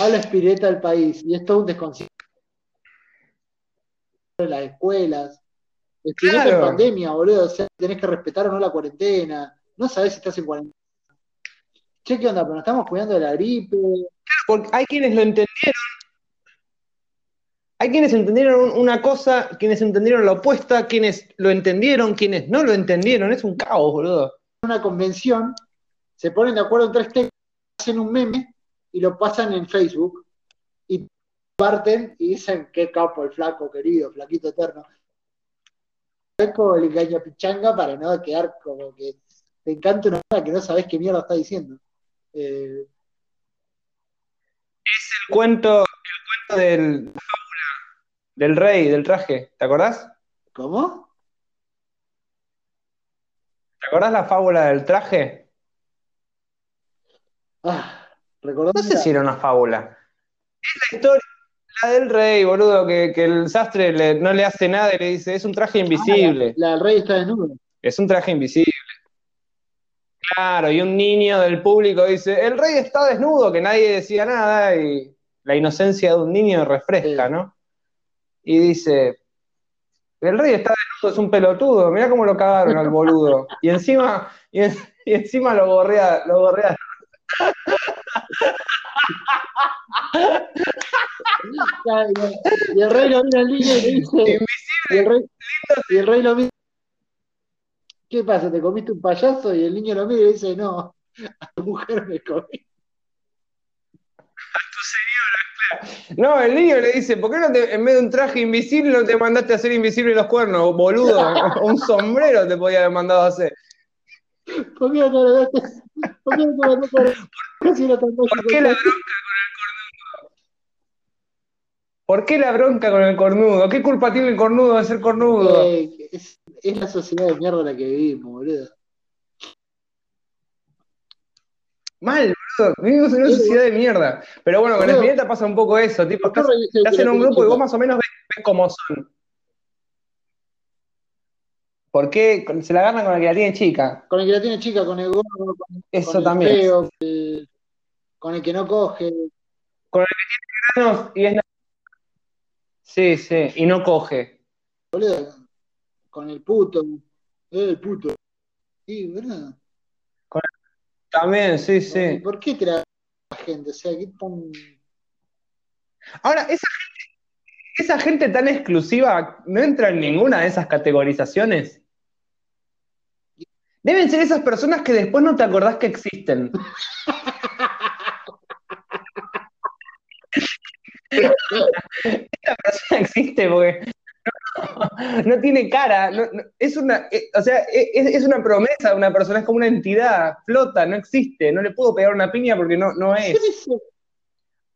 Habla Spinetta del país y es todo un desconcierto. Las escuelas. En Claro. pandemia, boludo. O sea, tenés que respetar o no la cuarentena. No sabés si estás en cuarentena. Che, ¿qué onda? Pero nos estamos cuidando de la gripe. porque hay quienes lo entendieron. Hay quienes entendieron un- una cosa, quienes entendieron la opuesta, quienes lo entendieron, quienes no lo entendieron. Es un caos, boludo. una convención, se ponen de acuerdo en tres textos, hacen un meme y lo pasan en Facebook y parten y dicen qué capo el flaco querido, flaquito eterno. Es como el engaño pichanga para no quedar como que te encanta una cosa que no sabes qué mierda está diciendo. Eh, El cuento, el cuento del, la fábula del rey, del traje. ¿Te acordás? ¿Cómo? ¿Te acordás la fábula del traje? Ah, No sé si era una fábula. Es la historia, la del rey, boludo, que, que el sastre le- no le hace nada y le dice, es un traje invisible. la del rey está desnudo. Es un traje invisible. Claro, y un niño del público dice, el rey está desnudo, que nadie decía nada, y la inocencia de un niño refresca, Sí. ¿no? Y dice, el rey está desnudo, es un pelotudo, mirá cómo lo cagaron al boludo. Y encima, y, en- y encima lo gorrea, lo gorrea. Y el rey lo mira al niño y le dice, y el rey, y el rey lo mira. ¿Qué pasa? ¿Te comiste un payaso? Y el niño lo mira y dice, no, a tu mujer me comí. No, el niño le dice, ¿por qué no te, en vez de un traje invisible no te mandaste a hacer invisible los cuernos, boludo? Un sombrero te podía haber mandado a hacer. ¿Por qué no te lo daste? ¿Por qué no te lo daste? Si era tan ¿Por qué la bronca? ¿Por qué la bronca con el cornudo? ¿Qué culpa tiene el cornudo de ser cornudo? Eh, es, es la sociedad de mierda en la que vivimos, boludo. Mal, boludo. Vivimos en una sociedad de mierda. Pero bueno, con Boludo. Spinetta pasa un poco eso. Tipo, ¿Por qué estás, estás que en un grupo y vos más o menos ves, ves cómo son. ¿Por qué se la agarran con la que la tiene chica? Con el que la tiene chica, con el gordo, con, Eso con el también. feo, con el, con el que no coge. Granos y es- Sí, sí, y no coge. boludo, con el puto, el puto. Sí, ¿verdad? También, sí, sí. ¿Por qué te la la gente? O sea, ¿qué tan... Ahora, esa gente, esa gente tan exclusiva no entra en ninguna de esas categorizaciones. Deben ser esas personas que después no te acordás que existen. Esta persona existe porque no, no tiene cara, no- no- es una, eh, o sea, es, es una promesa de una persona, es como una entidad, flota, no existe, no le puedo pegar una piña porque no, no es.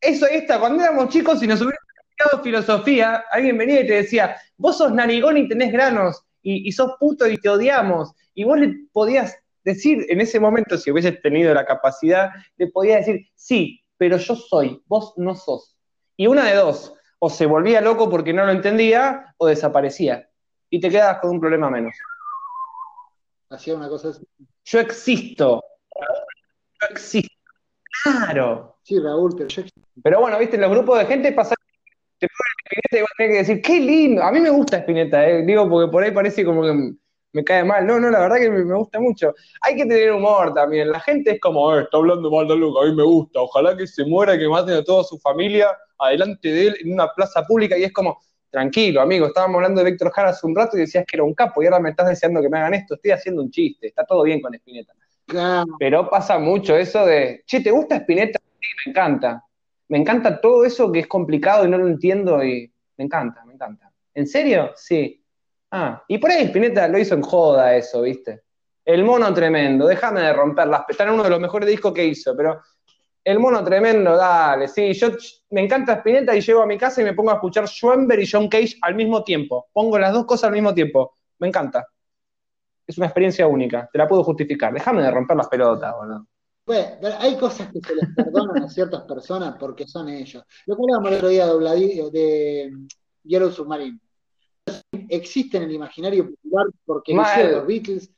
Eso está, cuando éramos chicos y nos hubiera estudiado filosofía, alguien venía y te decía, vos sos narigón y tenés granos, y, y sos puto y te odiamos, y vos le podías decir en ese momento, si hubieses tenido la capacidad, le podías decir, sí, pero yo soy, vos no sos. Y una de dos, o se volvía loco porque no lo entendía, o desaparecía. Y te quedabas con un problema menos. hacía una cosa así. Yo existo. Yo existo. Claro. Sí, Raúl, pero yo Pero bueno, viste, los grupos de gente pasa te ponen Spinetta y vos tenés que decir, qué lindo. A mí me gusta Spinetta, eh. digo, porque por ahí parece como que me, cae mal. No, no, la verdad que me, me gusta mucho. Hay que tener humor también. La gente es como, eh, está hablando mal de Luca, a mí me gusta. Ojalá que se muera, que maten a toda su familia adelante de él en una plaza pública. Y es como, tranquilo, amigo, estábamos hablando de Víctor Jara hace un rato y decías que era un capo y ahora me estás deseando que me hagan esto. Estoy haciendo un chiste. Está todo bien con Spinetta. Claro, Pero pasa mucho eso de, che, ¿te gusta Spinetta? Sí, me encanta. Me encanta todo eso que es complicado y no lo entiendo y me encanta, me encanta. ¿En serio? Sí. Ah, y por ahí Spinetta lo hizo en joda eso, ¿viste? El mono tremendo, déjame de romper las en uno de los mejores discos que hizo, pero el mono tremendo, dale, sí, yo me encanta Spinetta y llego a mi casa y me pongo a escuchar Schwember y John Cage al mismo tiempo. Pongo las dos cosas al mismo tiempo. Me encanta. Es una experiencia única, te la puedo justificar. Déjame de romper las pelotas, boludo. Hay cosas que se les perdonan a ciertas personas porque son ellos. Lo que hablábamos el otro día de, de Submarine. Existe en el imaginario popular porque Mal. hicieron los Beatles.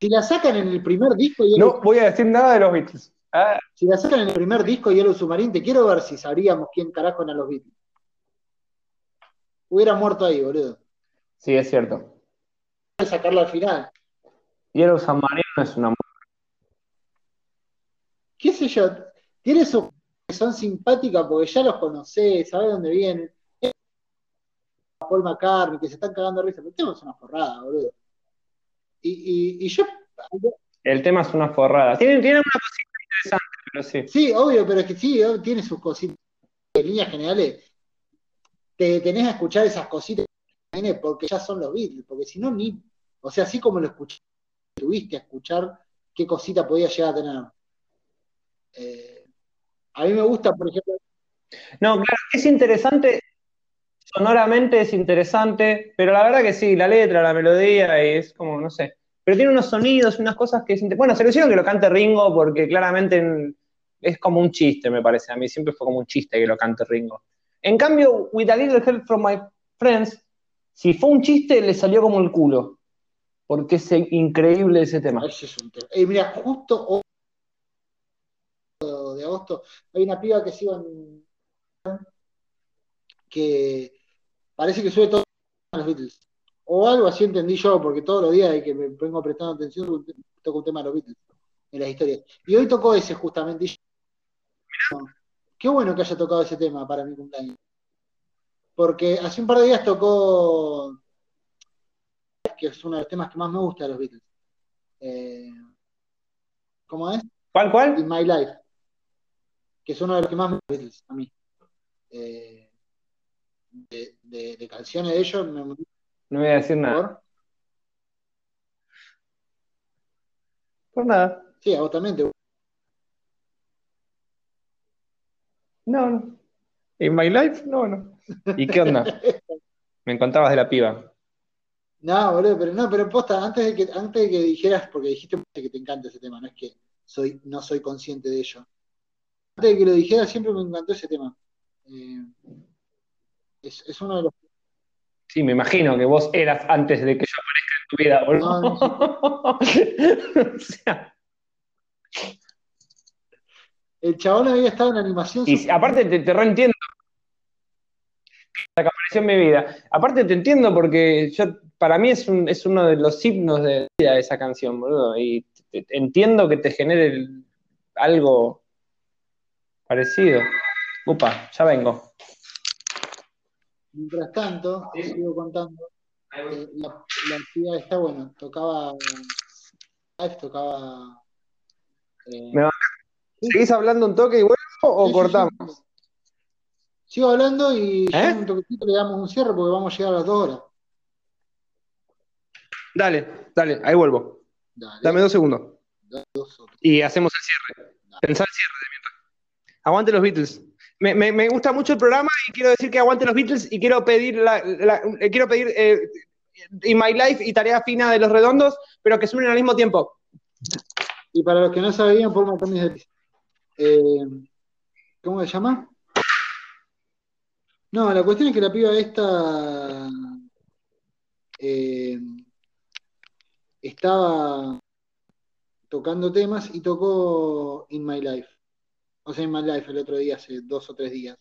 Si la sacan en el primer disco, Yellow- No voy a decir nada de los Beatles. Ah, si la sacan en el primer disco Yellow Submarine, te quiero ver si sabríamos quién carajo eran los Beatles. Hubiera muerto ahí, boludo. sí, es cierto. Sacarlo al final. Yellow Submarine no es una qué sé yo, tiene sus que son simpáticas porque ya los conocés, sabés dónde vienen. Paul McCartney, que se están cagando de risa, pero el tema es una forrada, boludo. Y, y, y yo, El tema es una forrada. Tiene, tiene una cosita interesante, pero sí. sí, obvio, pero es que sí, tiene sus cositas. En líneas generales, te tenés a escuchar esas cositas porque ya son los Beatles, porque si no, ni. O sea, así como lo escuché, tuviste a escuchar qué cosita podía llegar a tener. Eh, a mí me gusta, por ejemplo, No, claro, es interesante. Sonoramente es interesante, pero la verdad que sí, la letra, la melodía, es como, no sé. Pero tiene unos sonidos, unas cosas que es Bueno, se lo hicieron que lo cante Ringo porque claramente en- es como un chiste, me parece. A mí siempre fue como un chiste que lo cante Ringo. En cambio, With a Little Help from My Friends, si fue un chiste, le salió como el culo. Porque es increíble ese tema. Ese es un tema. Eh, mira, justo hoy de agosto hay una piba que sigo en que parece que sube todo a los Beatles. O algo así entendí yo, porque todos los días que me vengo prestando atención toco un tema de los Beatles en las historias. Y hoy tocó ese justamente. Y yo, qué bueno que haya tocado ese tema para mi cumpleaños. Porque hace un par de días tocó que es uno de los temas que más me gusta de los Beatles. Eh, ¿Cómo es? ¿Cuál, cuál? In My Life, que es uno de los que más me Beatles, a mí. Eh, de, de- de canciones de ellos, me, No voy a decir nada. por- nada. Sí, a vos también te. No, no. In my life, no, no. ¿Y qué onda? Me contabas de la piba. No, boludo, pero no, pero posta, antes de que, antes de que dijeras, porque dijiste que te encanta ese tema, no es que soy, no soy consciente de ello. Antes de que lo dijeras, siempre me encantó ese tema. Eh, es, es uno de los Sí, me imagino que vos eras antes de que yo aparezca en tu vida, boludo. No, O sea, El chabón había estado en animación. y aparte te, te reentiendo. La que apareció en mi vida. Aparte te entiendo porque yo, para mí es, un- es uno de los himnos de vida esa canción, boludo. Y te- te- entiendo que te genere el- algo parecido. Upa, ya vengo. Mientras tanto, sigo contando. eh, la, la actividad está bueno. Tocaba. live, tocaba. eh, Me ¿Seguís hablando un toque y vuelvo o sí, cortamos? sí. Sigo hablando y ¿Eh? un toquecito le damos un cierre porque vamos a llegar a las dos horas. Dale, dale, ahí vuelvo. Dale, Dame dos segundos. dos. Y hacemos el cierre. Pensá el cierre de mientras. Aguante los Beatles. Me, gusta mucho el programa y quiero decir que aguante los Beatles y quiero pedir la, eh, quiero pedir eh, In My Life y Tarea Fina de los Redondos, pero que suenen al mismo tiempo. Y para los que no sabían, Paul McCartney es eh, ¿Cómo se llama? No, la cuestión es que la piba esta eh, estaba tocando temas y tocó In My Life. O sea, In My Life el otro día, hace dos o tres días.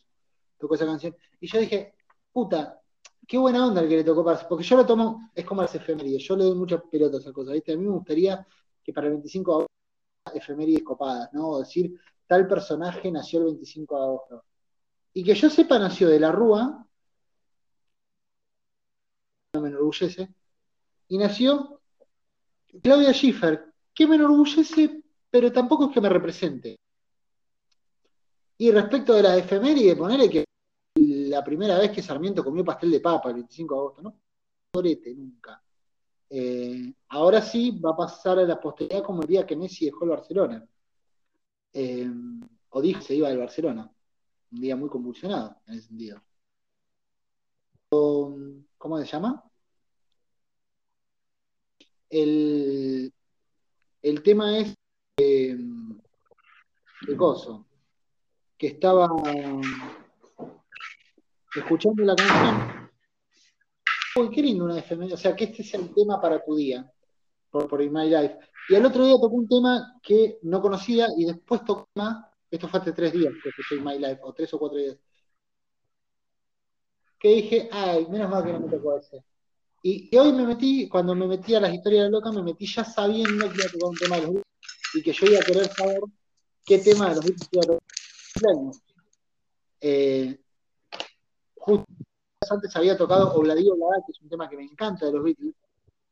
Tocó esa canción. Y yo dije, puta, qué buena onda el que le tocó para. Porque yo lo tomo, es como las efemérides. Yo le doy muchas pelotas a esa cosa, ¿viste? A mí me gustaría que para el 25 de agosto efemérides copadas, ¿no? O decir, tal personaje nació el 25 de agosto. Y que yo sepa, nació de la Rúa, no me enorgullece, y nació Claudia Schiffer, que me enorgullece, pero tampoco es que me represente. Y respecto de la efeméride, ponele que la primera vez que Sarmiento comió pastel de papa el 25 de agosto, no sorete nunca. Eh, ahora sí va a pasar a la posteridad como el día que Messi dejó el Barcelona. Eh, o dijo que se iba del Barcelona. Un día muy convulsionado en ese sentido. ¿Cómo se llama? El, el tema es eh, coso, que estaba escuchando la canción. Uy, qué lindo una efeméride. O sea, que este sea el tema para tu día, por, por In My Life. Y al otro día tocó un tema que no conocía y después tocó tema, esto fue hace tres días que escuché In My Life, o tres o cuatro días, que dije, ay, menos mal que no me tocó ese. Y, hoy me metí, cuando me metí a las historias de loca, me metí ya sabiendo que iba a tocar un tema de los y que yo iba a querer saber qué tema de los iba a tocar. Eh, justo antes había tocado Obladí Oblada, que es un tema que me encanta de los Beatles,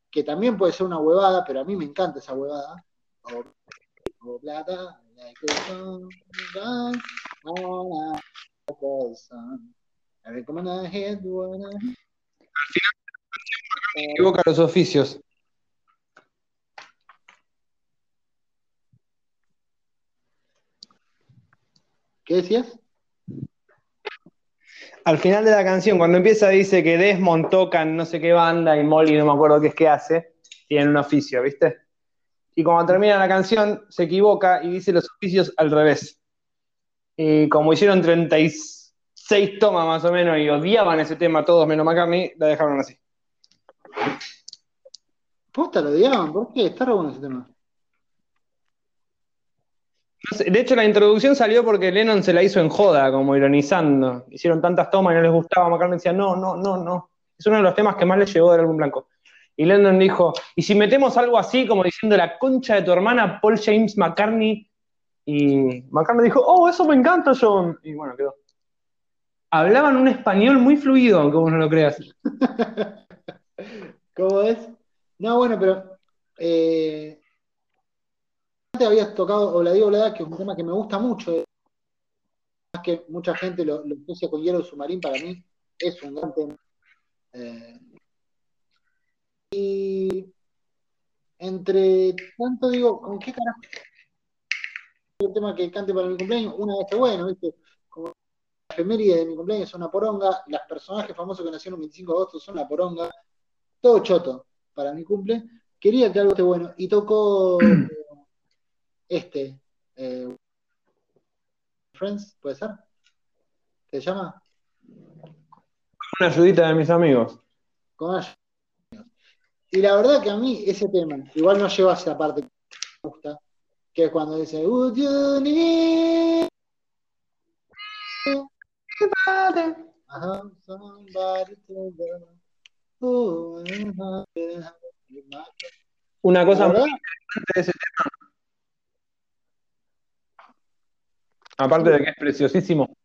que también puede ser una huevada, pero a mí me encanta esa huevada. Oblada, like a song, like a song. Every come on, I head, wanna- Equivoca los oficios. ¿Qué decías? Al final de la canción, cuando empieza, dice que Desmond toca en no sé qué banda y Molly no me acuerdo qué es que hace, tiene un oficio, ¿viste? Y cuando termina la canción, se equivoca y dice los oficios al revés. Y como hicieron 36 tomas más o menos y odiaban ese tema todos menos McCartney, la dejaron así. Posta, lo odiaban, ¿por qué? Está re bueno ese tema. De hecho, la introducción salió porque Lennon se la hizo en joda, como ironizando. Hicieron tantas tomas y no les gustaba. McCartney decía, no, no, no, no. Es uno de los temas que más les llegó del álbum blanco. Y Lennon dijo, ¿y si metemos algo así, como diciendo la concha de tu hermana, Paul James McCartney? Y McCartney dijo, oh, eso me encanta, John. Y bueno, quedó. Hablaban un español muy fluido, aunque vos no lo creas. ¿Cómo es? No, bueno, pero eh, antes habías tocado Obladi Oblada, que es un tema que me gusta mucho. eh. Más que mucha gente lo, lo asocia con Hielo Submarín, para mí es un gran tema. Eh, y entre tanto digo, ¿con qué carajo? El tema que cante para mi cumpleaños, una vez que bueno, ¿viste? Como la efeméride de mi cumpleaños son una poronga, los personajes famosos que nacieron el 25 de agosto son una poronga. todo choto para mi cumple. Quería que algo esté bueno. Y tocó este. eh, Friends, ¿puede ser? ¿Se llama? Una ayudita de mis amigos. Con Ash. Y la verdad que a mí ese tema, igual no lleva a esa parte que me gusta, que es cuando dice, Would you need Ajá, somebody to love? Ooh, Una cosa La muy interesante de ese tema, Aparte de que es preciosísimo.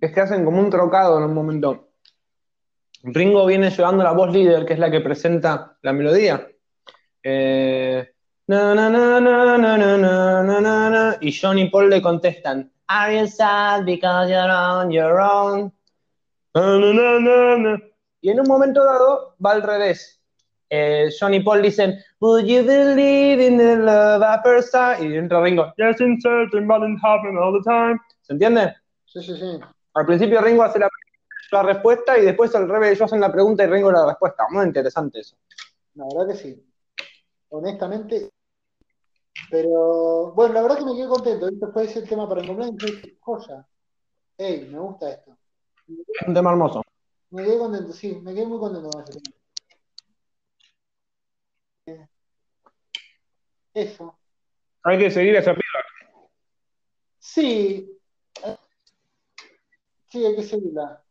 Es que hacen como un trocado en un momento. Ringo viene llevando la voz líder, que es la que presenta la melodía. Y John y Paul le contestan, Are you sad because you're on your own? Y en un momento dado va al revés. Eh, John y Paul dicen, Would you believe in the love at first sight? Y entra Ringo, Yes, in certain, but it happen all the time. ¿Se entiende? sí, sí, sí. Al principio Ringo hace la, la respuesta y después al revés ellos hacen la pregunta y Ringo la respuesta. Muy interesante eso. La verdad que sí. Honestamente. Pero bueno, la verdad que me quedé contento. Esto fue ese tema para el cumpleaños. Joya. Ey, me gusta esto. Es un tema hermoso. Me quedé contento, sí, me quedé muy contento con ese tema. Eso. Hay que seguir esa piba. Sí. Sí, hay que seguirla.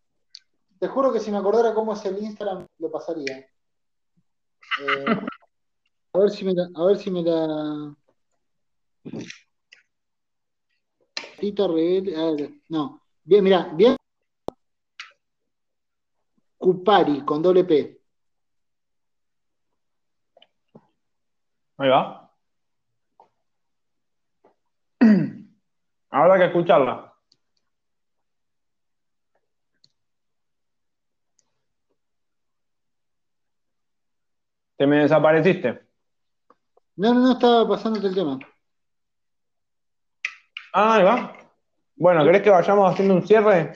Te juro que si me acordara cómo es el Instagram, lo pasaría. Eh, a ver si me la, a ver si me la. Tita Rebelde, a ver, no. Bien, mira, bien. Cupari con doble P. Ahí va. Habrá que escucharla. Te me desapareciste. No, no, no estaba pasándote el tema. Ah, ahí va. Bueno, ¿querés que vayamos haciendo un cierre?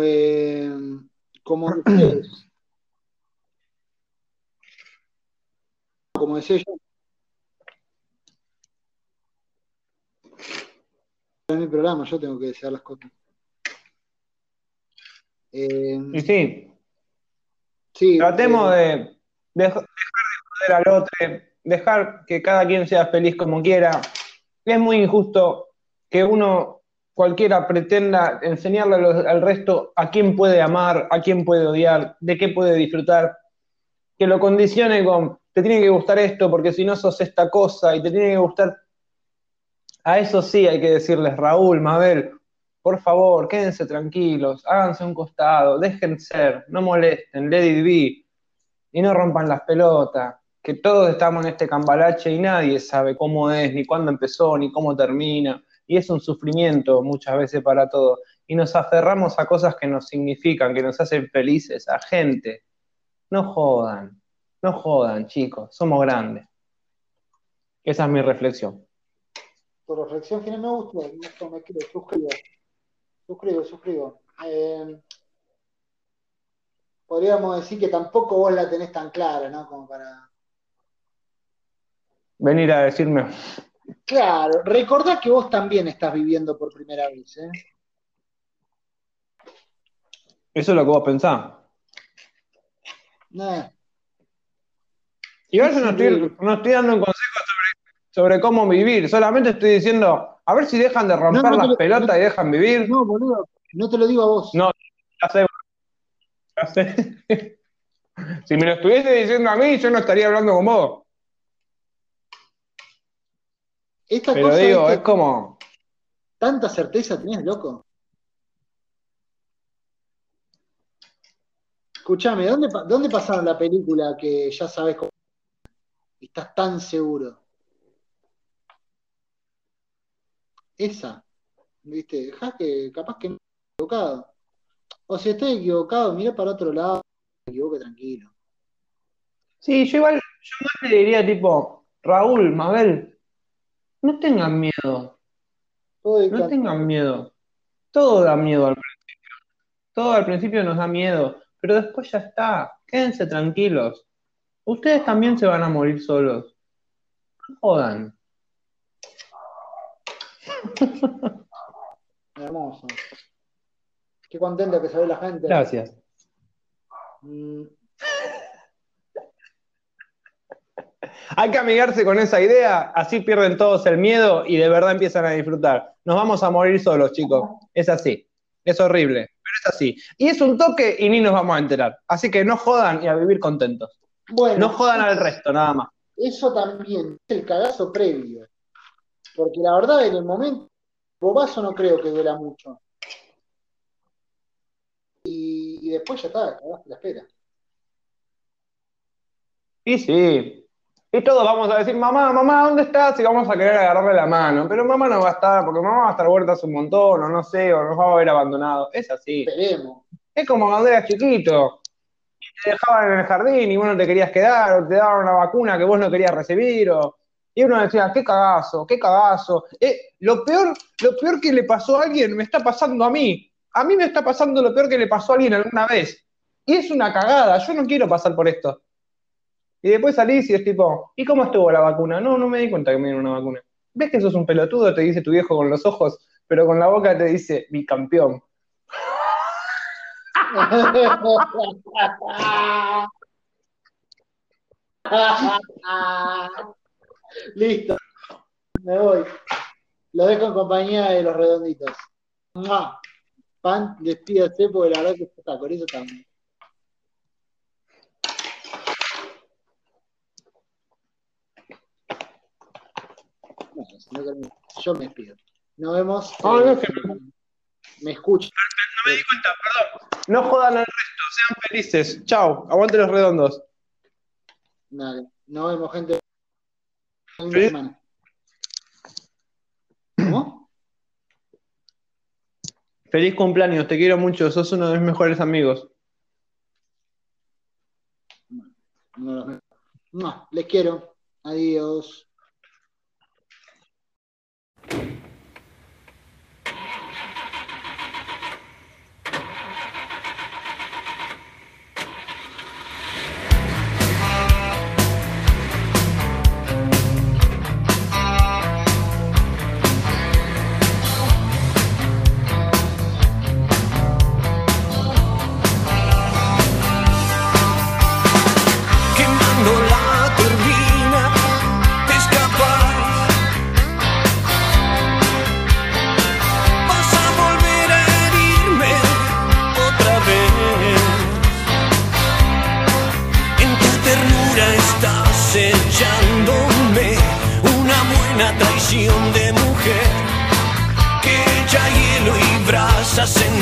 Eh, como. Como decía yo. Es mi programa, yo tengo que desear las cosas. Eh, Y sí, sí, tratemos eh, de dej- dejar de joder al otro, dejar que cada quien sea feliz como quiera. Es muy injusto que uno, cualquiera, pretenda enseñarle los- al resto a quién puede amar, a quién puede odiar, de qué puede disfrutar, que lo condicione con, te tiene que gustar esto porque si no sos esta cosa y te tiene que gustar... A eso sí hay que decirles, Raúl, Mabel, por favor, quédense tranquilos, háganse un costado, dejen ser, no molesten, let it be, y no rompan las pelotas, que todos estamos en este cambalache y nadie sabe cómo es, ni cuándo empezó, ni cómo termina, y es un sufrimiento muchas veces para todos, y nos aferramos a cosas que nos significan, que nos hacen felices, a gente. No jodan, no jodan, chicos, somos grandes. Esa es mi reflexión. Tu reflexión final me gustó, me gustó, me escribo, suscribo. Suscribo, suscribo. Eh, podríamos decir que tampoco vos la tenés tan clara, ¿no? Como para. Venir a decirme, Claro, recordá que vos también estás viviendo por primera vez, ¿eh? eso es lo que vos pensás. Nah, Igual yo no estoy, no estoy dando un consejo sobre, cómo vivir, solamente estoy diciendo, a ver si dejan de romper No, no te las lo- pelotas no- y dejan vivir. no, boludo, no te lo digo a vos. No, ya sé, ya sé. Si me lo estuviese diciendo a mí, yo no estaría hablando con vos. Esta Pero cosa, digo, es como, ¿Tanta certeza tenés, loco? Escuchame, ¿dónde, ¿dónde pasaron la película que ya sabes cómo y estás tan seguro? Esa, ¿viste? Dejá que capaz que no estoy equivocado. O si estoy equivocado, mira para otro lado, me equivoque tranquilo. sí, yo igual, yo más le diría tipo, Raúl, Mabel, no tengan miedo, no tengan miedo. Todo da miedo al principio. Todo al principio nos da miedo, pero después ya está. quédense tranquilos. Ustedes también se van a morir solos. No jodan. Hermoso. Qué contento que se ve la gente. Gracias. Mm, Hay que amigarse con esa idea, así pierden todos el miedo y de verdad empiezan a disfrutar. Nos vamos a morir solos, chicos. Es así. Es horrible, pero es así. Y es un toque y ni nos vamos a enterar. Así que no jodan y a vivir contentos. Bueno, No jodan al resto, nada más. eso también es el cagazo previo. Porque la verdad, en el momento, bobazo no creo que duela mucho. Y, y después ya está, la espera. Y sí. Y todos vamos a decir, mamá, mamá, ¿dónde estás? Y vamos a querer agarrarle la mano. Pero mamá no va a estar, porque mamá va a estar vuelta hace un montón, o no sé, o nos va a haber abandonado. Es así. Esperemos. Es como cuando eras chiquito. Y te dejaban en el jardín y vos no te querías quedar, o te daban una vacuna que vos no querías recibir, o... Y uno decía, qué cagazo, qué cagazo. Eh, lo peor, lo peor que le pasó a alguien me está pasando a mí. A mí me está pasando lo peor que le pasó a alguien alguna vez. Y es una cagada, yo no quiero pasar por esto. Y después salís y es tipo, ¿y cómo estuvo la vacuna? No, no me di cuenta que me dieron una vacuna. ¿Ves que sos un pelotudo? Te dice tu viejo con los ojos, pero con la boca te dice, bicampeón. Listo. Me voy. Lo dejo en compañía de los redonditos. ¡Mua! Pan, despídase porque la verdad que está con eso también. Bueno, yo me despido. Nos vemos. Ah, eh, me escucho. No me di cuenta, perdón. No jodan al resto, sean felices. Chao, aguante los redondos. Dale. Nos vemos, gente. Linda Sí. semana. ¿Cómo? Feliz cumpleaños, te quiero mucho, sos uno de mis mejores amigos. No, les quiero. Adiós.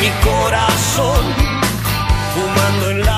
Mi corazón, fumando en la